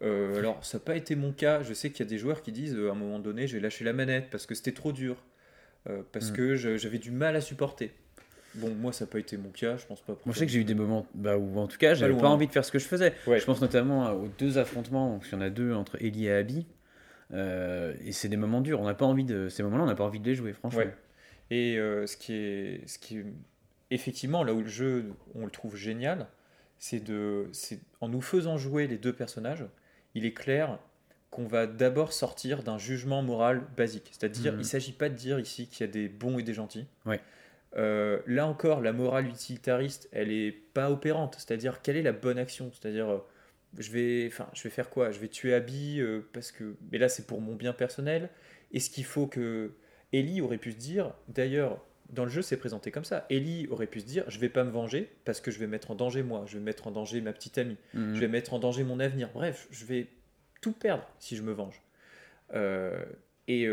Alors, ça n'a pas été mon cas. Je sais qu'il y a des joueurs qui disent à un moment donné, j'ai lâché la manette parce que c'était trop dur, parce Mm. que j'avais du mal à supporter. Bon, moi, ça n'a pas été mon cas. Je pense pas. moi, je sais que j'ai eu des moments bah, où, en tout cas, j'avais loin. pas envie de faire ce que je faisais. Ouais. Je pense notamment aux deux affrontements, donc il y en a deux entre Ellie et Abby. Euh, et c'est des moments durs. On n'a pas envie de ces moments-là, on n'a pas envie de les jouer, franchement. Ouais. Et euh, ce qui est, ce qui est effectivement, là où le jeu, on le trouve génial, c'est de, c'est en nous faisant jouer les deux personnages, il est clair qu'on va d'abord sortir d'un jugement moral basique. C'est-à-dire, Mhm. il ne s'agit pas de dire ici qu'il y a des bons et des gentils. Ouais. Euh, là encore, la morale utilitariste, elle est pas opérante. C'est-à-dire, quelle est la bonne action? C'est-à-dire, euh, je vais, enfin, je vais faire quoi? Je vais tuer Abby euh, parce que, mais là, c'est pour mon bien personnel. Est-ce qu'il faut que Ellie aurait pu se dire, d'ailleurs, dans le jeu, c'est présenté comme ça. Ellie aurait pu se dire, je vais pas me venger parce que je vais mettre en danger moi, je vais mettre en danger ma petite amie, Mhm. je vais mettre en danger mon avenir. Bref, je vais tout perdre si je me venge. Et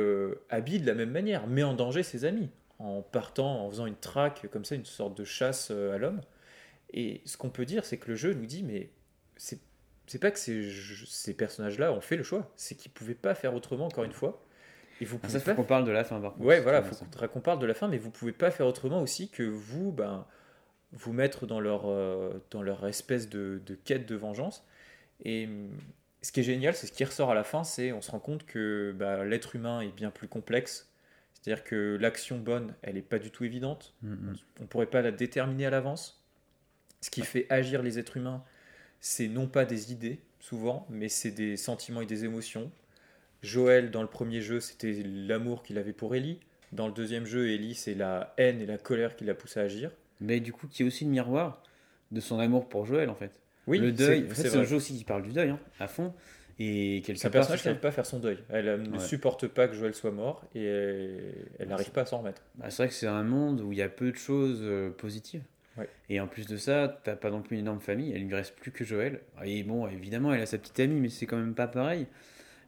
Abby, de la même manière, met en danger ses amis en partant, en faisant une traque comme ça, une sorte de chasse euh, à l'homme. Et ce qu'on peut dire, c'est que le jeu nous dit, mais c'est pas que ces, ces personnages-là ont fait le choix, c'est qu'ils pouvaient pas faire autrement, encore une fois. Et vous Ah, pouvez ça, pas faut qu'on parle de la fin, par contre. Ouais, voilà, faut qu'on parle de la fin, mais vous pouvez pas faire autrement aussi que vous, ben, vous mettre dans leur, euh, dans leur espèce de, de quête de vengeance. Et ce qui est génial, c'est ce qui ressort à la fin, c'est on se rend compte que bah, l'être humain est bien plus complexe. C'est-à-dire que l'action bonne, elle n'est pas du tout évidente. ça. Mhm. On ne pourrait pas la déterminer à l'avance. Ce qui fait agir les êtres humains, c'est non pas des idées, souvent, mais c'est des sentiments et des émotions. Joël, dans le premier jeu, c'était l'amour qu'il avait pour Ellie. Dans le deuxième jeu, Ellie, c'est la haine et la colère qui l'a poussé à agir. Mais du coup, qui est aussi le miroir de son amour pour Joël, en fait. Oui, le deuil, c'est- un jeu aussi qui parle du deuil, hein, à fond. Et quelque C'est un personnage qui n'arrive pas à faire son deuil. Elle euh, ne Ouais. supporte pas que Joël soit mort et elle n'arrive pas à s'en remettre. Bah, c'est vrai que c'est un monde où il y a peu de choses euh, positives. Ouais. Et en plus de ça, t'as pas non plus une énorme famille, elle lui reste plus que Joël. Et bon, évidemment, elle a sa petite amie, mais c'est quand même pas pareil.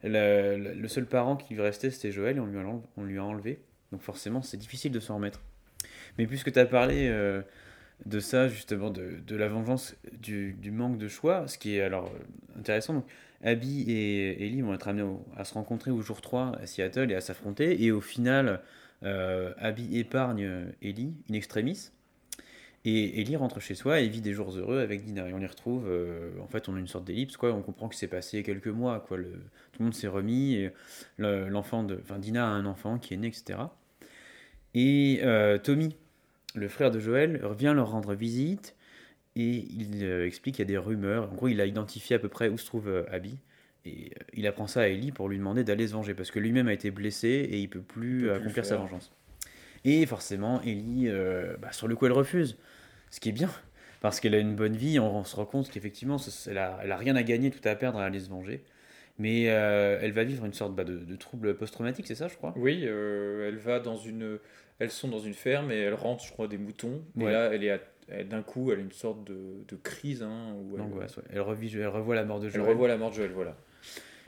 Le, le- le seul parent qui lui restait, c'était Joël, et on lui, a, on lui a enlevé. Donc forcément, c'est difficile de s'en remettre. Mais puisque tu as parlé euh, de ça, justement, de, de la vengeance, du, du manque de choix, ce qui est alors intéressant, donc, Abby et Ellie vont être amenés à se rencontrer au jour 3 à Seattle et à s'affronter. Et au final, euh, Abby épargne Ellie, in extremis. Et Ellie rentre chez soi et vit des jours heureux avec Dina. Et on les retrouve, euh, en fait, on a une sorte d'ellipse, quoi. On comprend que c'est passé quelques mois, quoi. Le, tout le monde s'est remis. L'enfant de, enfin, Dina a un enfant qui est né, etc. Et euh, Tommy, le frère de Joël, revient leur rendre visite et il euh, explique qu'il y a des rumeurs. En gros, il a identifié à peu près où se trouve euh, Abby. Et euh, il apprend ça à Ellie pour lui demander d'aller se venger parce que lui-même a été blessé et il peut plus Il peut plus accomplir sa vengeance. Et forcément, Ellie, euh, bah, sur le coup, elle refuse. Ce qui est bien, parce qu'elle a une bonne vie. On, on se rend compte qu'effectivement, elle a, elle a rien à gagner, tout à perdre à aller se venger. Mais euh, elle va vivre une sorte bah, de, de trouble post-traumatique, c'est ça, je crois? Oui, euh, elle va dans une. Elles sont dans une ferme et elle rentre, je crois, des moutons. Et Ouais. là, elle est à- d'un coup, elle a une sorte de, de crise. Hein, où elle, ouais. Elle, revit, elle revoit la mort de elle Joël. revoit la mort de Joël, voilà.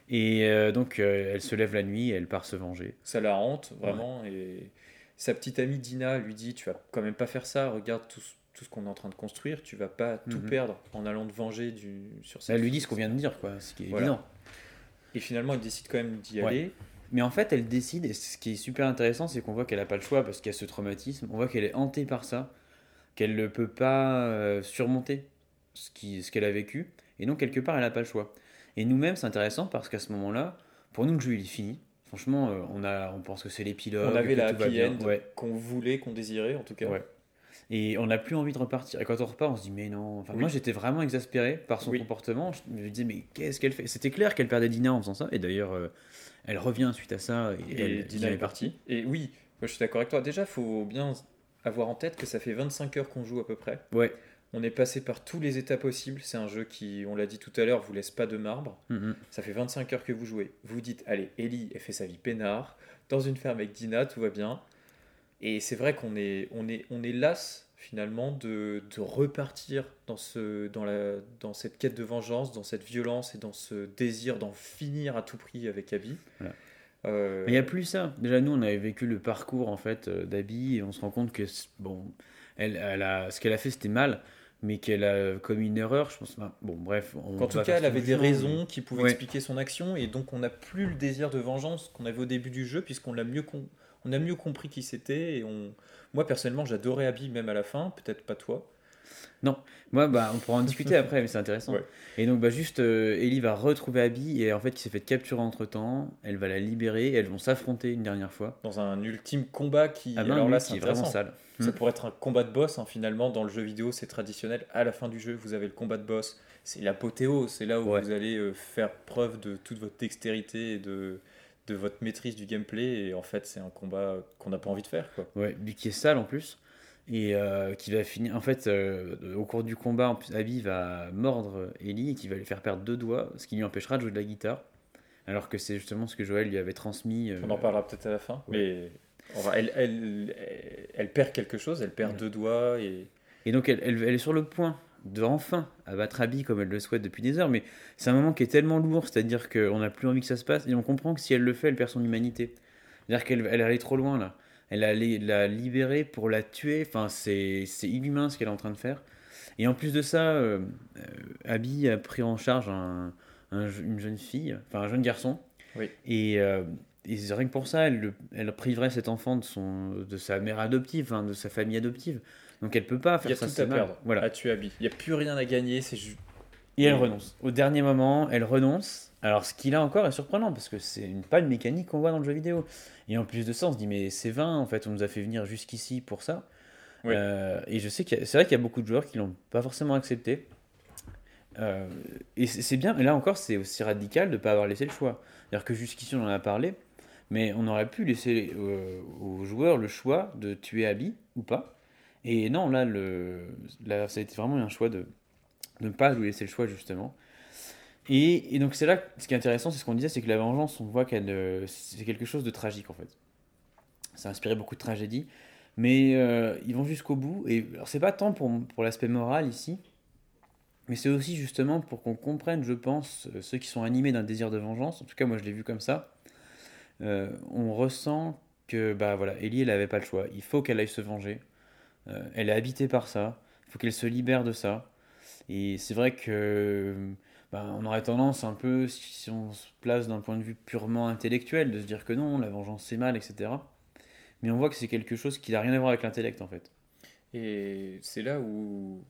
Et euh, donc, euh, elle se lève la nuit et elle part se venger. Ça la hante, vraiment. Et sa petite amie Dina lui dit Tu vas quand même pas faire ça, regarde tout, ce- tout ce qu'on est en train de construire, tu vas pas tout Mhm. perdre en allant te venger du, sur cette Elle lui dit ce qu'on vient de dire, quoi, ce qui est Voilà. évident. Et finalement, il décide quand même d'y Ouais. aller. Mais en fait, elle décide, et ce qui est super intéressant, c'est qu'on voit qu'elle n'a pas le choix parce qu'il y a ce traumatisme. On voit qu'elle est hantée par ça, qu'elle ne peut pas euh, surmonter ce qui- ce qu'elle a vécu. Et donc, quelque part, elle n'a pas le choix. Et nous-mêmes, c'est intéressant parce qu'à ce moment-là, pour nous, le jeu, il est fini. Franchement, euh, on, a, on pense que c'est l'épilogue. On avait la happy bien. end Ouais. qu'on voulait, qu'on désirait en tout cas. Ouais. Et on n'a plus envie de repartir. Et quand on repart, on se dit, mais non. Enfin, Oui. Moi, j'étais vraiment exaspéré par son Oui. comportement. Je me disais, mais qu'est-ce qu'elle fait? C'était clair qu'elle perdait Dina en faisant ça. Et d'ailleurs, euh, elle revient suite à ça. Et, Et elle, Dina est partie. Et oui, moi je suis d'accord avec toi. Déjà, faut bien avoir en tête que ça fait 25 heures qu'on joue à peu près. Ouais. On est passé par tous les états possibles. C'est un jeu qui, on l'a dit tout à l'heure, vous laisse pas de marbre. Mhm. Ça fait 25 heures que vous jouez. Vous dites, allez, Ellie, elle fait sa vie peinard. Dans une ferme avec Dina, tout va bien. Et c'est vrai qu'on est, on est, on est las finalement de, de repartir dans, ce, dans, la, dans cette quête de vengeance, dans cette violence et dans ce désir d'en finir à tout prix avec Abby. Voilà. Euh, il n'y a plus ça. Déjà, nous, on avait vécu le parcours en fait euh, d'Abby et on se rend compte que bon, elle, elle a, ce qu'elle a fait, c'était mal, mais qu'elle a commis une erreur. Je pense. enfin, bon, bref. On va tout cas, elle avait des raisons qui pouvaient Ouais. expliquer son action, et donc on n'a plus le désir de vengeance qu'on avait au début du jeu, puisqu'on l'a mieux, on a mieux compris qui c'était. Et on... Moi, personnellement, j'adorais Abby, même à la fin, peut-être pas toi. Moi, bah, on pourra en discuter après, mais c'est intéressant. Ouais. Et donc, bah, juste, euh, Ellie va retrouver Abby, et en fait, qui s'est fait capturer entre temps. Elle va la libérer, et elles vont s'affronter une dernière fois. Dans un ultime combat qui, À main alors là, c'est est vraiment sale. Ça Mm. pourrait être un combat de boss, hein, finalement, dans le jeu vidéo, c'est traditionnel. À la fin du jeu, vous avez le combat de boss. C'est l'apothéose, c'est là où Ouais. vous allez euh, faire preuve de toute votre dextérité et de, de votre maîtrise du gameplay. Et en fait, c'est un combat qu'on n'a pas envie de faire. Quoi. Ouais, lui qui est sale en plus. Et euh, qui va finir. En fait, euh, au cours du combat, en plus, Abby va mordre Ellie et qui va lui faire perdre deux doigts, ce qui lui empêchera de jouer de la guitare. Alors que c'est justement ce que Joël lui avait transmis. euh, On en parlera peut-être à la fin. ouais. Mais va- elle, elle, elle perd quelque chose, elle perd Ouais. deux doigts. Et Et donc, elle, est sur le point de enfin abattre Abby comme elle le souhaite depuis des heures. Mais c'est un moment qui est tellement lourd, c'est-à-dire qu'on n'a plus envie que ça se passe. Et on comprend que si elle le fait, elle perd son humanité. C'est-à-dire qu'elle elle est allée trop loin là. Elle allait la libérer pour la tuer. Enfin, c'est c'est inhumain ce qu'elle est en train de faire. Et en plus de ça, euh, euh, Abby a pris en charge un- une jeune fille, enfin un jeune garçon. Oui. Et, euh, et rien que pour ça, elle, le- elle priverait cet enfant de, son, de sa mère adoptive, hein, de sa famille adoptive. Donc elle peut pas il y faire a ça. tout à mal. perdre Voilà. à tuer Abby. Il n'y a plus rien à gagner. C'est ju- Et elle renonce. Au dernier moment, elle renonce. Alors, ce qui là encore est surprenant parce que c'est une pas une mécanique qu'on voit dans le jeu vidéo. Et en plus de ça, on se dit mais c'est vain. En fait, on nous a fait venir jusqu'ici pour ça. Oui. Euh, et je sais que c'est vrai qu'il y a beaucoup de joueurs qui l'ont pas forcément accepté. Euh, et c'est bien. Et là encore, c'est aussi radical de ne pas avoir laissé le choix. C'est-à-dire que jusqu'ici, on en a parlé, mais on aurait pu laisser euh, aux joueurs le choix de tuer Abby ou pas. Et non, là, le, là ça a été vraiment un choix de de ne pas lui laisser le choix justement. Et, donc c'est là, ce qui est intéressant, c'est ce qu'on disait, c'est que la vengeance, on voit qu'elle, euh, c'est quelque chose de tragique en fait. Ça a inspiré beaucoup de tragédies, mais euh, ils vont jusqu'au bout. Et alors c'est pas tant pour, pour l'aspect moral ici, mais c'est aussi justement pour qu'on comprenne, je pense, euh, ceux qui sont animés d'un désir de vengeance. En tout cas, moi je l'ai vu comme ça. On ressent que bah voilà, Ellie, elle n'avait pas le choix. Il faut qu'elle aille se venger. Elle est habitée par ça. Il faut qu'elle se libère de ça. Et c'est vrai que ben, on aurait tendance un peu, si on se place d'un point de vue purement intellectuel, de se dire que non, la vengeance c'est mal, etc. Mais on voit que c'est quelque chose qui n'a rien à voir avec l'intellect en fait. Et c'est là où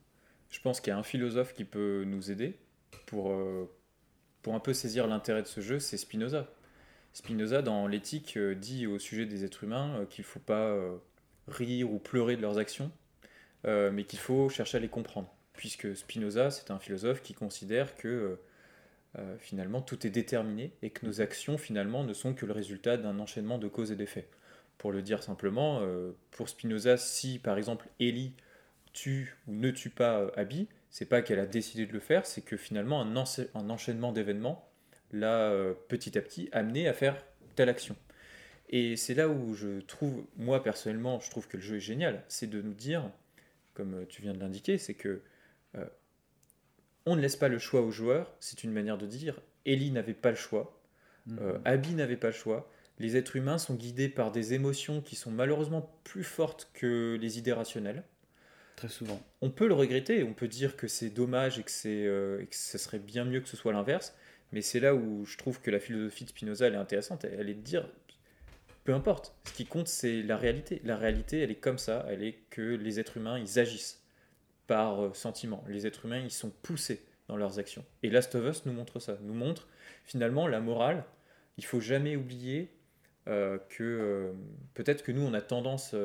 je pense qu'il y a un philosophe qui peut nous aider pour, euh, un peu saisir l'intérêt de ce jeu, c'est Spinoza. Spinoza, dans l'éthique, euh, dit au sujet des êtres humains euh, qu'il ne faut pas rire ou pleurer de leurs actions, mais qu'il faut chercher à les comprendre. Puisque Spinoza, c'est un philosophe qui considère que euh, euh, finalement tout est déterminé et que nos actions finalement ne sont que le résultat d'un enchaînement de causes et d'effets. Pour le dire simplement, euh, pour Spinoza, si par exemple Ellie tue ou ne tue pas Abby, c'est pas qu'elle a décidé de le faire, c'est que finalement un, un enchaînement d'événements l'a petit à petit amené à faire telle action. Et c'est là où je trouve, moi personnellement, je trouve que le jeu est génial, c'est de nous dire, comme tu viens de l'indiquer, c'est que euh, on ne laisse pas le choix aux joueurs, c'est une manière de dire, Ellie n'avait pas le choix, euh, Abby n'avait pas le choix. Les êtres humains sont guidés par des émotions qui sont malheureusement plus fortes que les idées rationnelles. Très souvent. On peut le regretter, on peut dire que c'est dommage et que, c'est, euh, que ce serait bien mieux que ce soit l'inverse, mais c'est là où je trouve que la philosophie de Spinoza elle est intéressante. Elle est de dire, peu importe, ce qui compte c'est la réalité. La réalité elle est comme ça, elle est que les êtres humains ils agissent par euh, sentiment. Les êtres humains ils sont poussés dans leurs actions. Et Last of Us nous montre ça, nous montre finalement la morale. Il faut jamais oublier euh, que euh, peut-être que nous on a tendance,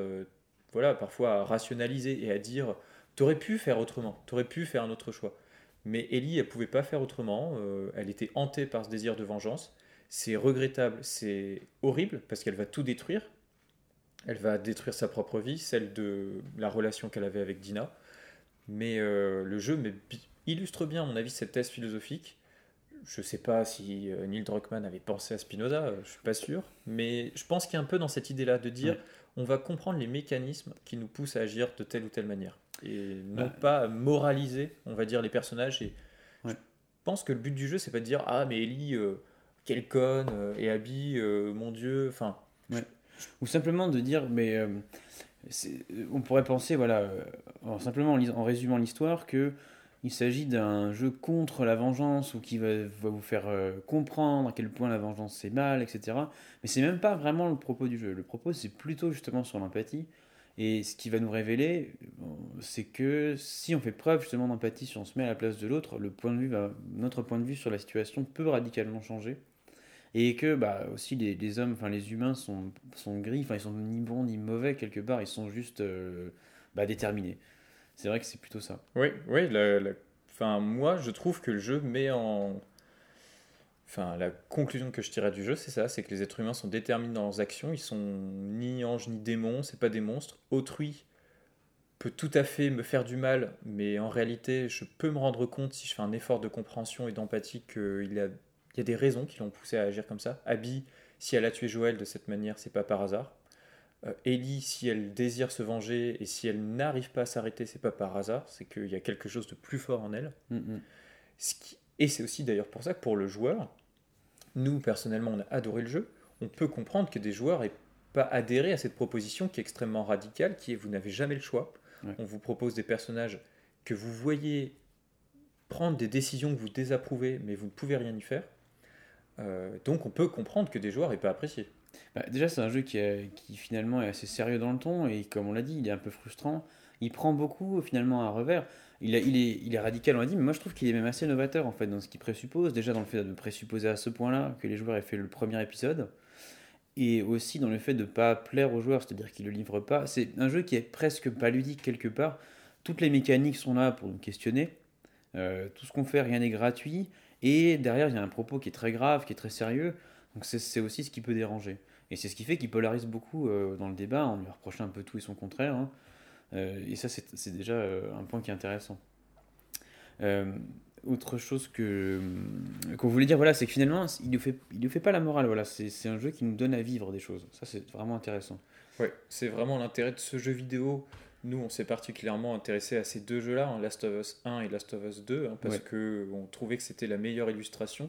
voilà, parfois à rationaliser et à dire t'aurais pu faire autrement, t'aurais pu faire un autre choix. Mais Ellie, elle pouvait pas faire autrement. elle était hantée par ce désir de vengeance. C'est regrettable, c'est horrible parce qu'elle va tout détruire. Elle va détruire sa propre vie, celle de la relation qu'elle avait avec Dina. Mais euh, le jeu mais, illustre bien, à mon avis, cette thèse philosophique. Je sais pas si euh, Neil Druckmann avait pensé à Spinoza, euh, je suis pas sûr. Mais je pense qu'il y a un peu dans cette idée-là de dire Ouais. on va comprendre les mécanismes qui nous poussent à agir de telle ou telle manière. Et non pas moraliser, on va dire, les personnages. Et Ouais. je pense que le but du jeu, c'est pas de dire Ah, mais Ellie, euh, quelle conne, et Abby, euh, mon dieu. Enfin, Ou simplement de dire, mais on pourrait penser, voilà, euh, en, simplement en, résumant l'histoire, que il s'agit d'un jeu contre la vengeance ou qui va, vous faire euh, comprendre à quel point la vengeance c'est mal, etc. Mais c'est même pas vraiment le propos du jeu. Le propos c'est plutôt justement sur l'empathie Et ce qui va nous révéler, c'est que si on fait preuve justement d'empathie, si on se met à la place de l'autre, le point de vue notre point de vue sur la situation peut radicalement changer. Et que bah, aussi les, hommes, enfin les humains sont, sont gris, enfin ils sont ni bons ni mauvais quelque part, ils sont juste euh, bah, déterminés. C'est vrai que c'est plutôt ça. Oui, oui. Enfin, moi, je trouve que le jeu met en. Enfin, la conclusion que je tirais du jeu, c'est ça c'est que les êtres humains sont déterminés dans leurs actions. Ils sont ni anges ni démons, c'est pas des monstres. Autrui peut tout à fait me faire du mal, mais en réalité, je peux me rendre compte si je fais un effort de compréhension et d'empathie qu'il a, il y a des raisons qui l'ont poussé à agir comme ça. Abby, si elle a tué Joël de cette manière, c'est pas par hasard. Euh, Ellie, si elle désire se venger et si elle n'arrive pas à s'arrêter, c'est pas par hasard, c'est qu'il y a quelque chose de plus fort en elle. Mm, mm. Ce qui- Et c'est aussi d'ailleurs pour ça que pour le joueur, nous personnellement on a adoré le jeu, on peut comprendre que des joueurs n'aient pas adhéré à cette proposition qui est extrêmement radicale, qui est vous n'avez jamais le choix. Ouais. On vous propose des personnages que vous voyez prendre des décisions que vous désapprouvez, mais vous ne pouvez rien y faire. Euh, donc on peut comprendre que des joueurs n'aient pas apprécié. Bah, déjà, c'est un jeu qui, est- qui finalement est assez sérieux dans le ton et comme on l'a dit, il est un peu frustrant. Il prend beaucoup finalement à revers. Il, est, radical, on l'a dit, mais moi je trouve qu'il est même assez novateur en fait dans ce qu'il présuppose. Déjà dans le fait de présupposer à ce point-là que les joueurs aient fait le premier épisode et aussi dans le fait de ne pas plaire aux joueurs, c'est-à-dire qu'il ne le livre pas. C'est un jeu qui est presque pas ludique quelque part. Toutes les mécaniques sont là pour nous questionner. Euh, tout ce qu'on fait, rien n'est gratuit. Et derrière, il y a un propos qui est très grave, qui est très sérieux. Donc c'est aussi ce qui peut déranger. Et c'est ce qui fait qu'il polarise beaucoup euh, dans le débat, en lui reprochant un peu tout et son contraire. hein. Euh, et ça, c'est déjà euh, un point qui est intéressant. Autre chose que qu'on voulait dire, voilà, c'est que finalement, il ne fait, ne fait pas la morale. Voilà, c'est un jeu qui nous donne à vivre des choses. Ça, c'est vraiment intéressant. Ouais, c'est vraiment l'intérêt de ce jeu vidéo. Nous, on s'est particulièrement intéressé à ces deux jeux-là, hein, Last of Us 1 et Last of Us 2, hein, parce Ouais. que on trouvait que c'était la meilleure illustration.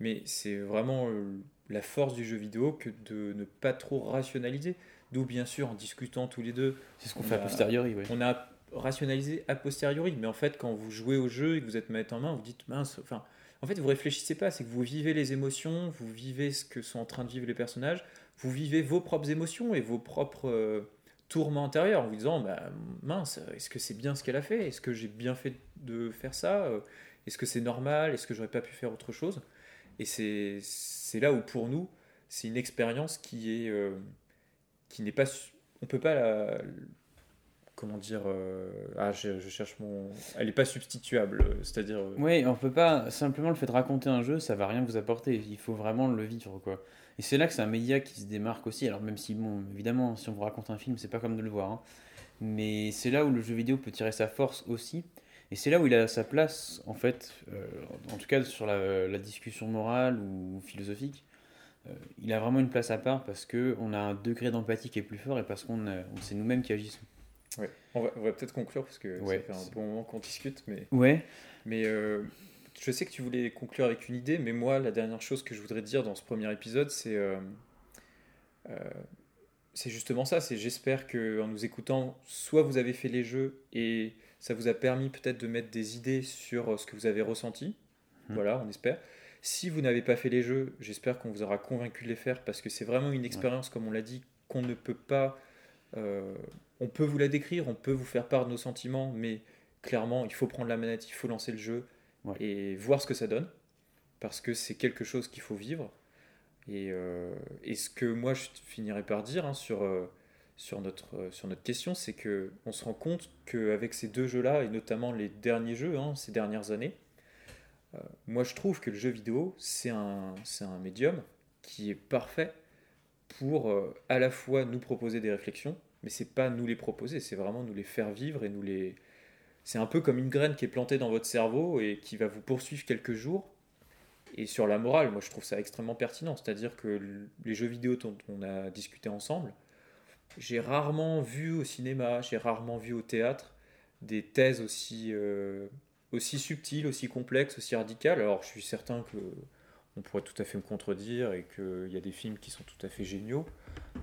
Mais c'est vraiment euh, la force du jeu vidéo que de ne pas trop rationaliser. D'où, bien sûr, en discutant tous les deux, C'est ce qu'on On fait a posteriori. Ouais. on a rationalisé a posteriori. Mais en fait, quand vous jouez au jeu et que vous êtes manette en main, vous dites mince. Enfin, en fait, vous réfléchissez pas. C'est que vous vivez les émotions, vous vivez ce que sont en train de vivre les personnages, vous vivez vos propres émotions et vos propres euh, tourments intérieurs en vous disant bah, mince, est-ce que c'est bien ce qu'elle a fait? Est-ce que j'ai bien fait de faire ça? Euh, Est-ce que c'est normal? Est-ce que j'aurais pas pu faire autre chose? Et c'est là où pour nous, c'est une expérience qui est euh, qui n'est pas on peut pas la comment dire euh, ah je, cherche mon elle n'est pas substituable c'est-à-dire Oui, on peut pas simplement le fait de raconter un jeu, ça va rien vous apporter. Il faut vraiment le vivre, quoi. Et c'est là que c'est un média qui se démarque aussi. Alors même si, bon, évidemment, si on vous raconte un film, c'est pas comme de le voir. hein. Mais c'est là où le jeu vidéo peut tirer sa force aussi. Et c'est là où il a sa place, en fait, euh, en tout cas sur la, la discussion morale ou philosophique. Euh, il a vraiment une place à part parce que on a un degré d'empathie qui est plus fort et parce qu'on on- c'est nous-mêmes qui agissons. ouais. on va, peut-être conclure parce que Ouais, ça fait un bon moment qu'on discute mais Ouais. Mais euh, je sais que tu voulais conclure avec une idée, mais moi, la dernière chose que je voudrais dire dans ce premier épisode, c'est euh, euh, c'est justement ça. C'est j'espère que en nous écoutant, soit vous avez fait les jeux et ça vous a permis peut-être de mettre des idées sur euh, ce que vous avez ressenti. Mhm. Voilà, on espère. Si vous n'avez pas fait les jeux, j'espère qu'on vous aura convaincu de les faire parce que c'est vraiment une expérience, comme on l'a dit, qu'on ne peut pas. euh, on peut vous la décrire, on peut vous faire part de nos sentiments, mais clairement, il faut prendre la manette, il faut lancer le jeu Et voir ce que ça donne, parce que c'est quelque chose qu'il faut vivre. Et, euh, ce que moi je finirais par dire hein, sur, euh, sur, notre, euh, sur notre question, c'est que on se rend compte qu'avec ces deux jeux-là, et notamment les derniers jeux, hein, ces dernières années, moi je trouve que le jeu vidéo, c'est un, un médium qui est parfait pour à la fois nous proposer des réflexions, mais c'est pas nous les proposer, c'est vraiment nous les faire vivre et nous les. C'est un peu comme une graine qui est plantée dans votre cerveau et qui va vous poursuivre quelques jours. Et sur la morale, moi je trouve ça extrêmement pertinent. C'est-à-dire que les jeux vidéo dont on a discuté ensemble, j'ai rarement vu au cinéma, j'ai rarement vu au théâtre des thèses aussi, euh, aussi subtiles, aussi complexes, aussi radicales. Alors je suis certain que on pourrait tout à fait me contredire et qu'il y a des films qui sont tout à fait géniaux.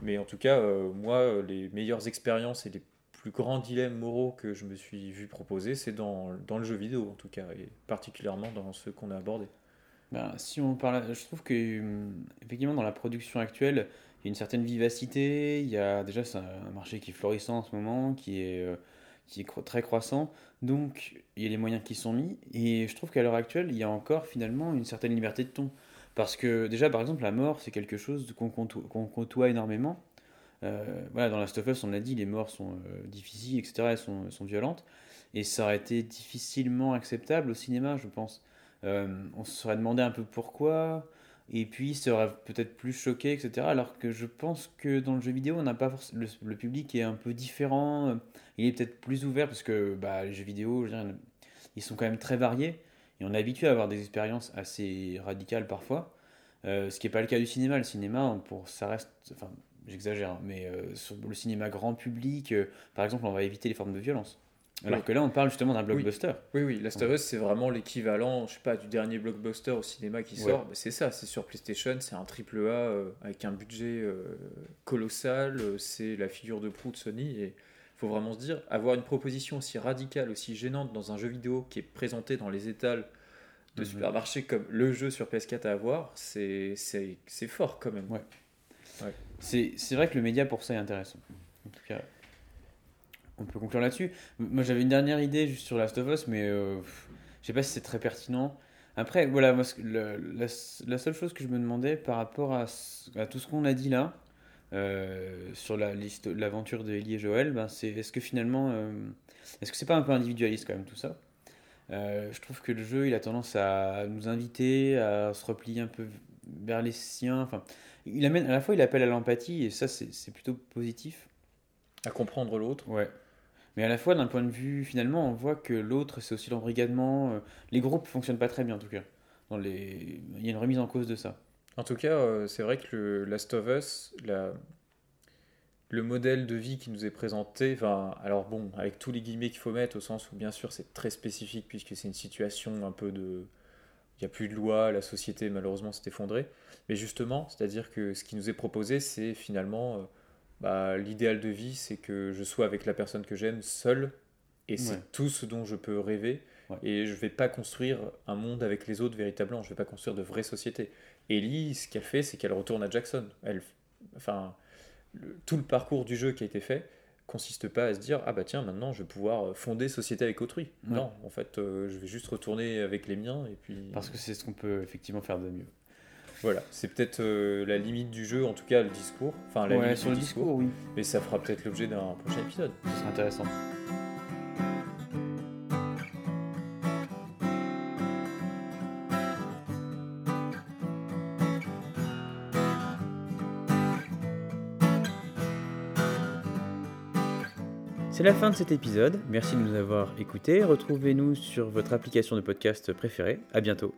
Mais en tout cas, euh, moi, les meilleures expériences et les plus grands dilemmes moraux que je me suis vu proposer, c'est dans, dans le jeu vidéo en tout cas, et particulièrement dans ceux qu'on a abordés. Ben, si on parle, je trouve que hum, effectivement dans la production actuelle, il y a une certaine vivacité. Il y a déjà c'est un marché qui est florissant en ce moment, qui est euh, qui est très croissant. Donc il y a les moyens qui sont mis. Et je trouve qu'à l'heure actuelle, il y a encore finalement une certaine liberté de ton. Parce que déjà, par exemple, la mort, c'est quelque chose qu'on côtoie énormément. Euh, voilà, dans Last of Us, on l'a dit, les morts sont euh, difficiles, etc. Elles sont, sont violentes. Et ça aurait été difficilement acceptable au cinéma, je pense. Euh, on se serait demandé un peu pourquoi, et puis ça aurait peut-être plus choqué, etc. Alors que je pense que dans le jeu vidéo, on n'a pas le, le public est un peu différent, euh, il est peut-être plus ouvert parce que bah, les jeux vidéo, ils sont quand même très variés, et on est habitué à avoir des expériences assez radicales parfois, Euh, ce qui n'est pas le cas du cinéma. Le cinéma, pour, ça reste, enfin, j'exagère, hein, mais euh, sur le cinéma grand public, euh, par exemple, on va éviter les formes de violence. Alors Oui. que là, on parle justement d'un blockbuster. Oui, oui, Last of Us, c'est vraiment l'équivalent, je sais pas, du dernier blockbuster au cinéma qui Ouais. sort. Bah, c'est ça, c'est sur PlayStation, c'est un triple A euh, avec un budget colossal, c'est la figure de proue de Sony. Et faut vraiment se dire, avoir une proposition aussi radicale, aussi gênante dans un jeu vidéo qui est présenté dans les étals de Mhm. supermarché comme le jeu sur PS4 à avoir, c'est fort quand même. Ouais. C'est c'est vrai que le média pour ça est intéressant. En tout cas, on peut conclure là-dessus. Moi j'avais une dernière idée juste sur Last of Us, mais euh, je sais pas si c'est très pertinent. Après, voilà, la, seule chose que je me demandais par rapport à, tout ce qu'on a dit là, euh, sur la l'aventure de Ellie et Joël, ben, c'est est-ce que finalement, euh, est-ce que c'est pas un peu individualiste quand même tout ça? Euh, Je trouve que le jeu, il a tendance à nous inviter à se replier un peu vers les siens. Enfin, il amène à la fois, il appelle à l'empathie et ça, c'est plutôt positif. À comprendre l'autre. Ouais. Mais à la fois, d'un point de vue, finalement, on voit que l'autre, c'est aussi l'embrigadement. euh, Les groupes fonctionnent pas très bien, en tout cas. Dans les... Il y a une remise en cause de ça. En tout cas, euh, c'est vrai que le Last of Us, la- le modèle de vie qui nous est présenté, enfin, alors bon, avec tous les guillemets qu'il faut mettre, au sens où bien sûr c'est très spécifique puisque c'est une situation un peu de. Il n'y a plus de loi, la société malheureusement s'est effondrée. Mais justement, c'est-à-dire que ce qui nous est proposé, c'est finalement. euh, bah, L'idéal de vie, c'est que je sois avec la personne que j'aime seul, et c'est Ouais. tout ce dont je peux rêver. Ouais. Et je vais pas construire un monde avec les autres véritablement, je vais pas construire de vraies sociétés. Ellie, ce qu'elle fait, c'est qu'elle retourne à Jackson. Elle, enfin, le- tout le parcours du jeu qui a été fait consiste pas à se dire ah bah tiens maintenant je vais pouvoir fonder société avec autrui. Ouais. Non, en fait, euh, je vais juste retourner avec les miens et puis Parce que c'est ce qu'on peut effectivement faire de mieux. voilà, c'est peut-être euh, la limite du jeu, en tout cas le discours. Enfin la Ouais, limite sur du le discours, oui. mais ça fera peut-être l'objet d'un prochain épisode. Ce serait intéressant. La fin de cet épisode. Merci de nous avoir écoutés. Retrouvez-nous sur votre application de podcast préférée. À bientôt.